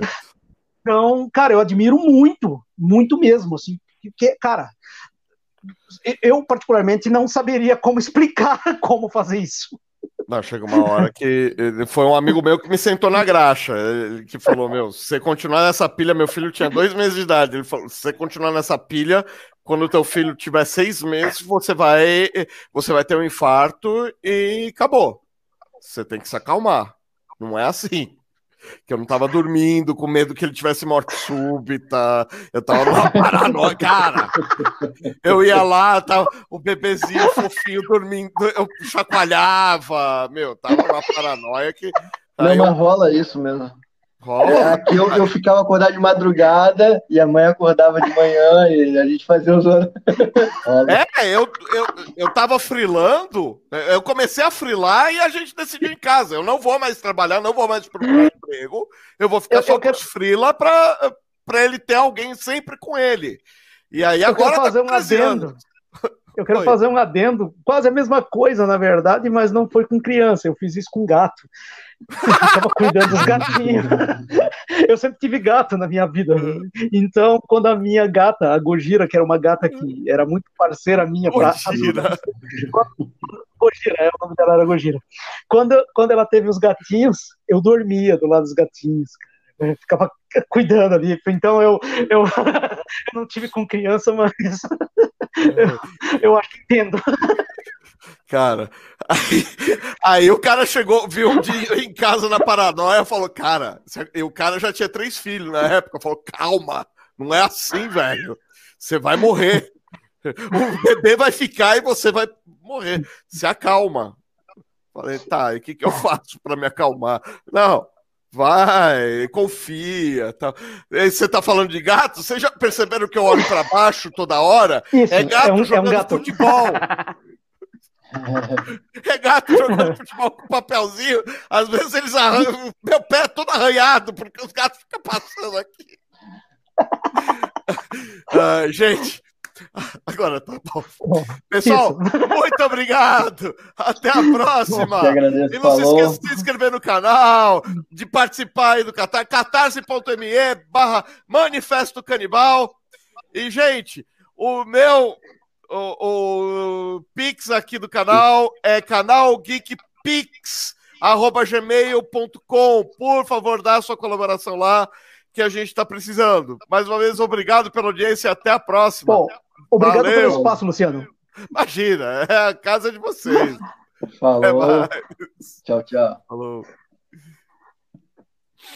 então cara, eu admiro muito, muito mesmo, assim, porque, cara, eu particularmente não saberia como explicar como fazer isso. Não, chega uma hora que foi um amigo meu que me sentou na graxa, que falou, meu, se você continuar nessa pilha, meu filho tinha dois meses de idade, ele falou, se você continuar nessa pilha, quando teu filho tiver seis meses, você vai, você vai ter um infarto e acabou. Você tem que se acalmar. Não é assim que eu não tava dormindo, com medo que ele tivesse morte súbita. Eu tava numa [LAUGHS] paranoia, cara. Eu ia lá, tava o bebezinho fofinho dormindo, eu chacoalhava, meu, tava numa paranoia que. Não, eu... mas rola isso mesmo. É, aqui eu, eu ficava acordado de madrugada e a mãe acordava de manhã e a gente fazia os É, eu, eu, eu tava frilando, eu comecei a frilar e a gente decidiu em casa. Eu não vou mais trabalhar, não vou mais procurar emprego, eu vou ficar eu, só eu com os frila pra, pra ele ter alguém sempre com ele. E aí eu agora. Quero fazer tá um adendo. Eu quero Oi. fazer um adendo, quase a mesma coisa, na verdade, mas não foi com criança, eu fiz isso com gato. Estava cuidando dos gatinhos. Eu sempre tive gato na minha vida. Então, quando a minha gata, a Gojira, que era uma gata que era muito parceira minha para Gojira. Gojira, é, o nome dela era Gojira. Quando, quando ela teve os gatinhos, eu dormia do lado dos gatinhos. Eu ficava cuidando ali. Então eu, eu, eu [LAUGHS] não tive com criança, mas [LAUGHS] eu, acho que entendo. [LAUGHS] Cara, aí, aí, o cara chegou, viu um dia em casa na paranoia, falou, cara, e o cara já tinha três filhos na época, falou, calma, não é assim, velho, você vai morrer, o bebê vai ficar e você vai morrer, se acalma. Falei, tá, e o que, que eu faço para me acalmar? Não, Vai, confia. Tá. Você tá falando de gato? Vocês já perceberam que eu olho para baixo toda hora? Isso, é gato é um, jogando é um gato. futebol. [LAUGHS] É gato jogando futebol com papelzinho. Às vezes eles arranham. Meu pé é todo arranhado, porque os gatos ficam passando aqui. Uh, [LAUGHS] gente, [LAUGHS] agora tá bom. Pessoal, Isso. [LAUGHS] muito obrigado. Até a próxima. Agradeço, e não falou. se esqueça de se inscrever no canal, de participar aí do Catar, catarse.me barra Manifesto Canibal. E, gente, o meu o, o Pix aqui do canal é canal Geekpix, arroba gmail.com. Por favor, dá a sua colaboração lá, que a gente está precisando. Mais uma vez, obrigado pela audiência e até a próxima. Bom, obrigado Valeu. pelo espaço, Luciano. Imagina, é a casa de vocês. [LAUGHS] Falou. Tchau, tchau. Falou.